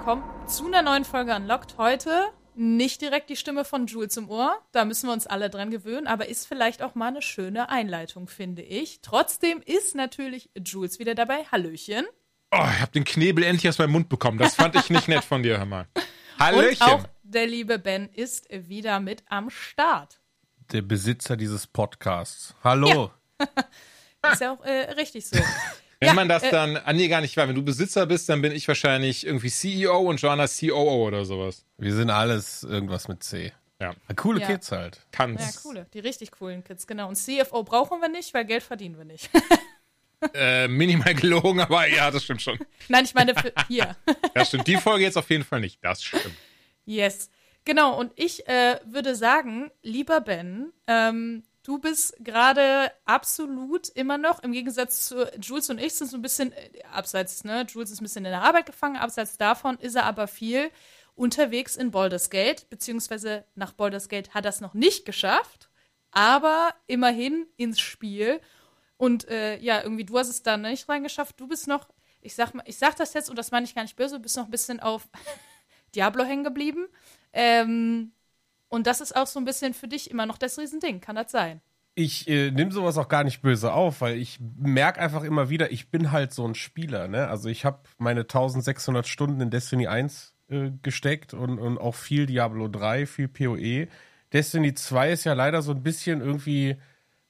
Willkommen zu einer neuen Folge Unlocked. Heute nicht direkt die Stimme von Jules im Ohr, da müssen wir uns alle dran gewöhnen, aber ist vielleicht auch mal eine schöne Einleitung, finde ich. Trotzdem ist natürlich Jules wieder dabei. Hallöchen. Oh, ich habe den Knebel endlich aus meinem Mund bekommen. Das fand ich nicht nett von dir, hör mal. Und Hallöchen. auch der liebe Ben ist wieder mit am Start. der Besitzer dieses Podcasts. Hallo. Ist ja auch äh, richtig so. Wenn Ja, man das äh, dann, ah nee, gar nicht wahr. Wenn du Besitzer bist, dann bin ich wahrscheinlich irgendwie CEO und Joanna COO oder sowas. Wir sind alles irgendwas mit C. Ja, Coole Ja. Kids halt. Ja, kann's. coole, die richtig coolen Kids, genau. Und CFO brauchen wir nicht, weil Geld verdienen wir nicht. Äh, minimal gelogen, aber ja, das stimmt schon. Nein, ich meine für hier. Das stimmt. Die Folge jetzt auf jeden Fall nicht. Das stimmt. Yes. Genau, und ich äh, würde sagen, lieber Ben, ähm, du bist gerade absolut immer noch, im Gegensatz zu Jules und ich, sind so ein bisschen äh, abseits, ne? Jules ist ein bisschen in der Arbeit gefangen, abseits davon ist er aber viel unterwegs in Baldur's Gate, beziehungsweise nach Baldur's Gate hat er es noch nicht geschafft, aber immerhin ins Spiel. Und äh, ja, irgendwie, du hast es da nicht reingeschafft. Du bist noch, ich sag ich sag das jetzt und das meine ich gar nicht böse, du bist noch ein bisschen auf Diablo hängen geblieben. Ähm, und das ist auch so ein bisschen für dich immer noch das Riesending, kann das sein? Ich äh, nehme sowas auch gar nicht böse auf, weil ich merke einfach immer wieder, ich bin halt so ein Spieler. Ne? Also ich habe meine 1600 Stunden in Destiny 1 äh, gesteckt und, und auch viel Diablo 3, viel PoE. Destiny 2 ist ja leider so ein bisschen irgendwie,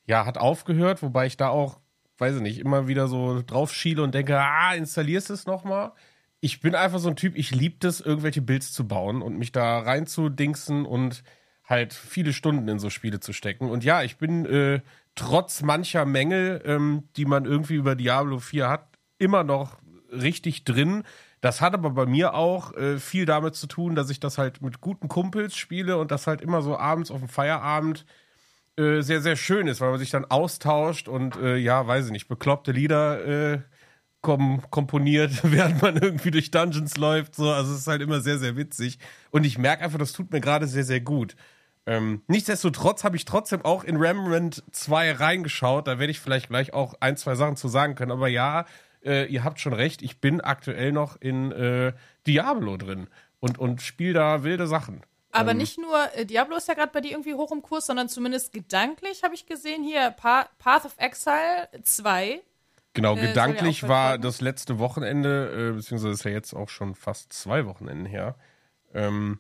ja, hat aufgehört, wobei ich da auch, weiß ich nicht, immer wieder so drauf schiele und denke, ah, installierst es nochmal. Ich bin einfach so ein Typ, ich liebe es, irgendwelche Builds zu bauen und mich da reinzudingsen und halt viele Stunden in so Spiele zu stecken. Und ja, ich bin äh, trotz mancher Mängel, ähm, die man irgendwie über Diablo 4 hat, immer noch richtig drin. Das hat aber bei mir auch äh, viel damit zu tun, dass ich das halt mit guten Kumpels spiele und das halt immer so abends auf dem Feierabend äh, sehr, sehr schön ist, weil man sich dann austauscht und äh, ja, weiß ich nicht, bekloppte Lieder äh, kom komponiert, während man irgendwie durch Dungeons läuft. So. Also es ist halt immer sehr, sehr witzig. Und ich merke einfach, das tut mir gerade sehr, sehr gut. Ähm, nichtsdestotrotz habe ich trotzdem auch in Remnant 2 reingeschaut. Da werde ich vielleicht gleich auch ein, zwei Sachen zu sagen können. Aber ja, äh, ihr habt schon recht, ich bin aktuell noch in äh, Diablo drin und, und spiele da wilde Sachen. Aber nicht nur, äh, Diablo ist ja gerade bei dir irgendwie hoch im Kurs, sondern zumindest gedanklich habe ich gesehen, hier pa Path of Exile 2. Genau, Äh, gedanklich war das letzte Wochenende, äh, beziehungsweise ist ja jetzt auch schon fast zwei Wochenenden her, ähm,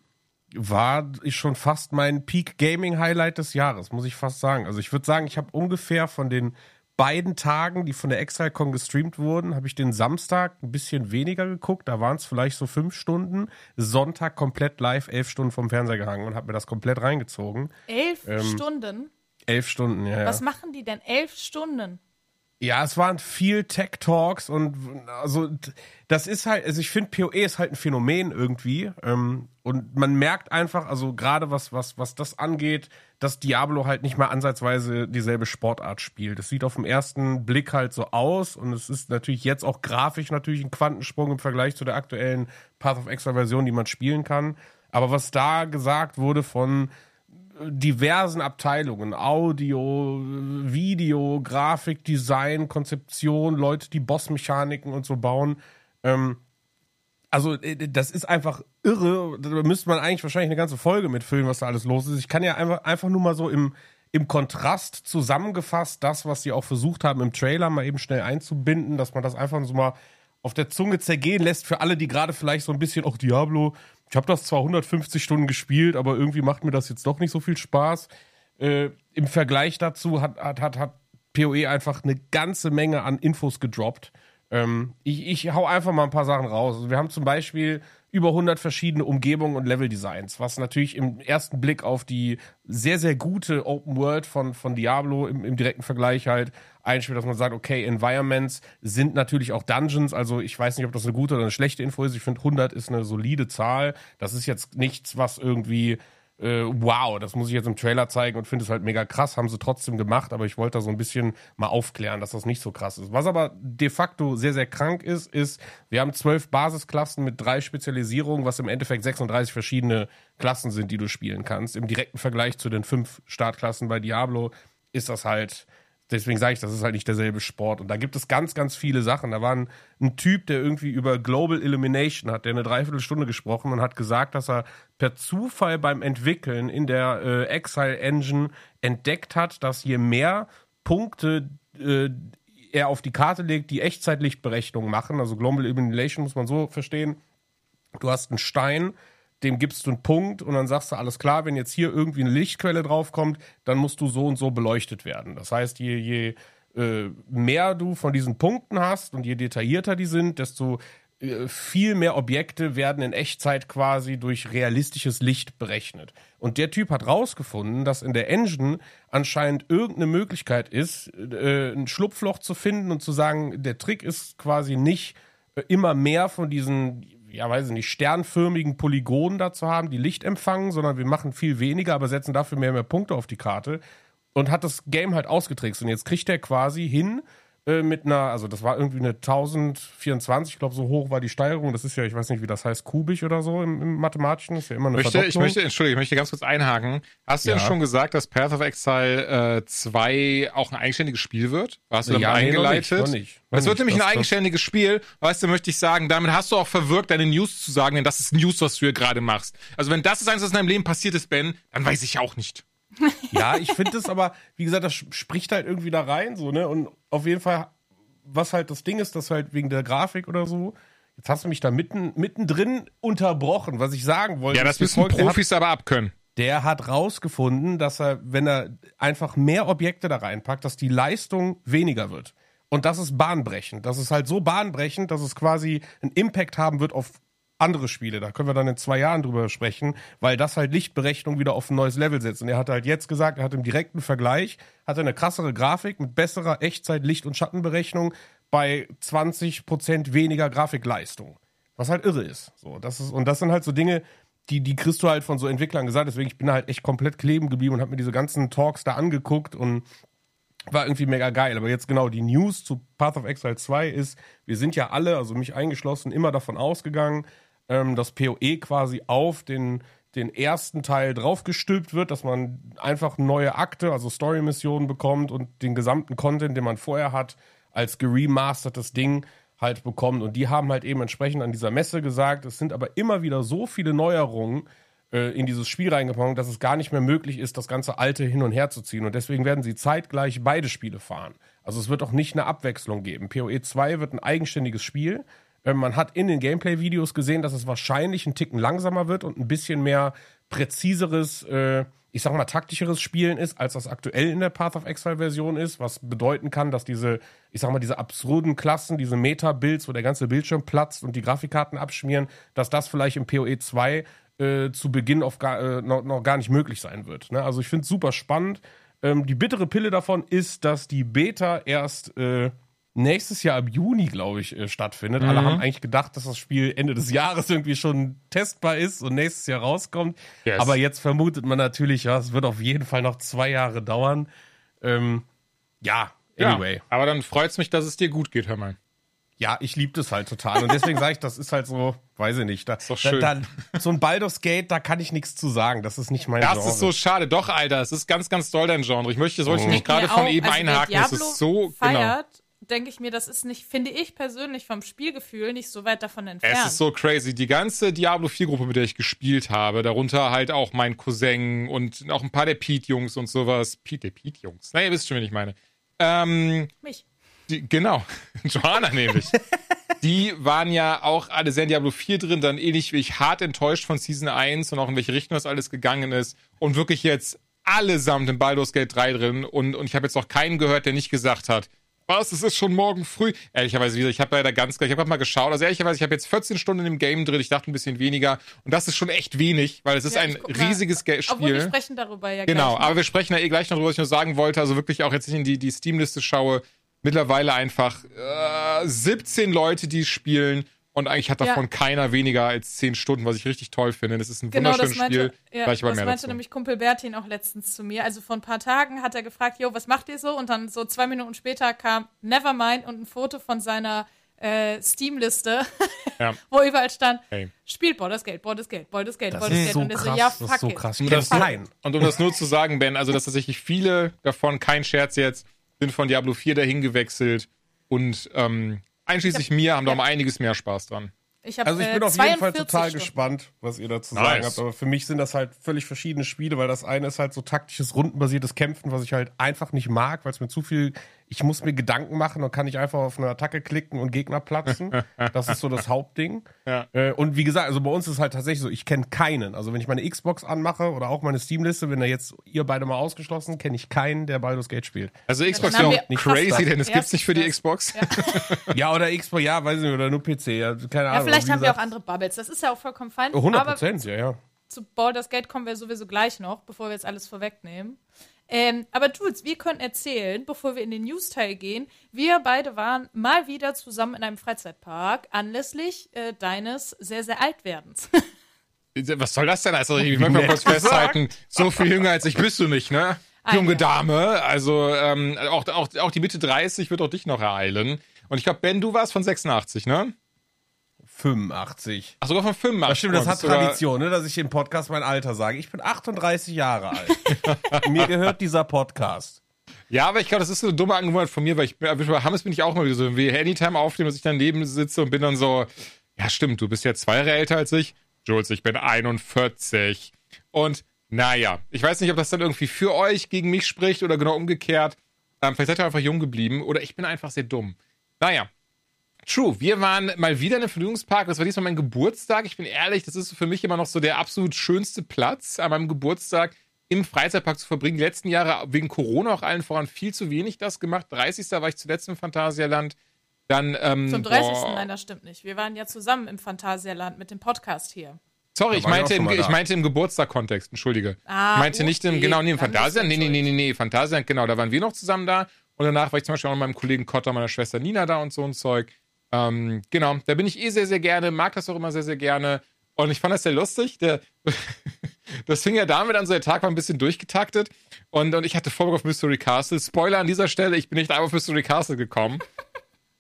war ich schon fast mein Peak Gaming Highlight des Jahres, muss ich fast sagen. Also ich würde sagen, ich habe ungefähr von den beiden Tagen, die von der ExileCon gestreamt wurden, habe ich den Samstag ein bisschen weniger geguckt. Da waren es vielleicht so fünf Stunden. Sonntag komplett live, elf Stunden vom Fernseher gehangen und habe mir das komplett reingezogen. Elf Ähm, Stunden. Elf Stunden, ja. ja. Was machen die denn? Elf Stunden. Ja, es waren viel Tech Talks und also das ist halt, also ich finde PoE ist halt ein Phänomen irgendwie ähm, und man merkt einfach, also gerade was was was das angeht, dass Diablo halt nicht mal ansatzweise dieselbe Sportart spielt. Es sieht auf den ersten Blick halt so aus und es ist natürlich jetzt auch grafisch natürlich ein Quantensprung im Vergleich zu der aktuellen Path of Exile Version, die man spielen kann. Aber was da gesagt wurde von diversen Abteilungen, Audio, Video, Grafik, Design, Konzeption, Leute, die Bossmechaniken und so bauen. Ähm, also äh, das ist einfach irre. Da müsste man eigentlich wahrscheinlich eine ganze Folge mitfüllen, was da alles los ist. Ich kann ja einfach, einfach nur mal so im, im Kontrast zusammengefasst das, was sie auch versucht haben im Trailer mal eben schnell einzubinden, dass man das einfach so mal auf der Zunge zergehen lässt für alle, die gerade vielleicht so ein bisschen auch Diablo. Ich habe das zwar 150 Stunden gespielt, aber irgendwie macht mir das jetzt doch nicht so viel Spaß. Äh, Im Vergleich dazu hat, hat, hat, hat PoE einfach eine ganze Menge an Infos gedroppt, Ähm, ich, ich hau einfach mal ein paar Sachen raus. Also wir haben zum Beispiel über 100 verschiedene Umgebungen und Level-Designs, was natürlich im ersten Blick auf die sehr, sehr gute Open World von, von Diablo im, im direkten Vergleich halt einspielt, dass man sagt, okay, Environments sind natürlich auch Dungeons, also ich weiß nicht, ob das eine gute oder eine schlechte Info ist. Ich finde 100 ist eine solide Zahl. Das ist jetzt nichts, was irgendwie äh, wow, das muss ich jetzt im Trailer zeigen und finde es halt mega krass, haben sie trotzdem gemacht, aber ich wollte da so ein bisschen mal aufklären, dass das nicht so krass ist. Was aber de facto sehr, sehr krank ist, ist, wir haben zwölf Basisklassen mit drei Spezialisierungen, was im Endeffekt 36 verschiedene Klassen sind, die du spielen kannst. Im direkten Vergleich zu den fünf Startklassen bei Diablo ist das halt deswegen sage ich, das ist halt nicht derselbe Sport. Und da gibt es ganz, ganz viele Sachen. Da war ein, ein, Typ, der irgendwie über Global Elimination hat, der eine Dreiviertelstunde gesprochen und hat gesagt, dass er per Zufall beim Entwickeln in der äh, Exile Engine entdeckt hat, dass je mehr Punkte äh, er auf die Karte legt, die Echtzeitlichtberechnungen machen. Also Global Elimination muss man so verstehen. Du hast einen Stein, dem gibst du einen Punkt und dann sagst du, alles klar, wenn jetzt hier irgendwie eine Lichtquelle draufkommt, dann musst du so und so beleuchtet werden. Das heißt, je, je äh, mehr du von diesen Punkten hast und je detaillierter die sind, desto äh, viel mehr Objekte werden in Echtzeit quasi durch realistisches Licht berechnet. Und der Typ hat rausgefunden, dass in der Engine anscheinend irgendeine Möglichkeit ist, äh, ein Schlupfloch zu finden und zu sagen, der Trick ist quasi nicht äh, immer mehr von diesen ja, weiß ich nicht, sternförmigen Polygonen da zu haben, die Licht empfangen, sondern wir machen viel weniger, aber setzen dafür mehr und mehr Punkte auf die Karte. Und hat das Game halt ausgetrickst. Und jetzt kriegt er quasi hin, äh, mit einer, also das war irgendwie eine 1024, ich glaube, so hoch war die Steigerung. Das ist ja, ich weiß nicht, wie das heißt, kubisch oder so im, im Mathematischen. Das ist ja immer eine möchte, Ich möchte, Entschuldige, ich möchte ganz kurz einhaken. Hast du ja. denn schon gesagt, dass Path of Exile äh, 2 auch ein eigenständiges Spiel wird? Hast du damit ja, eingeleitet? Nee, noch nicht, noch nicht. Das wird nämlich das, ein eigenständiges Spiel. Weißt du, möchte ich sagen, damit hast du auch verwirkt, deine News zu sagen, denn das ist News, was du hier gerade machst. Also wenn das ist eins, was in deinem Leben passiert ist, Ben, dann weiß ich auch nicht. Ja, ich finde es aber, wie gesagt, das spricht halt irgendwie da rein, so, ne? Und auf jeden Fall, was halt das Ding ist, dass halt wegen der Grafik oder so, jetzt hast du mich da mitten, mittendrin unterbrochen, was ich sagen wollte. Ja, das müssen Profis aber abkönnen. Der hat rausgefunden, dass er, wenn er einfach mehr Objekte da reinpackt, dass die Leistung weniger wird. Und das ist bahnbrechend. Das ist halt so bahnbrechend, dass es quasi einen Impact haben wird auf andere Spiele. Da können wir dann in zwei Jahren drüber sprechen, weil das halt Lichtberechnung wieder auf ein neues Level setzt. Und er hat halt jetzt gesagt, er hat im direkten Vergleich, hat eine krassere Grafik mit besserer Echtzeit Licht- und Schattenberechnung bei 20% weniger Grafikleistung. Was halt irre ist. So, das ist, und das sind halt so Dinge, die, die kriegst du halt von so Entwicklern gesagt. Deswegen, ich bin da halt echt komplett kleben geblieben und habe mir diese ganzen Talks da angeguckt und war irgendwie mega geil. Aber jetzt genau die News zu Path of Exile 2 ist, wir sind ja alle, also mich eingeschlossen, immer davon ausgegangen, ähm, dass PoE quasi auf den, den ersten Teil draufgestülpt wird, dass man einfach neue Akte, also Story-Missionen bekommt und den gesamten Content, den man vorher hat, als geremastertes Ding halt bekommt. Und die haben halt eben entsprechend an dieser Messe gesagt, es sind aber immer wieder so viele Neuerungen, äh, in dieses Spiel reingebracht, dass es gar nicht mehr möglich ist, das ganze Alte hin und her zu ziehen. Und deswegen werden sie zeitgleich beide Spiele fahren. Also es wird auch nicht eine Abwechslung geben. PoE 2 wird ein eigenständiges Spiel. Ähm, man hat in den Gameplay-Videos gesehen, dass es wahrscheinlich ein Ticken langsamer wird und ein bisschen mehr präziseres, äh, ich sag mal, taktischeres Spielen ist, als das aktuell in der Path of Exile-Version ist, was bedeuten kann, dass diese, ich sag mal, diese absurden Klassen, diese Meta-Builds, wo der ganze Bildschirm platzt und die Grafikkarten abschmieren, dass das vielleicht im PoE 2 äh, zu Beginn auf gar, äh, noch, noch, gar nicht möglich sein wird. Ne? Also ich finde es super spannend. Ähm, die bittere Pille davon ist, dass die Beta erst äh, nächstes Jahr im Juni, glaube ich, äh, stattfindet. Mhm. Alle haben eigentlich gedacht, dass das Spiel Ende des Jahres irgendwie schon testbar ist und nächstes Jahr rauskommt. Yes. Aber jetzt vermutet man natürlich, ja, es wird auf jeden Fall noch zwei Jahre dauern. Ähm, ja, anyway. Ja, aber dann freut es mich, dass es dir gut geht, hör mal. Ja, ich liebe das halt total. Und deswegen sage ich, das ist halt so, weiß ich nicht. Da, ist doch schön. Da, da, so ein Baldur's Gate, da kann ich nichts zu sagen. Das ist nicht mein das Genre. Das ist so schade. Doch, Alter, es ist ganz, ganz toll, dein Genre. Ich möchte, sollte ich mich gerade von eben also einhaken. Es ist so, genau. feiert, genau denke ich mir, das ist nicht, finde ich persönlich vom Spielgefühl nicht so weit davon entfernt. Es ist so crazy. Die ganze Diablo 4 Gruppe, mit der ich gespielt habe, darunter halt auch mein Cousin und auch ein paar der Pete-Jungs und sowas. Pete, der Pete-Jungs. Na, ihr wisst schon, wen ich meine. Ähm, Mich. Die, genau. Johanna nämlich. die waren ja auch alle sehr in Diablo 4 drin, dann ähnlich wie ich hart enttäuscht von Season 1 und auch in welche Richtung das alles gegangen ist und wirklich jetzt allesamt in Baldur's Gate 3 drin und, und ich habe jetzt noch keinen gehört, der nicht gesagt hat, was, es ist schon morgen früh. Ehrlicherweise wieder, ich habe leider ganz, ich habe mal geschaut, also ehrlicherweise, ich habe jetzt 14 Stunden im Game drin, ich dachte ein bisschen weniger. Und das ist schon echt wenig, weil es ist ja, ein riesiges mal, Spiel. Obwohl wir sprechen darüber ja Genau, aber wir sprechen ja eh gleich noch darüber, was ich nur sagen wollte, also wirklich auch jetzt nicht in die, die Steam-Liste schaue, mittlerweile einfach äh, 17 Leute, die spielen und eigentlich hat davon ja. keiner weniger als 10 Stunden, was ich richtig toll finde. Das ist ein genau, wunderschönes meinte, Spiel. Ja, Gleich das meinte dazu. nämlich Kumpel Bertin auch letztens zu mir. Also vor ein paar Tagen hat er gefragt, jo, was macht ihr so? Und dann so zwei Minuten später kam Nevermind und ein Foto von seiner äh, Steam-Liste, ja. wo überall stand, hey. spielt Borders Geld, Borders Geld, Borders Geld, Borders Geld. So und krass, so, ja, fuck das ist so krass. Und, das, und um das nur zu sagen, Ben, also dass tatsächlich viele davon, kein Scherz jetzt, sind von Diablo 4 dahin gewechselt und ähm, einschließlich hab, mir haben ja. da um einiges mehr Spaß dran. Ich hab, also ich bin äh, auf jeden Fall total Stunden. gespannt, was ihr dazu nice. sagen habt. Aber für mich sind das halt völlig verschiedene Spiele, weil das eine ist halt so taktisches, rundenbasiertes Kämpfen, was ich halt einfach nicht mag, weil es mir zu viel ich muss mir Gedanken machen und kann ich einfach auf eine Attacke klicken und Gegner platzen. Das ist so das Hauptding. Ja. Äh, und wie gesagt, also bei uns ist halt tatsächlich so, ich kenne keinen. Also wenn ich meine Xbox anmache oder auch meine Steam-Liste, wenn da jetzt ihr beide mal ausgeschlossen, kenne ich keinen, der Baldur's Gate spielt. Also Xbox ist ja auch nicht crazy, denn es gibt's nicht für die Xbox. Ja. ja, oder Xbox, ja, weiß ich nicht, oder nur PC, ja, keine Ahnung. Ja, vielleicht haben wir auch andere Bubbles. Das ist ja auch vollkommen fein. 100 Prozent, ja, ja. Zu Baldur's Gate kommen wir sowieso gleich noch, bevor wir jetzt alles vorwegnehmen. Ähm, aber Jules, wir können erzählen, bevor wir in den News-Teil gehen, wir beide waren mal wieder zusammen in einem Freizeitpark anlässlich äh, deines sehr, sehr Altwerdens. Was soll das denn? Also, ich möchte mal kurz festhalten, so viel jünger als ich bist du nicht, ne? Ah, Junge Dame, also ähm, auch, auch, auch die Mitte 30 wird auch dich noch ereilen. Und ich glaube, Ben, du warst von 86, ne? 85. Ach, sogar von 85. Das stimmt, das hat Tradition, ne, dass ich im Podcast mein Alter sage. Ich bin 38 Jahre alt. mir gehört dieser Podcast. Ja, aber ich glaube, das ist so eine dumme Angewohnheit von mir, weil ich bei Hammes bin ich auch mal wieder so, wie Anytime aufnehmen, dass ich daneben sitze und bin dann so, ja stimmt, du bist ja zwei Jahre älter als ich. Jules, ich bin 41. Und naja, ich weiß nicht, ob das dann irgendwie für euch gegen mich spricht oder genau umgekehrt. Ähm, vielleicht seid ihr einfach jung geblieben oder ich bin einfach sehr dumm. Naja, True, wir waren mal wieder in einem Vergnügungspark. Das war diesmal mein Geburtstag. Ich bin ehrlich, das ist für mich immer noch so der absolut schönste Platz an meinem Geburtstag im Freizeitpark zu verbringen. Die letzten Jahre wegen Corona auch allen voran viel zu wenig das gemacht. 30. war ich zuletzt im Phantasialand. Dann, ähm, Zum 30. Boah. Nein, das stimmt nicht. Wir waren ja zusammen im Phantasialand mit dem Podcast hier. Sorry, ich meinte, im, ich meinte im Geburtstag-Kontext, entschuldige. Ah, ich meinte okay. nicht im, genau, nee, im Phantasialand. Nee, nee, nee, nee, nee, Phantasialand, genau, da waren wir noch zusammen da. Und danach war ich zum Beispiel auch mit meinem Kollegen Kotter, meiner Schwester Nina da und so ein Zeug. Ähm, genau, da bin ich eh sehr, sehr gerne, mag das auch immer sehr, sehr gerne. Und ich fand das sehr lustig. Der, das fing ja damit an, so der Tag war ein bisschen durchgetaktet. Und, und ich hatte Bock auf Mystery Castle. Spoiler an dieser Stelle, ich bin nicht einfach auf Mystery Castle gekommen.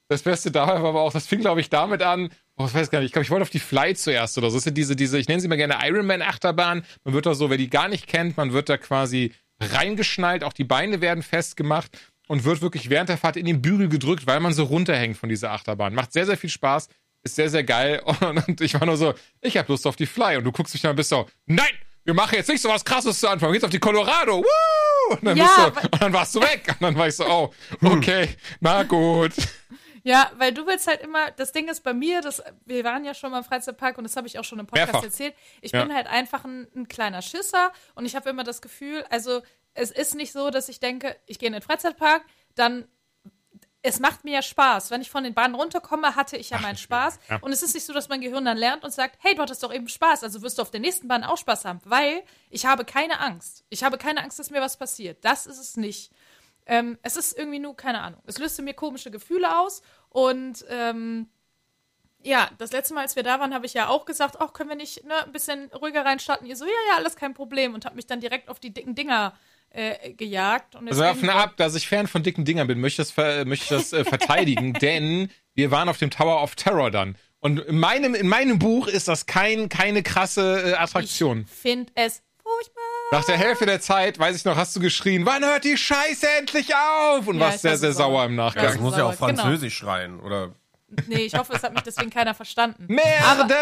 Das Beste dabei war aber auch, das fing, glaube ich, damit an, oh, ich weiß gar nicht, ich glaube, ich wollte auf die Fly zuerst oder so. Das sind diese, diese, ich nenne sie mal gerne Ironman-Achterbahn. Man wird da so, wer die gar nicht kennt, man wird da quasi reingeschnallt, auch die Beine werden festgemacht und wird wirklich während der Fahrt in den Bügel gedrückt, weil man so runterhängt von dieser Achterbahn. Macht sehr, sehr viel Spaß, ist sehr, sehr geil. Und ich war nur so, ich habe Lust auf die Fly. Und du guckst mich dann und bist so, nein, wir machen jetzt nicht so was krasses zu Anfang. Geht's auf die Colorado. Woo! Und dann, ja, du, und dann warst du weg. Und dann war ich so, oh, okay, na gut. Ja, weil du willst halt immer, das Ding ist bei mir, das, wir waren ja schon mal im Freizeitpark und das habe ich auch schon im Podcast Mehrfach. erzählt. Ich ja. bin halt einfach ein, ein kleiner Schisser und ich habe immer das Gefühl, also es ist nicht so, dass ich denke, ich gehe in den Freizeitpark, dann es macht mir ja Spaß. Wenn ich von den Bahnen runterkomme, hatte ich ja Ach, meinen Spaß. Ja. Und es ist nicht so, dass mein Gehirn dann lernt und sagt, hey, du hattest doch eben Spaß, also wirst du auf der nächsten Bahn auch Spaß haben. Weil ich habe keine Angst. Ich habe keine Angst, dass mir was passiert. Das ist es nicht. Ähm, es ist irgendwie nur, keine Ahnung. Es löste mir komische Gefühle aus. Und ähm, ja, das letzte Mal, als wir da waren, habe ich ja auch gesagt, ach, können wir nicht ne, ein bisschen ruhiger reinstarten? Ihr so, ja, ja, alles kein Problem. Und habe mich dann direkt auf die dicken Dinger äh, gejagt. Und also davon ab, dass ich Fan von dicken Dingern bin, möchte ich das, möchte ich das äh, verteidigen, denn wir waren auf dem Tower of Terror dann. Und in meinem, in meinem Buch ist das kein, keine krasse äh, Attraktion. Ich finde es furchtbar. Nach der Hälfte der Zeit, weiß ich noch, hast du geschrien, wann hört die Scheiße endlich auf? Und ja, warst sehr, sehr sauer, sauer im Nachgang. Ja, das muss ja auch genau. Französisch genau. schreien, oder? Nee, ich hoffe, es hat mich deswegen keiner verstanden. Merde!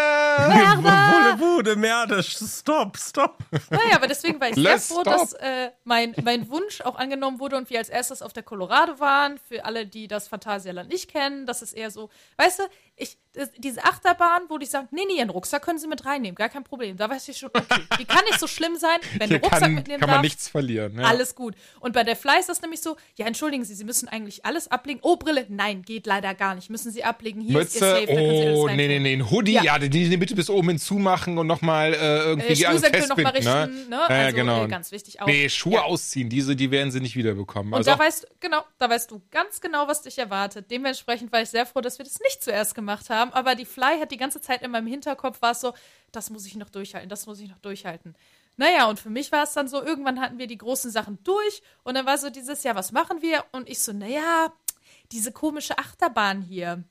Merde! Wurde, Merde, stopp, stopp. Naja, aber deswegen war ich sehr froh, dass äh, mein, mein Wunsch auch angenommen wurde und wir als erstes auf der Colorado waren. Für alle, die das Phantasialand nicht kennen, das ist eher so, weißt du, ich, das, diese Achterbahn, wo die sagen, nee, nee, ihren Rucksack können Sie mit reinnehmen, gar kein Problem. Da weiß ich schon, okay, die kann nicht so schlimm sein, wenn Hier du Rucksack kann, mitnehmen kann man darfst, nichts verlieren. Ja. Alles gut. Und bei der Fly ist das nämlich so, ja, entschuldigen Sie, Sie müssen eigentlich alles ablegen. Oh, Brille, nein, geht leider gar nicht. Müssen Sie ablegen. Hier ist Ihr Mütze, Safe, da können Sie alles oh, nee, nee, nee, ein Hoodie, Ja. ja, den, den bitte bis oben hin zumachen und nochmal äh, irgendwie Äh, die alles Schnürsenkel noch mal festbinden, richten, ne? ne? Ja, ja, Also, genau. äh, ganz wichtig auch. Nee, Schuhe Ja. ausziehen, diese, die werden sie nicht wiederbekommen. Und Also da weißt genau, da weißt du ganz genau, was dich erwartet. Dementsprechend war ich sehr froh, dass wir das nicht zuerst gemacht haben. Aber die Fly hat die ganze Zeit in meinem Hinterkopf war es so, das muss ich noch durchhalten, das muss ich noch durchhalten. Naja, und für mich war es dann so, irgendwann hatten wir die großen Sachen durch und dann war so dieses Jahr, was machen wir? Und ich so, naja, diese komische Achterbahn hier,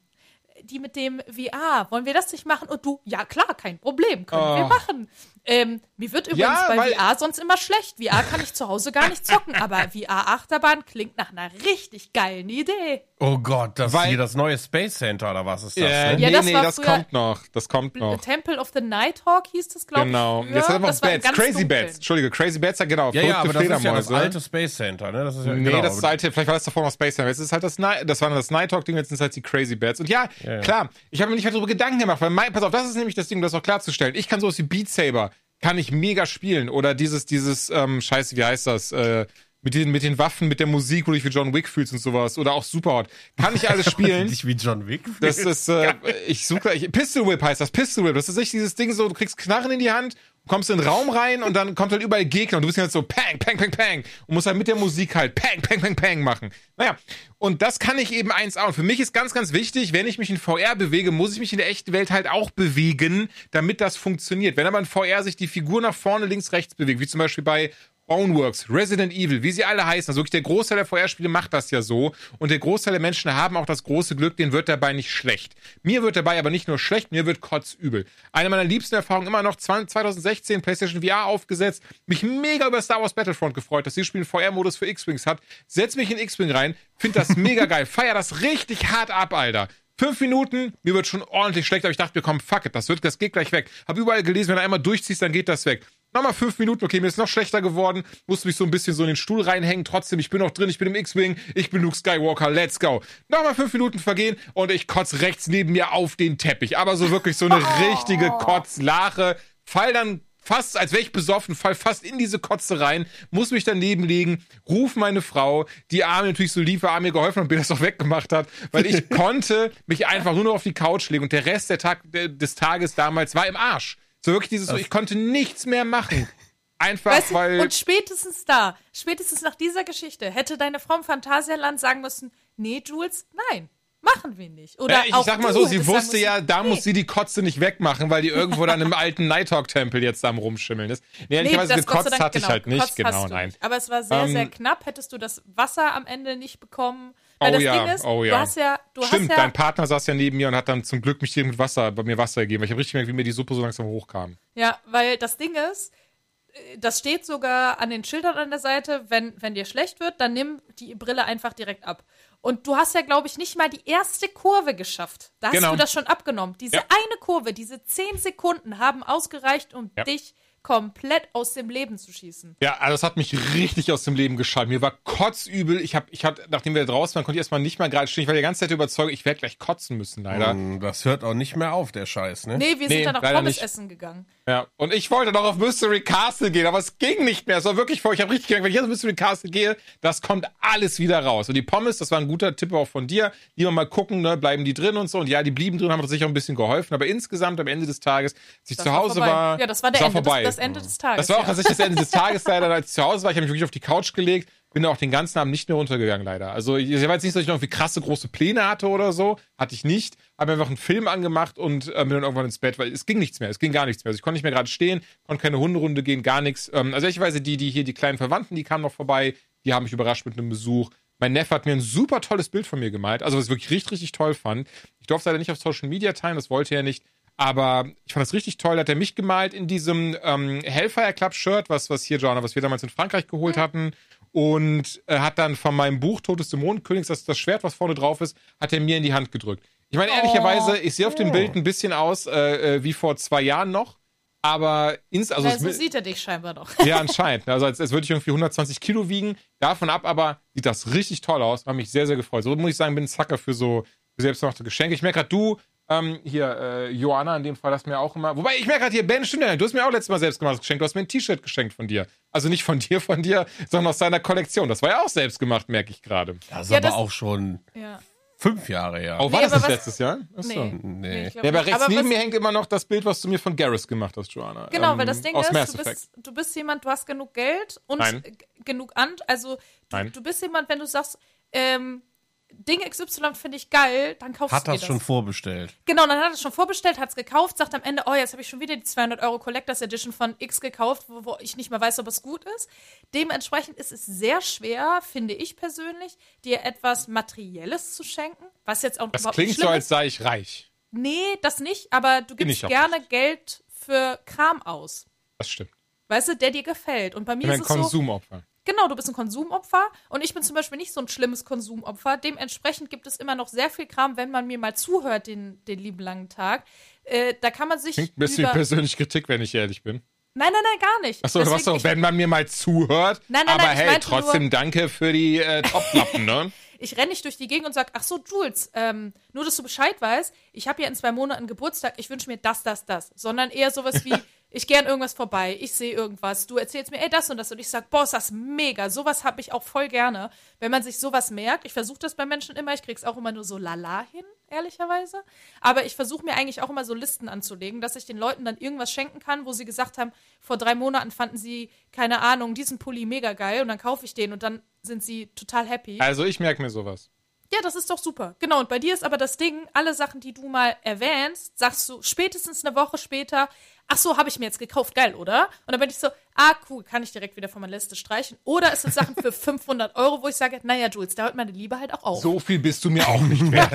die mit dem VR, wollen wir das nicht machen? Und du, ja klar, kein Problem, können wir Oh. machen. Ähm, mir wird übrigens Ja, bei weil- VR sonst immer schlecht. VR kann ich zu Hause gar nicht zocken, aber VR-Achterbahn klingt nach einer richtig geilen Idee. Oh Gott, das Weil- ist hier das neue Space Center oder was ist das? Ja, ne? Ja, nee, das nee, war das kommt noch. Das kommt noch. Temple of the Nighthawk hieß das, glaube Genau. ich. Jetzt früher. hat er das noch Bats. Crazy Dunkeln. Bats. Entschuldige, Crazy Bats, ja genau. Ja, ja, verrückte aber das ist ja das Fledermäuse. alte Space Center, ne? Das ist ja, Nee, genau, das ist alte, vielleicht war das davor noch Space Jam. Jetzt ist halt das, das war das Nighthawk-Ding, jetzt sind es halt die Crazy Bats. Und ja, ja. klar, ich habe mir nicht mehr darüber Gedanken gemacht, weil mein, pass auf, das ist nämlich das Ding, um das auch klarzustellen. Ich kann sowas wie Beat Saber, kann ich mega spielen. Oder dieses, dieses, ähm, scheiße, wie heißt das, äh, mit den, mit den Waffen, mit der Musik, wo du dich wie John Wick fühlst und sowas. Oder auch Superhot. Kann ich alles spielen. Nicht wie John Wick. Das ist, äh, ich suche, ich, Pistol Whip heißt das, Pistol Whip. Das ist echt dieses Ding so, du kriegst Knarren in die Hand, kommst in den Raum rein und dann kommt halt überall Gegner und du bist halt so pang, pang, pang, pang und musst halt mit der Musik halt pang, pang, pang, pang machen. Naja, und das kann ich eben eins auch. Und für mich ist ganz, ganz wichtig, wenn ich mich in VR bewege, muss ich mich in der echten Welt halt auch bewegen, damit das funktioniert. Wenn aber in VR sich die Figur nach vorne, links, rechts bewegt, wie zum Beispiel bei Boneworks, Resident Evil, wie sie alle heißen. Also wirklich der Großteil der VR-Spiele macht das ja so. Und der Großteil der Menschen haben auch das große Glück, denen wird dabei nicht schlecht. Mir wird dabei aber nicht nur schlecht, mir wird kotzübel. Eine meiner liebsten Erfahrungen immer noch 20- 2016 PlayStation VR aufgesetzt. Mich mega über Star Wars Battlefront gefreut, dass dieses Spiel einen VR-Modus für X-Wings hat. Setz mich in X-Wing rein, find das mega geil. Feier das richtig hart ab, Alter. Fünf Minuten, mir wird schon ordentlich schlecht, aber ich dachte mir, komm, fuck it, das, wird, das geht gleich weg. Hab überall gelesen, wenn du einmal durchziehst, dann geht das weg. Nochmal fünf Minuten, okay, mir ist noch schlechter geworden, musste mich so ein bisschen so in den Stuhl reinhängen, trotzdem, ich bin noch drin, ich bin im X-Wing, ich bin Luke Skywalker, let's go. Nochmal fünf Minuten vergehen und ich kotz rechts neben mir auf den Teppich, aber so wirklich so eine richtige Kotzlache, fall dann fast, als wäre ich besoffen, fall fast in diese Kotze rein, muss mich daneben legen, ruf meine Frau, die Arme natürlich so lieb war, mir geholfen hat und mir das auch weggemacht hat, weil ich konnte mich einfach nur noch auf die Couch legen und der Rest der Tag, des Tages damals war im Arsch. So wirklich dieses, so, ich konnte nichts mehr machen. Einfach, Weißt du, weil. und spätestens da, spätestens nach dieser Geschichte, hätte deine Frau im Phantasialand sagen müssen, nee, Jules, nein, machen wir nicht. Oder Ja, ich auch sag mal so, sie wusste ja, da nee. muss sie die Kotze nicht wegmachen, weil die irgendwo dann im alten Nighthawk-Tempel jetzt da am rumschimmeln ist. Nee, Nee, das gekotzt Dank, hatte ich genau, halt nicht, genau, nein. Nicht. Aber es war sehr, Ähm, sehr knapp. Hättest du das Wasser am Ende nicht bekommen. Weil Oh ja, ist, oh du ja. hast ja, du Stimmt, hast ja, dein Partner saß ja neben mir und hat dann zum Glück mich mit Wasser, bei mir Wasser gegeben, ich habe richtig gemerkt, wie mir die Suppe so langsam hochkam. ja, weil das Ding ist, äh, das steht sogar an den Schildern an der Seite, wenn, wenn dir schlecht wird, dann nimm die Brille einfach direkt ab. Und du hast ja, glaube ich, nicht mal die erste Kurve geschafft. Da hast Genau. du das schon abgenommen. Diese Ja. eine Kurve, diese zehn Sekunden haben ausgereicht, um Ja. dich komplett aus dem Leben zu schießen. Ja, also das hat mich richtig aus dem Leben geschaltet. Mir war kotzübel. Ich habe, ich hatte, nachdem wir draußen waren, konnte ich erstmal nicht mehr gerade stehen. Ich war die ganze Zeit überzeugt, ich werde gleich kotzen müssen, leider. Mm, Das hört auch nicht mehr auf, der Scheiß, ne? Nee, wir Nee, sind dann noch leider Pommes nicht. essen gegangen. Ja, und ich wollte noch auf Mystery Castle gehen, aber es ging nicht mehr. Es war wirklich voll. Ich habe richtig gemerkt, wenn ich jetzt auf Mystery Castle gehe, das kommt alles wieder raus. Und die Pommes, das war ein guter Tipp auch von dir. Lieber mal gucken, ne, bleiben die drin und so. Und ja, die blieben drin, haben uns sicher auch ein bisschen geholfen. Aber insgesamt am Ende des Tages, als ich Das zu Hause vorbei. war, Ja, das war der es Ende, vorbei. Das, das Ende des Tages. Das war auch tatsächlich das Ende des Tages leider, als ich zu Hause war. Ich habe mich wirklich auf die Couch gelegt, bin auch den ganzen Abend nicht mehr runtergegangen, leider. Also ich jetzt nicht dass ich noch irgendwie krasse große Pläne hatte oder so. Hatte ich nicht. Habe einfach einen Film angemacht und äh, bin dann irgendwann ins Bett, weil es ging nichts mehr. Es ging gar nichts mehr. Also ich konnte nicht mehr gerade stehen, konnte keine Hunderunde gehen, gar nichts. Ähm, also ehrlicherweise die, die hier, die kleinen Verwandten, die kamen noch vorbei, die haben mich überrascht mit einem Besuch. Mein Neffe hat mir ein super tolles Bild von mir gemalt, also was ich wirklich richtig, richtig toll fand. Ich durfte leider nicht auf Social Media teilen, das wollte er nicht. Aber ich fand das richtig toll. Da hat er mich gemalt in diesem ähm, Hellfire Club Shirt, was, was hier, Joanna, was wir damals in Frankreich geholt hatten. Und äh, hat dann von meinem Buch Todes Dämonenkönigs, das, das Schwert, was vorne drauf ist, hat er mir in die Hand gedrückt. Ich meine, ehrlicherweise, ich sehe auf dem Bild ein bisschen aus äh, äh, wie vor zwei Jahren noch. Aber ins, also Ja, so sieht er dich scheinbar doch. ja, anscheinend. Also als, als würde ich irgendwie 120 Kilo wiegen. Davon ab aber sieht das richtig toll aus. Hat mich sehr, sehr gefreut. So muss ich sagen, bin ein Zacker für so selbstgemachte Geschenke. Ich merke gerade, du Ähm, hier, äh, Joanna in dem Fall, das mir auch immer. Wobei, ich merke gerade hier, Ben, stimmt ja, du hast mir auch letztes Mal selbst gemacht geschenkt. Du hast mir ein T-Shirt geschenkt von dir. Also nicht von dir, von dir, sondern aus seiner Kollektion. Das war ja auch selbst gemacht, merke ich gerade. Das ist ja, aber das, auch schon ja. fünf Jahre her. Oh, war nee, das nicht letztes Jahr? Achso. Nee. nee. nee ja, aber rechts aber neben mir hängt immer noch das Bild, was du mir von Garrus gemacht hast, Joanna. Genau, ähm, weil das Ding ist, du bist, du bist, jemand, du hast genug Geld und Nein. genug an. Also, du, du bist jemand, wenn du sagst, ähm, Ding XY finde ich geil, dann kaufst hat du das. Hat das schon vorbestellt. Genau, dann hat es schon vorbestellt, hat es gekauft, sagt am Ende, oh, jetzt habe ich schon wieder die 200 Euro Collectors Edition von X gekauft, wo, wo, ich nicht mehr weiß, ob es gut ist. Dementsprechend ist es sehr schwer, finde ich persönlich, dir etwas Materielles zu schenken, was jetzt auch Das klingt so, als sei ich reich. Nee, das nicht, aber du gibst gerne nicht. Geld für Kram aus. Das stimmt. Weißt du, der dir gefällt. Und bei mir ich ist es Konsumopfer. Genau, du bist ein Konsumopfer und ich bin zum Beispiel nicht so ein schlimmes Konsumopfer. Dementsprechend gibt es immer noch sehr viel Kram, wenn man mir mal zuhört den, den lieben langen Tag. Äh, da kann man sich. Klingt ein bisschen über persönliche Kritik, wenn ich ehrlich bin. Nein, nein, nein, gar nicht. Achso, was so, wenn man mir mal zuhört. Nein, nein, aber nein, hey, trotzdem nur, danke für die äh, Topflappen, ne? ich renne nicht durch die Gegend und sage, ach so, Jules, ähm, nur dass du Bescheid weißt, ich habe ja in zwei Monaten Geburtstag, ich wünsche mir das, das, das. Sondern eher sowas wie, ich gehe an irgendwas vorbei, ich sehe irgendwas, du erzählst mir, ey, das und das und ich sag, boah, ist das mega, sowas habe ich auch voll gerne. Wenn man sich sowas merkt, ich versuche das bei Menschen immer, ich krieg's auch immer nur so lala hin, ehrlicherweise, aber ich versuche mir eigentlich auch immer so Listen anzulegen, dass ich den Leuten dann irgendwas schenken kann, wo sie gesagt haben, vor drei Monaten fanden sie, keine Ahnung, diesen Pulli mega geil und dann kaufe ich den und dann sind sie total happy. Also ich merke mir sowas. Ja, das ist doch super. Genau, und bei dir ist aber das Ding, alle Sachen, die du mal erwähnst, sagst du spätestens eine Woche später, ach so, habe ich mir jetzt gekauft, geil, oder? Und dann bin ich so, ah, cool, kann ich direkt wieder von meiner Liste streichen. Oder es sind Sachen für 500 Euro, wo ich sage, naja, Jules, da hört meine Liebe halt auch auf. So viel bist du mir auch nicht wert.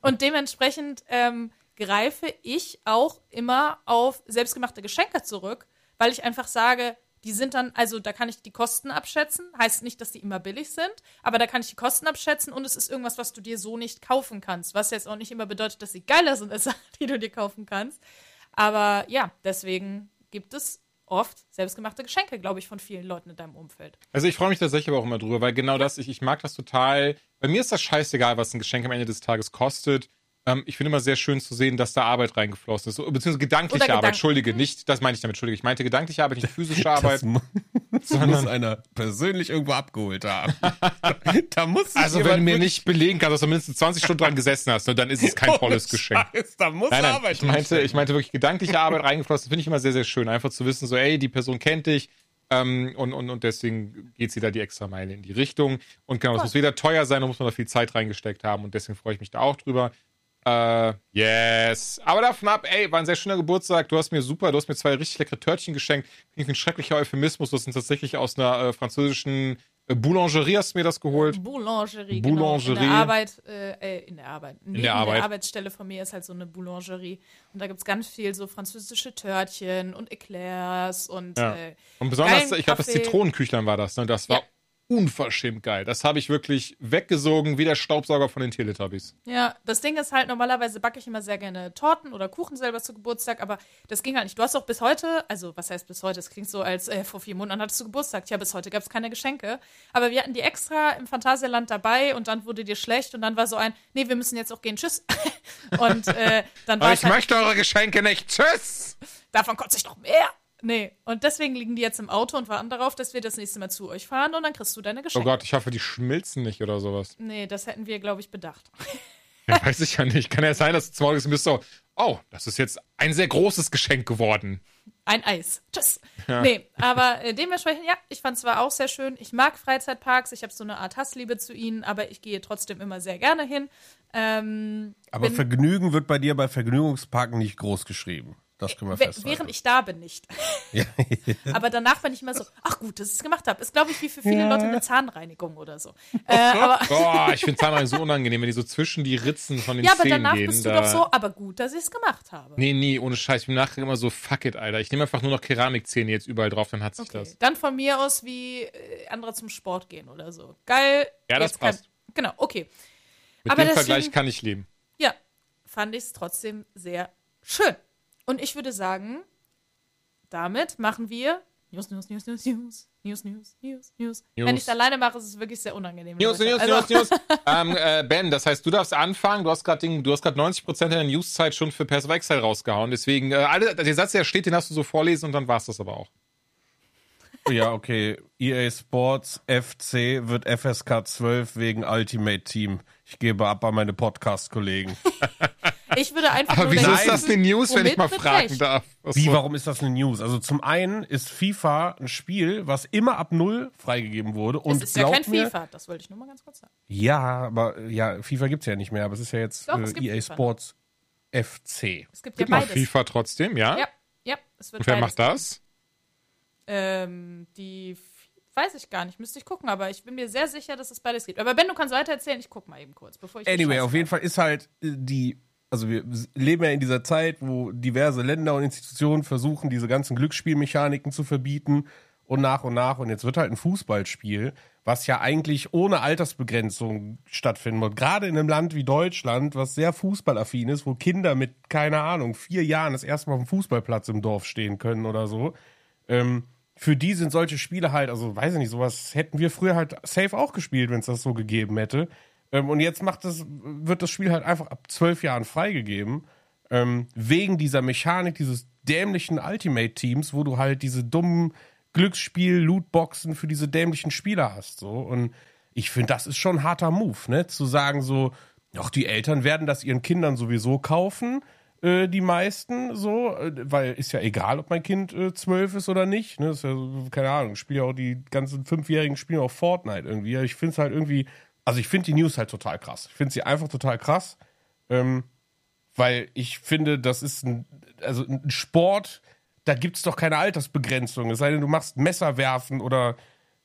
und dementsprechend ähm, greife ich auch immer auf selbstgemachte Geschenke zurück, weil ich einfach sage, die sind dann, also da kann ich die Kosten abschätzen. Heißt nicht, dass die immer billig sind, aber da kann ich die Kosten abschätzen und es ist irgendwas, was du dir so nicht kaufen kannst. Was jetzt auch nicht immer bedeutet, dass sie geiler sind als Sachen, die du dir kaufen kannst. Aber ja, deswegen gibt es oft selbstgemachte Geschenke, glaube ich, von vielen Leuten in deinem Umfeld. Also ich freue mich tatsächlich aber auch immer drüber, weil genau das, ich, ich mag das total. Bei mir ist das scheißegal, was ein Geschenk am Ende des Tages kostet. Ähm, ich finde immer sehr schön zu sehen, dass da Arbeit reingeflossen ist. Beziehungsweise gedankliche Gedanken. Arbeit, Entschuldige, nicht, das meine ich damit, Entschuldige. Ich meinte gedankliche Arbeit, nicht physische Arbeit. Das sondern muss einer persönlich irgendwo abgeholt haben. da muss Also wenn du mir nicht belegen kannst, dass du mindestens 20 Stunden dran gesessen hast, ne, dann ist es kein oh, tolles Geschenk. Scheiß, da muss nein, nein, Arbeit ich meinte, ich meinte wirklich gedankliche Arbeit reingeflossen. Finde ich immer sehr, sehr schön. Einfach zu wissen, so, ey, die Person kennt dich, ähm, und, und, und deswegen geht sie da die extra Meile in die Richtung. Und genau, es muss weder teuer sein, da muss man da viel Zeit reingesteckt haben. Und deswegen freue ich mich da auch drüber. Äh, yes. Aber davon ab, ey, war ein sehr schöner Geburtstag. Du hast mir super, du hast mir zwei richtig leckere Törtchen geschenkt. Ein schrecklicher Euphemismus. Das sind tatsächlich aus einer äh, französischen äh, Boulangerie hast du mir das geholt. Boulangerie, Boulangerie. Genau. In der Arbeit, äh, äh in der Arbeit. Neben in der, Arbeit. der Arbeitsstelle von mir ist halt so eine Boulangerie. Und da gibt es ganz viel so französische Törtchen und Eclairs und ja. äh, Und besonders, ich glaube, das Zitronenküchlein war das, ne? Das war ja unverschämt geil. Das habe ich wirklich weggesogen wie der Staubsauger von den Teletubbies. Ja, das Ding ist halt, normalerweise backe ich immer sehr gerne Torten oder Kuchen selber zu Geburtstag, aber das ging halt nicht. Du hast auch bis heute, also was heißt bis heute? Das klingt so, als äh, vor vier Monaten hattest du Geburtstag. Tja, bis heute gab es keine Geschenke. Aber wir hatten die extra im Phantasialand dabei und dann wurde dir schlecht und dann war so ein, nee, wir müssen jetzt auch gehen, tschüss. und äh, dann war Ich halt, möchte eure Geschenke nicht, tschüss! Davon kotze ich noch mehr. Nee, und deswegen liegen die jetzt im Auto und warten darauf, dass wir das nächste Mal zu euch fahren und dann kriegst du deine Geschenke. Oh Gott, ich hoffe, die schmilzen nicht oder sowas. Nee, das hätten wir, glaube ich, bedacht. Ja, weiß ich ja nicht. Kann ja sein, dass du morgens bist so, oh, das ist jetzt ein sehr großes Geschenk geworden. Ein Eis. Tschüss. Ja. Nee, aber äh, dementsprechend, ja, ich fand es zwar auch sehr schön. Ich mag Freizeitparks. Ich habe so eine Art Hassliebe zu ihnen, aber ich gehe trotzdem immer sehr gerne hin. Ähm, aber Vergnügen wird bei dir bei Vergnügungsparken nicht groß geschrieben. Das können wir festhalten. Während ich da bin, nicht. Ja. aber danach bin ich immer so, ach gut, dass ich es gemacht habe. Ist, glaube ich, wie für viele ja. Leute eine Zahnreinigung oder so. Äh, aber Boah, ich finde Zahnreinigung so unangenehm, wenn die so zwischen die Ritzen von den ja, Zähnen gehen. Ja, aber danach bist du doch so, aber gut, dass ich es gemacht habe. Nee, nee, ohne Scheiß. Ich bin nachher immer so, fuck it, Alter. Ich nehme einfach nur noch Keramikzähne jetzt überall drauf, dann hat sich okay. das. Dann von mir aus wie äh, andere zum Sport gehen oder so. Geil. Ja, das passt. Kann, genau, okay. Mit aber dem deswegen, Vergleich kann ich leben. Ja, fand ich es trotzdem sehr schön. Und ich würde sagen, damit machen wir News, News, News, News, News. News, News, News, News. News. Wenn ich es alleine mache, ist es wirklich sehr unangenehm. News, News, also. News, News. ähm, äh, ben, das heißt, du darfst anfangen. Du hast gerade 90% deiner News-Zeit schon für Perso Excel rausgehauen. Deswegen, äh, alle, der Satz, der steht, den hast du so vorlesen und dann war es das aber auch. Oh ja, okay. EA Sports FC wird FSK 12 wegen Ultimate Team. Ich gebe ab an meine Podcast-Kollegen. Ich würde einfach Aber wieso ist das eine News, wenn ich mal fragen recht. darf? Was Wie, warum ist das eine News? Also zum einen ist FIFA ein Spiel, was immer ab null freigegeben wurde. Und es ist ja kein mir, FIFA, das wollte ich nur mal ganz kurz sagen. Ja, aber ja, FIFA gibt es ja nicht mehr, aber es ist ja jetzt Doch, äh, EA FIFA. Sports FC. Es gibt ja beides. FIFA trotzdem, ja? Ja, ja. Es wird und wer macht das? Ähm, die weiß ich gar nicht, müsste ich gucken, aber ich bin mir sehr sicher, dass es beides gibt. Aber Ben, du kannst weiter erzählen, ich gucke mal eben kurz, bevor ich. Anyway, auf jeden Fall ist halt äh, die also wir leben ja in dieser Zeit, wo diverse Länder und Institutionen versuchen, diese ganzen Glücksspielmechaniken zu verbieten und nach und nach. Und jetzt wird halt ein Fußballspiel, was ja eigentlich ohne Altersbegrenzung stattfinden wird. Gerade in einem Land wie Deutschland, was sehr fußballaffin ist, wo Kinder mit, keine Ahnung, vier Jahren das erste Mal auf dem Fußballplatz im Dorf stehen können oder so. Ähm, für die sind solche Spiele halt, also weiß ich nicht, sowas hätten wir früher halt safe auch gespielt, wenn es das so gegeben hätte. Ähm, und jetzt macht das, wird das Spiel halt einfach ab zwölf Jahren freigegeben. Ähm, wegen dieser Mechanik dieses dämlichen Ultimate-Teams, wo du halt diese dummen Glücksspiel-Lootboxen für diese dämlichen Spieler hast. So. Und ich finde, das ist schon ein harter Move, ne? Zu sagen so, doch, die Eltern werden das ihren Kindern sowieso kaufen, äh, die meisten, so, äh, weil ist ja egal, ob mein Kind äh, zwölf ist oder nicht. Ne? ist ja, keine Ahnung, spielen auch die ganzen Fünfjährigen spielen auch Fortnite irgendwie. Ich finde es halt irgendwie also ich finde die News halt total krass. Ich finde sie einfach total krass, ähm, weil ich finde, das ist ein, also ein Sport, da gibt es doch keine Altersbegrenzung. Es sei denn, du machst Messer werfen oder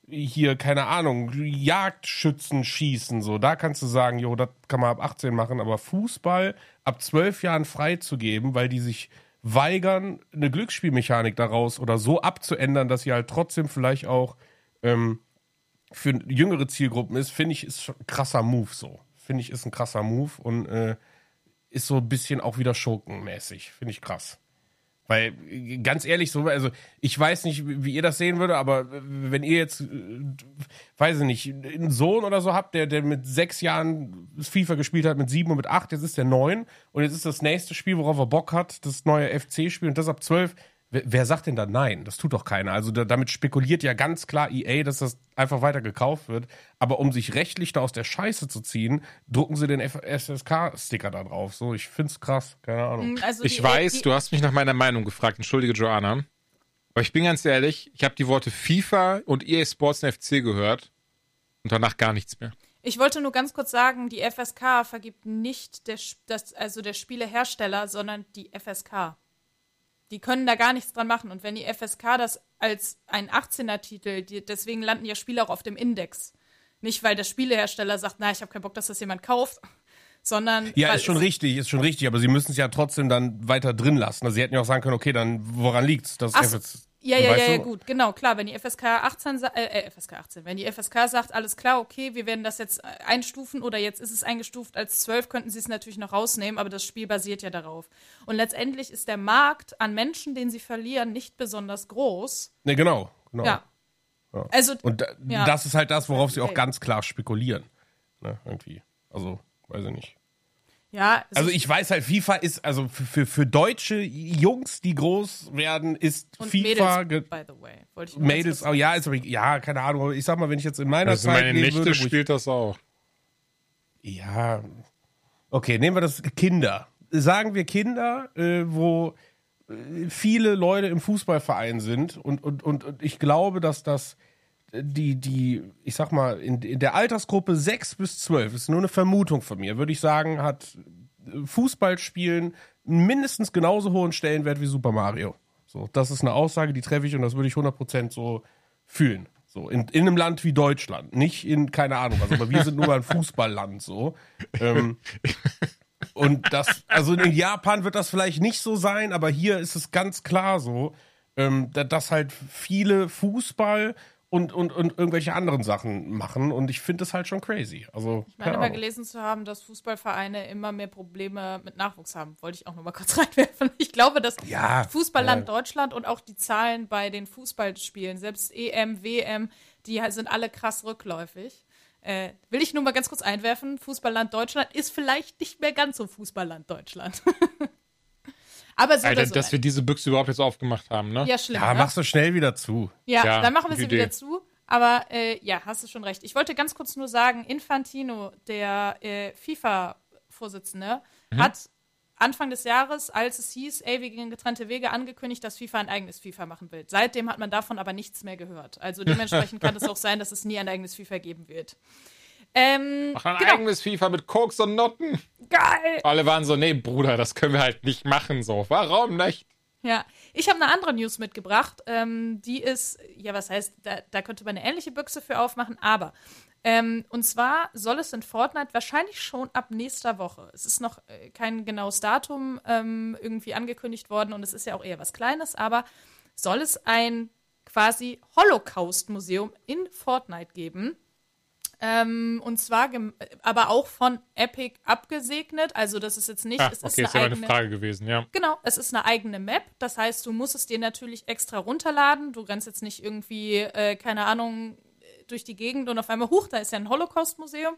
hier, keine Ahnung, Jagdschützen schießen, so. Da kannst du sagen, jo, das kann man ab 18 machen, aber Fußball ab 12 Jahren freizugeben, weil die sich weigern, eine Glücksspielmechanik daraus oder so abzuändern, dass sie halt trotzdem vielleicht auch ähm, für jüngere Zielgruppen ist, finde ich, ist ein krasser Move so. Finde ich, ist ein krasser Move und äh, ist so ein bisschen auch wieder schurkenmäßig. Finde ich krass. Weil, ganz ehrlich, so, also ich weiß nicht, wie ihr das sehen würdet, aber wenn ihr jetzt, äh, weiß ich nicht, einen Sohn oder so habt, der, der mit sechs Jahren FIFA gespielt hat, mit sieben und mit acht, jetzt ist der neun und jetzt ist das nächste Spiel, worauf er Bock hat, das neue FC-Spiel und das ab zwölf, Wer, sagt denn da nein? Das tut doch keiner. Also da, damit spekuliert ja ganz klar EA, dass das einfach weiter gekauft wird. Aber um sich rechtlich da aus der Scheiße zu ziehen, drucken sie den SSK-Sticker da drauf. So, ich find's krass. Keine Ahnung. Mm, also ich weiß, die, du hast mich nach meiner Meinung gefragt. Entschuldige, Joanna. Aber ich bin ganz ehrlich, ich habe die Worte FIFA und EA Sports und FC gehört und danach gar nichts mehr. Ich wollte nur ganz kurz sagen, die FSK vergibt nicht der, das, also der Spielehersteller, sondern die FSK. Die können da gar nichts dran machen. Und wenn die FSK das als ein 18er-Titel, deswegen landen ja Spiele auch auf dem Index. Nicht, weil der Spielehersteller sagt, na, ich habe keinen Bock, dass das jemand kauft, sondern. Ja, ist schon richtig, ist schon richtig, aber sie müssen es ja trotzdem dann weiter drin lassen. Also sie hätten ja auch sagen können, okay, dann woran liegt's? Das Ach, ja, ja, ja, ja, gut, genau, klar. Wenn die FSK 18, äh, äh, FSK 18, wenn die FSK sagt, alles klar, okay, wir werden das jetzt einstufen oder jetzt ist es eingestuft als 12, könnten sie es natürlich noch rausnehmen, aber das Spiel basiert ja darauf. Und letztendlich ist der Markt an Menschen, den sie verlieren, nicht besonders groß. Ne, genau, genau. Ja. ja. Also, Und ja. das ist halt das, worauf sie auch ganz klar spekulieren. Ne, irgendwie. Also, weiß ich nicht. Ja. Also ich weiß halt, FIFA ist, also für, für, für deutsche Jungs, die groß werden, ist und FIFA. Mädels, by the way. Wollte ich Mädels, oh ja, ist, ja, keine Ahnung. Ich sag mal, wenn ich jetzt in meiner also Zeit. Meine Nichte würde, spielt das auch. Ja. Okay, nehmen wir das Kinder. Sagen wir Kinder, äh, wo äh, viele Leute im Fußballverein sind und, und, und, und ich glaube, dass das die, die, ich sag mal, in, in der Altersgruppe 6 bis 12, ist nur eine Vermutung von mir, würde ich sagen, hat Fußballspielen mindestens genauso hohen Stellenwert wie Super Mario. So, das ist eine Aussage, die treffe ich und das würde ich 100% so fühlen. So, in, in einem Land wie Deutschland. Nicht in, keine Ahnung was, aber wir sind nur ein Fußballland, so. Ähm, und das, also in Japan wird das vielleicht nicht so sein, aber hier ist es ganz klar so, ähm, dass halt viele Fußball und, und, und irgendwelche anderen Sachen machen. Und ich finde das halt schon crazy. Also, ich meine, immer gelesen zu haben, dass Fußballvereine immer mehr Probleme mit Nachwuchs haben. Wollte ich auch noch mal kurz reinwerfen. Ich glaube, dass ja, Fußballland ja. Deutschland und auch die Zahlen bei den Fußballspielen, selbst EM, WM, die sind alle krass rückläufig. Äh, will ich nur mal ganz kurz einwerfen, Fußballland Deutschland ist vielleicht nicht mehr ganz so Fußballland Deutschland. Aber so Alter, so, dass wir diese Büchse überhaupt jetzt aufgemacht haben, ne? Ja, schlimm. Ja, ne? machst du schnell wieder zu. Ja, ja dann machen wir sie Idee. wieder zu. Aber äh, ja, hast du schon recht. Ich wollte ganz kurz nur sagen, Infantino, der äh, FIFA-Vorsitzende, mhm. hat Anfang des Jahres, als es hieß, ey, wir gehen getrennte Wege, angekündigt, dass FIFA ein eigenes FIFA machen will. Seitdem hat man davon aber nichts mehr gehört. Also dementsprechend kann es auch sein, dass es nie ein eigenes FIFA geben wird. Ähm, Mach ein genau. eigenes FIFA mit Koks und Noten. Geil! Alle waren so, nee, Bruder, das können wir halt nicht machen so. Warum nicht? Ja, ich habe eine andere News mitgebracht. Ähm, die ist, ja, was heißt, da, da, könnte man eine ähnliche Büchse für aufmachen, aber ähm, und zwar soll es in Fortnite wahrscheinlich schon ab nächster Woche. Es ist noch äh, kein genaues Datum ähm, irgendwie angekündigt worden und es ist ja auch eher was Kleines, aber soll es ein quasi Holocaust-Museum in Fortnite geben. Ähm, und zwar, aber auch von Epic abgesegnet. Also, das ist jetzt nicht. Ah, es okay, ist, eine, ist eigene, Frage gewesen, ja. Genau, es ist eine eigene Map. Das heißt, du musst es dir natürlich extra runterladen. Du rennst jetzt nicht irgendwie, äh, keine Ahnung, durch die Gegend und auf einmal, huch, da ist ja ein Holocaust-Museum.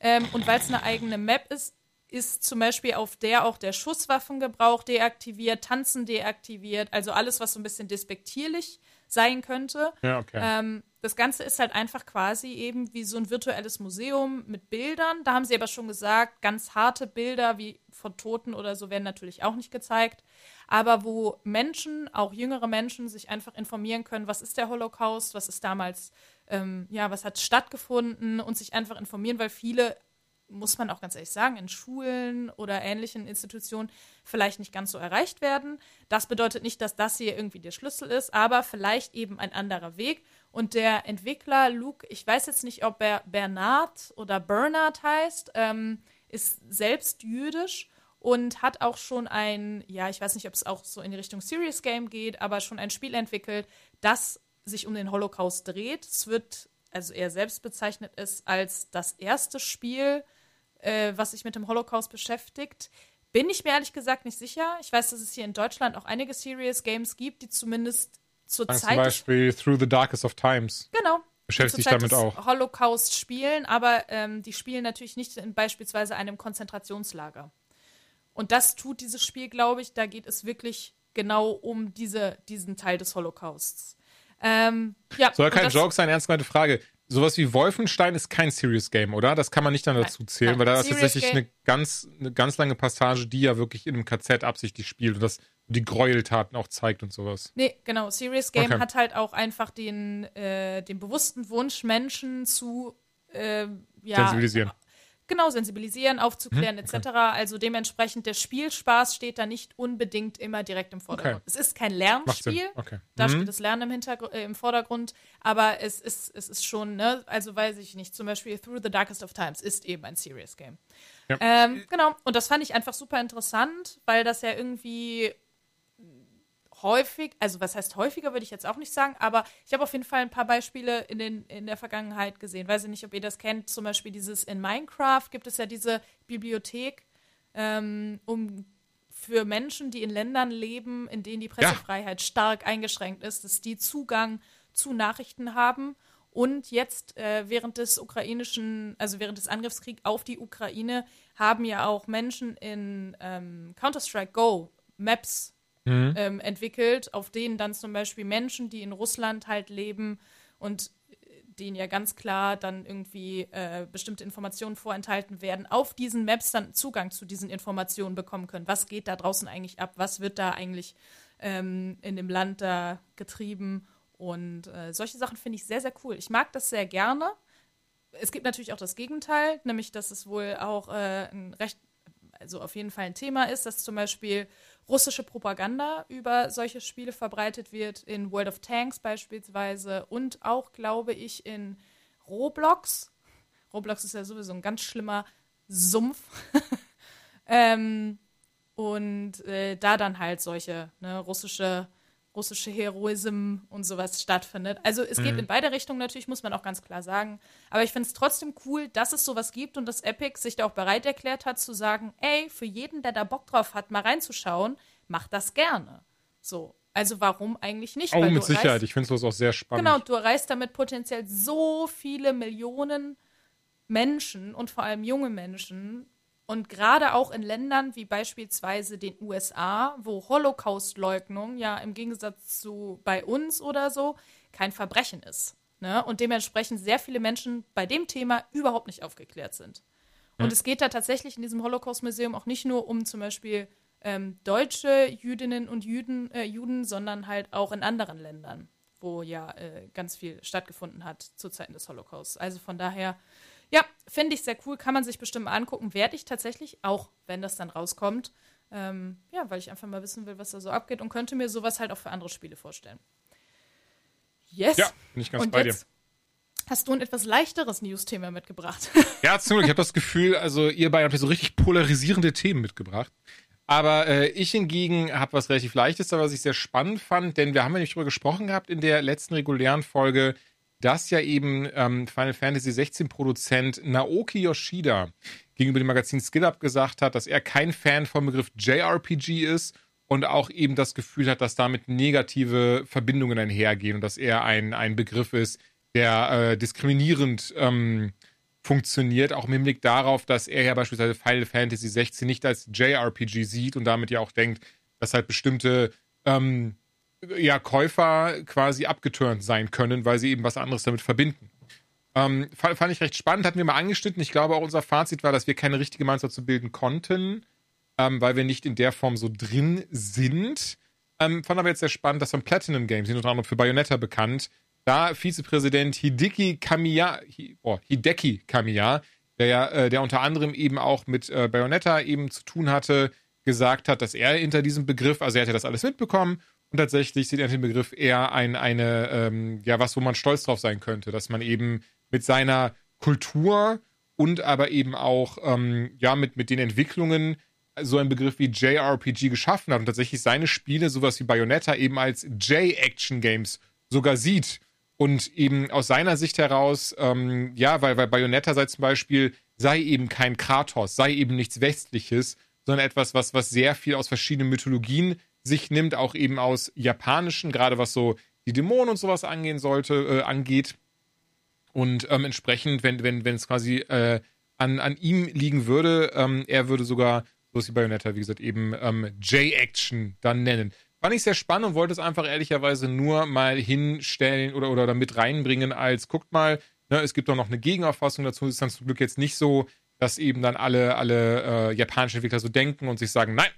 Ähm, und weil es eine eigene Map ist, ist zum Beispiel auf der auch der Schusswaffengebrauch deaktiviert, Tanzen deaktiviert, also alles, was so ein bisschen despektierlich sein könnte. Ja, okay. Ähm, das Ganze ist halt einfach quasi eben wie so ein virtuelles Museum mit Bildern. Da haben sie aber schon gesagt, ganz harte Bilder wie von Toten oder so werden natürlich auch nicht gezeigt. Aber wo Menschen, auch jüngere Menschen, sich einfach informieren können, was ist der Holocaust, was ist damals, ähm, ja, was hat stattgefunden und sich einfach informieren, weil viele muss man auch ganz ehrlich sagen, in Schulen oder ähnlichen Institutionen vielleicht nicht ganz so erreicht werden. Das bedeutet nicht, dass das hier irgendwie der Schlüssel ist, aber vielleicht eben ein anderer Weg. Und der Entwickler Luke, ich weiß jetzt nicht, ob er Bernard oder Bernard heißt, ähm, ist selbst jüdisch und hat auch schon ein, ja, ich weiß nicht, ob es auch so in die Richtung Serious Game geht, aber schon ein Spiel entwickelt, das sich um den Holocaust dreht. Es wird, also er selbst bezeichnet es als das erste Spiel, äh, was sich mit dem Holocaust beschäftigt. Bin ich mir ehrlich gesagt nicht sicher. Ich weiß, dass es hier in Deutschland auch einige Serious Games gibt, die zumindest zur Zeit. Zum Beispiel Through the Darkest of Times. Genau. Beschäftigt sich damit auch. Holocaust spielen, aber ähm, die spielen natürlich nicht in beispielsweise einem Konzentrationslager. Und das tut dieses Spiel, glaube ich. Da geht es wirklich genau um diese, diesen Teil des Holocausts. Ähm, ja, Soll kein Joke sein, ernst gemeinte Frage sowas wie Wolfenstein ist kein Serious Game, oder? Das kann man nicht dann dazu zählen, Nein. weil da ist tatsächlich eine ganz, eine ganz lange Passage, die ja wirklich in einem KZ absichtlich spielt und das die Gräueltaten auch zeigt und sowas. Nee, genau. Serious Game okay. hat halt auch einfach den, äh, den bewussten Wunsch, Menschen zu äh, ja, sensibilisieren genau sensibilisieren, aufzuklären mhm, okay. etc. Also dementsprechend der Spielspaß steht da nicht unbedingt immer direkt im Vordergrund. Okay. Es ist kein Lernspiel, okay. da mhm. steht das Lernen im, Hintergrund, äh, im Vordergrund, aber es ist, es ist schon, ne, also weiß ich nicht, zum Beispiel Through the Darkest of Times ist eben ein Serious Game. Ja. Ähm, genau, und das fand ich einfach super interessant, weil das ja irgendwie häufig, also was heißt häufiger, würde ich jetzt auch nicht sagen, aber ich habe auf jeden Fall ein paar Beispiele in, den, in der Vergangenheit gesehen. Weiß ich nicht, ob ihr das kennt. Zum Beispiel dieses in Minecraft gibt es ja diese Bibliothek, ähm, um für Menschen, die in Ländern leben, in denen die Pressefreiheit ja. stark eingeschränkt ist, dass die Zugang zu Nachrichten haben. Und jetzt äh, während des ukrainischen, also während des Angriffskriegs auf die Ukraine, haben ja auch Menschen in ähm, Counter-Strike Go Maps mhm. ähm, entwickelt, auf denen dann zum Beispiel Menschen, die in Russland halt leben und denen ja ganz klar dann irgendwie äh, bestimmte Informationen vorenthalten werden, auf diesen Maps dann Zugang zu diesen Informationen bekommen können. Was geht da draußen eigentlich ab? Was wird da eigentlich ähm, in dem Land da getrieben? Und äh, solche Sachen finde ich sehr, sehr cool. Ich mag das sehr gerne. Es gibt natürlich auch das Gegenteil, nämlich dass es wohl auch äh, ein recht, also auf jeden Fall ein Thema ist, dass zum Beispiel russische Propaganda über solche Spiele verbreitet wird, in World of Tanks beispielsweise und auch, glaube ich, in Roblox. Roblox ist ja sowieso ein ganz schlimmer Sumpf. ähm, und äh, da dann halt solche ne, russische russische Heroism und sowas stattfindet. Also es mhm. geht in beide Richtungen natürlich, muss man auch ganz klar sagen. Aber ich finde es trotzdem cool, dass es sowas gibt und dass Epic sich da auch bereit erklärt hat zu sagen, ey, für jeden, der da Bock drauf hat, mal reinzuschauen, macht das gerne. So. Also warum eigentlich nicht? Oh, Weil mit Sicherheit. Erreichst, ich finde sowas auch sehr spannend. Genau, du erreichst damit potenziell so viele Millionen Menschen und vor allem junge Menschen und gerade auch in Ländern wie beispielsweise den USA, wo Holocaust-Leugnung ja im Gegensatz zu bei uns oder so kein Verbrechen ist. Ne? Und dementsprechend sehr viele Menschen bei dem Thema überhaupt nicht aufgeklärt sind. Und hm. es geht da tatsächlich in diesem Holocaust-Museum auch nicht nur um zum Beispiel ähm, deutsche Jüdinnen und Juden, äh, Juden, sondern halt auch in anderen Ländern, wo ja äh, ganz viel stattgefunden hat zu Zeiten des Holocaust. Also von daher ja, finde ich sehr cool, kann man sich bestimmt mal angucken. Werde ich tatsächlich, auch wenn das dann rauskommt. Ähm, ja, weil ich einfach mal wissen will, was da so abgeht und könnte mir sowas halt auch für andere Spiele vorstellen. Yes. Ja, bin ich ganz und bei dir. Hast du ein etwas leichteres News-Thema mitgebracht? Ja, zum Glück. Ich habe das Gefühl, also ihr beide habt hier so richtig polarisierende Themen mitgebracht. Aber äh, ich hingegen habe was relativ Leichtes, was ich sehr spannend fand, denn wir haben ja nicht drüber gesprochen gehabt in der letzten regulären Folge, dass ja eben ähm, Final Fantasy 16 Produzent Naoki Yoshida gegenüber dem Magazin Skill Up gesagt hat, dass er kein Fan vom Begriff JRPG ist und auch eben das Gefühl hat, dass damit negative Verbindungen einhergehen und dass er ein, ein Begriff ist, der äh, diskriminierend ähm, funktioniert, auch im Hinblick darauf, dass er ja beispielsweise Final Fantasy 16 nicht als JRPG sieht und damit ja auch denkt, dass halt bestimmte ähm, ja, Käufer quasi abgeturnt sein können, weil sie eben was anderes damit verbinden. Ähm, fand, ich recht spannend, hatten wir mal angeschnitten. Ich glaube, auch unser Fazit war, dass wir keine richtige Meinung dazu bilden konnten, ähm, weil wir nicht in der Form so drin sind. Ähm, fand aber jetzt sehr spannend, dass von Platinum Games, sind unter anderem für Bayonetta bekannt, da Vizepräsident Hideki Kamiya, oh, Hideki Kamiya, der ja, äh, der unter anderem eben auch mit äh, Bayonetta eben zu tun hatte, gesagt hat, dass er hinter diesem Begriff, also er hat ja das alles mitbekommen und tatsächlich sieht er den Begriff eher ein, eine, ähm, ja, was, wo man stolz drauf sein könnte, dass man eben mit seiner Kultur und aber eben auch, ähm, ja, mit, mit den Entwicklungen so einen Begriff wie JRPG geschaffen hat und tatsächlich seine Spiele, sowas wie Bayonetta, eben als J-Action-Games sogar sieht. Und eben aus seiner Sicht heraus, ähm, ja, weil, weil Bayonetta sei zum Beispiel, sei eben kein Kratos, sei eben nichts Westliches, sondern etwas, was, was sehr viel aus verschiedenen Mythologien sich nimmt, auch eben aus japanischen, gerade was so die Dämonen und sowas angehen sollte, äh, angeht. Und ähm, entsprechend, wenn wenn wenn es quasi äh, an, an ihm liegen würde, ähm, er würde sogar, so ist die Bayonetta, wie gesagt, eben ähm, J-Action dann nennen. Fand ich sehr spannend und wollte es einfach ehrlicherweise nur mal hinstellen oder, oder damit reinbringen, als guckt mal, ne, es gibt auch noch eine Gegenauffassung dazu. Ist dann zum Glück jetzt nicht so, dass eben dann alle, alle äh, japanischen Entwickler so denken und sich sagen, nein,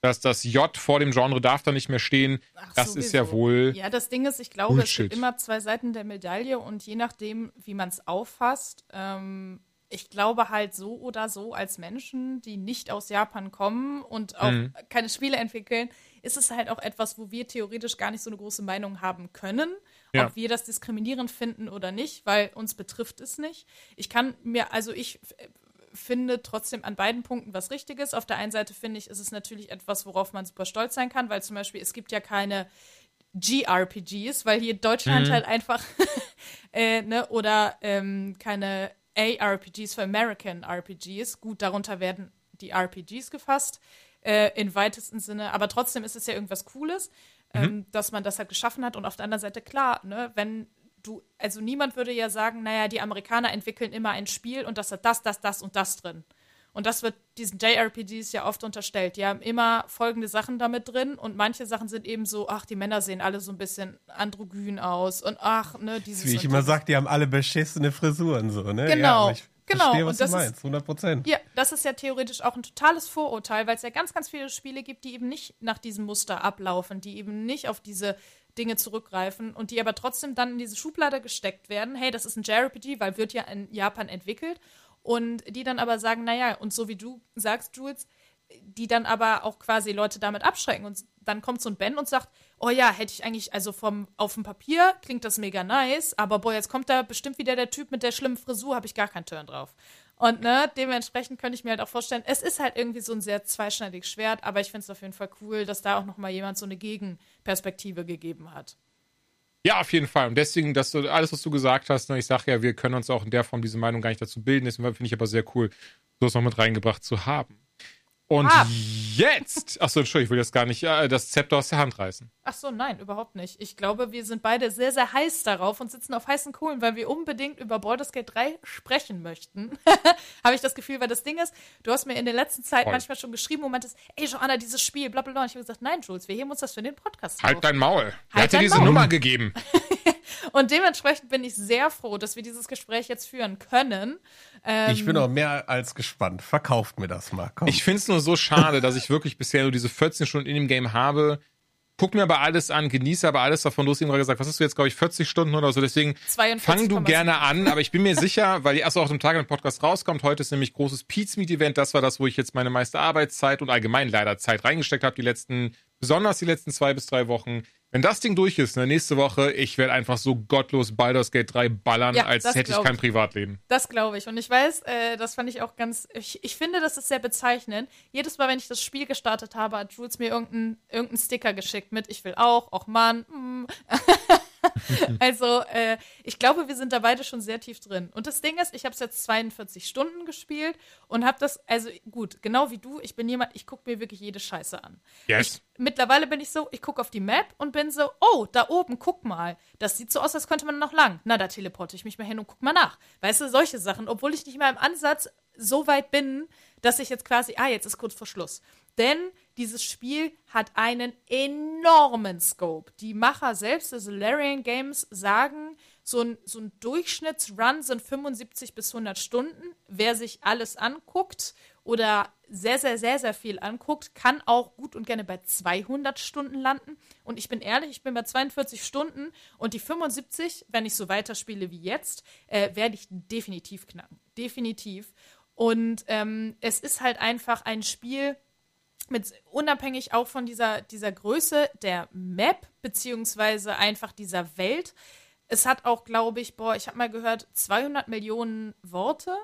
dass das J vor dem Genre darf da nicht mehr stehen. Ach, das sowieso. ist ja wohl. Ja, das Ding ist, ich glaube, Bullshit. es gibt immer zwei Seiten der Medaille und je nachdem, wie man es auffasst, ähm, ich glaube halt so oder so als Menschen, die nicht aus Japan kommen und auch mhm. keine Spiele entwickeln, ist es halt auch etwas, wo wir theoretisch gar nicht so eine große Meinung haben können, ja. ob wir das diskriminierend finden oder nicht, weil uns betrifft es nicht. Ich kann mir, also ich finde trotzdem an beiden Punkten was Richtiges. Auf der einen Seite finde ich, ist es natürlich etwas, worauf man super stolz sein kann, weil zum Beispiel es gibt ja keine GRPGs, weil hier Deutschland mhm. halt einfach, äh, ne, oder ähm, keine ARPGs für American RPGs. Gut, darunter werden die RPGs gefasst, äh, im weitesten Sinne, aber trotzdem ist es ja irgendwas Cooles, mhm. ähm, dass man das halt geschaffen hat. Und auf der anderen Seite, klar, ne, wenn du, also niemand würde ja sagen, naja, die Amerikaner entwickeln immer ein Spiel und das hat das, das, das und das drin. Und das wird diesen JRPGs ja oft unterstellt. Die haben immer folgende Sachen damit drin und manche Sachen sind eben so, ach, die Männer sehen alle so ein bisschen androgyn aus und ach, ne, dieses. Wie ich immer sage, die haben alle beschissene Frisuren so, ne? Genau. Ja, genau. Verstehe, was und das du meinst, 100 Prozent. Ja, das ist ja theoretisch auch ein totales Vorurteil, weil es ja ganz, ganz viele Spiele gibt, die eben nicht nach diesem Muster ablaufen, die eben nicht auf diese Dinge zurückgreifen und die aber trotzdem dann in diese Schublade gesteckt werden. Hey, das ist ein JRPG, weil wird ja in Japan entwickelt. Und die dann aber sagen, naja, und so wie du sagst, Jules, die dann aber auch quasi Leute damit abschrecken. Und dann kommt so ein Ben und sagt, oh ja, hätte ich eigentlich, also vom, auf dem Papier klingt das mega nice, aber boah, jetzt kommt da bestimmt wieder der Typ mit der schlimmen Frisur, habe ich gar keinen Turn drauf. Und ne, dementsprechend könnte ich mir halt auch vorstellen, es ist halt irgendwie so ein sehr zweischneidiges Schwert, aber ich finde es auf jeden Fall cool, dass da auch noch mal jemand so eine Gegenperspektive gegeben hat. Ja, auf jeden Fall. Und deswegen, dass du alles, was du gesagt hast, ne, ich sage ja, wir können uns auch in der Form diese Meinung gar nicht dazu bilden. Deswegen finde ich aber sehr cool, sowas noch mit reingebracht zu haben. Und ah. jetzt, achso, Entschuldigung, ich will jetzt gar nicht äh, das Zepter aus der Hand reißen. Ach so, nein, überhaupt nicht. Ich glaube, wir sind beide sehr, sehr heiß darauf und sitzen auf heißen Kohlen, weil wir unbedingt über Baldur's Gate 3 sprechen möchten. Habe ich das Gefühl, weil das Ding ist, du hast mir in der letzten Zeit Voll. manchmal schon geschrieben und meintest, ey, Joanna, dieses Spiel, bla bla bla. Und ich habe gesagt, nein, Jules, wir heben uns das für den Podcast Halt auf. dein Maul. Wer hat dir diese Maul. Nummer gegeben? und dementsprechend bin ich sehr froh, dass wir dieses Gespräch jetzt führen können. Ähm, ich bin auch mehr als gespannt. Verkauft mir das mal. Komm. Ich finde es nur so schade, dass ich wirklich bisher nur diese 14 Stunden in dem Game habe. Guck mir aber alles an, genieße aber alles davon. Du hast eben gerade gesagt, was hast du jetzt, glaube ich, 40 Stunden oder so. Deswegen 42, fang du gerne an. Aber ich bin mir sicher, weil die erst auch am Tag im Podcast rauskommt. Heute ist nämlich großes Pete's Meet Event. Das war das, wo ich jetzt meine meiste Arbeitszeit und allgemein leider Zeit reingesteckt habe. Die letzten, besonders die letzten zwei bis drei Wochen. Wenn das Ding durch ist, ne, nächste Woche, ich werde einfach so gottlos Baldur's Gate 3 ballern, ja, als hätte ich kein Privatleben. Das glaube ich. Und ich weiß, äh, das fand ich auch ganz. Ich, ich finde, das ist sehr bezeichnend. Jedes Mal, wenn ich das Spiel gestartet habe, hat Jules mir irgendeinen irgendein Sticker geschickt mit, ich will auch, auch Mann. Mm. also, äh, ich glaube, wir sind da beide schon sehr tief drin. Und das Ding ist, ich habe es jetzt 42 Stunden gespielt und habe das, also gut, genau wie du, ich bin jemand, ich gucke mir wirklich jede Scheiße an. Yes. Ich, mittlerweile bin ich so, ich gucke auf die Map und bin so, oh, da oben, guck mal. Das sieht so aus, als könnte man noch lang. Na, da teleporte ich mich mal hin und guck mal nach. Weißt du, solche Sachen, obwohl ich nicht mal im Ansatz so weit bin, dass ich jetzt quasi, ah, jetzt ist kurz vor Schluss. Denn dieses Spiel hat einen enormen Scope. Die Macher selbst, also Larian Games, sagen, so ein, so ein Durchschnittsrun sind 75 bis 100 Stunden. Wer sich alles anguckt oder sehr, sehr, sehr, sehr viel anguckt, kann auch gut und gerne bei 200 Stunden landen. Und ich bin ehrlich, ich bin bei 42 Stunden und die 75, wenn ich so weiterspiele wie jetzt, äh, werde ich definitiv knacken. Definitiv. Und ähm, es ist halt einfach ein Spiel, mit unabhängig auch von dieser, dieser Größe der Map, beziehungsweise einfach dieser Welt. Es hat auch, glaube ich, boah, ich habe mal gehört, 200 Millionen Worte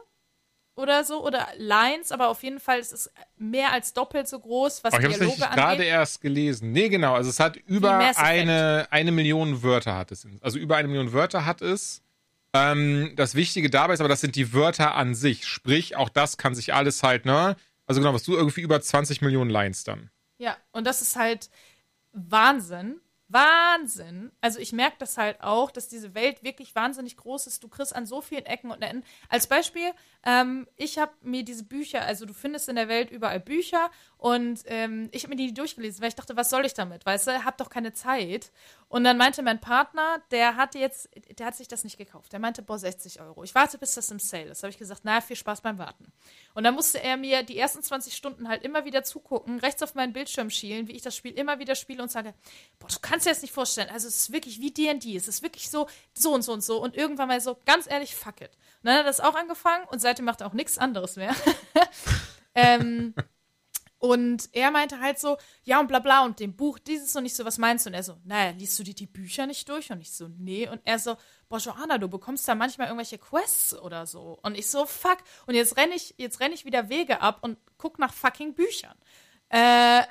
oder so oder Lines, aber auf jeden Fall ist es mehr als doppelt so groß, was oh, ich Dialoge angeht. Ich habe gerade erst gelesen. Nee, genau, also es hat über eine, eine Million Wörter hat es. Also über eine Million Wörter hat es. Ähm, das Wichtige dabei ist aber, das sind die Wörter an sich. Sprich, auch das kann sich alles halt, ne? Also genau, was du irgendwie über 20 Millionen Lines dann. Ja, und das ist halt Wahnsinn. Wahnsinn. Also ich merke das halt auch, dass diese Welt wirklich wahnsinnig groß ist. Du kriegst an so vielen Ecken und Enden. Als Beispiel, ähm, ich habe mir diese Bücher, also du findest in der Welt überall Bücher und ähm, ich habe mir die durchgelesen, weil ich dachte, was soll ich damit? Weißt du, hab doch keine Zeit. Und dann meinte mein Partner, der hatte jetzt, der hat sich das nicht gekauft. Der meinte, boah, 60 Euro. Ich warte, bis das im Sale ist. habe ich gesagt, na, viel Spaß beim Warten. Und dann musste er mir die ersten 20 Stunden halt immer wieder zugucken, rechts auf meinen Bildschirm schielen, wie ich das Spiel immer wieder spiele und sage, boah, du kannst dir das nicht vorstellen. Also es ist wirklich wie D&D. Es ist wirklich so, so und so und so. Und irgendwann mal so, ganz ehrlich, fuck it. Und dann hat er das auch angefangen und seitdem macht er auch nichts anderes mehr. ähm, und er meinte halt so, ja und bla bla und dem Buch dieses und nicht so, was meinst du? Und er so, naja, liest du dir die Bücher nicht durch? Und ich so, nee. Und er so, boah, Johanna, du bekommst da manchmal irgendwelche Quests oder so. Und ich so, fuck. Und jetzt renne ich, jetzt renn ich wieder Wege ab und guck nach fucking Büchern. Äh.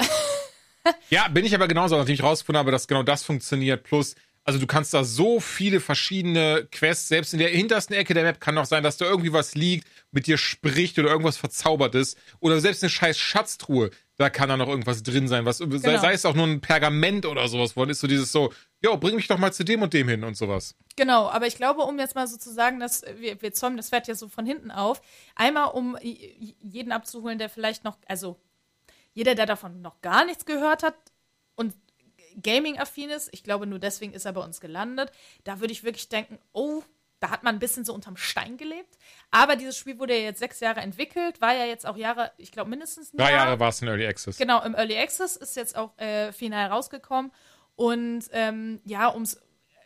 ja, bin ich aber genauso, nachdem ich rausgefunden habe, dass genau das funktioniert. Plus, also du kannst da so viele verschiedene Quests, selbst in der hintersten Ecke der Map kann auch sein, dass da irgendwie was liegt, mit dir spricht oder irgendwas verzaubert ist. Oder selbst eine scheiß Schatztruhe, da kann da noch irgendwas drin sein. Was, genau. sei, sei, es auch nur ein Pergament oder sowas, wo ist so dieses so, jo, bring mich doch mal zu dem und dem hin und sowas. Genau, aber ich glaube, um jetzt mal so zu sagen, dass wir, wir zäumen das Pferd ja so von hinten auf, einmal um jeden abzuholen, der vielleicht noch, also jeder, der davon noch gar nichts gehört hat und Gaming-affin ist, ich glaube, nur deswegen ist er bei uns gelandet, da würde ich wirklich denken, oh, da hat man ein bisschen so unterm Stein gelebt. Aber dieses Spiel wurde ja jetzt sechs Jahre entwickelt, war ja jetzt auch Jahre, ich glaube mindestens ein Drei Jahr. Jahre war es in Early Access. Genau, im Early Access ist jetzt auch äh, final rausgekommen. Und ähm, ja, um es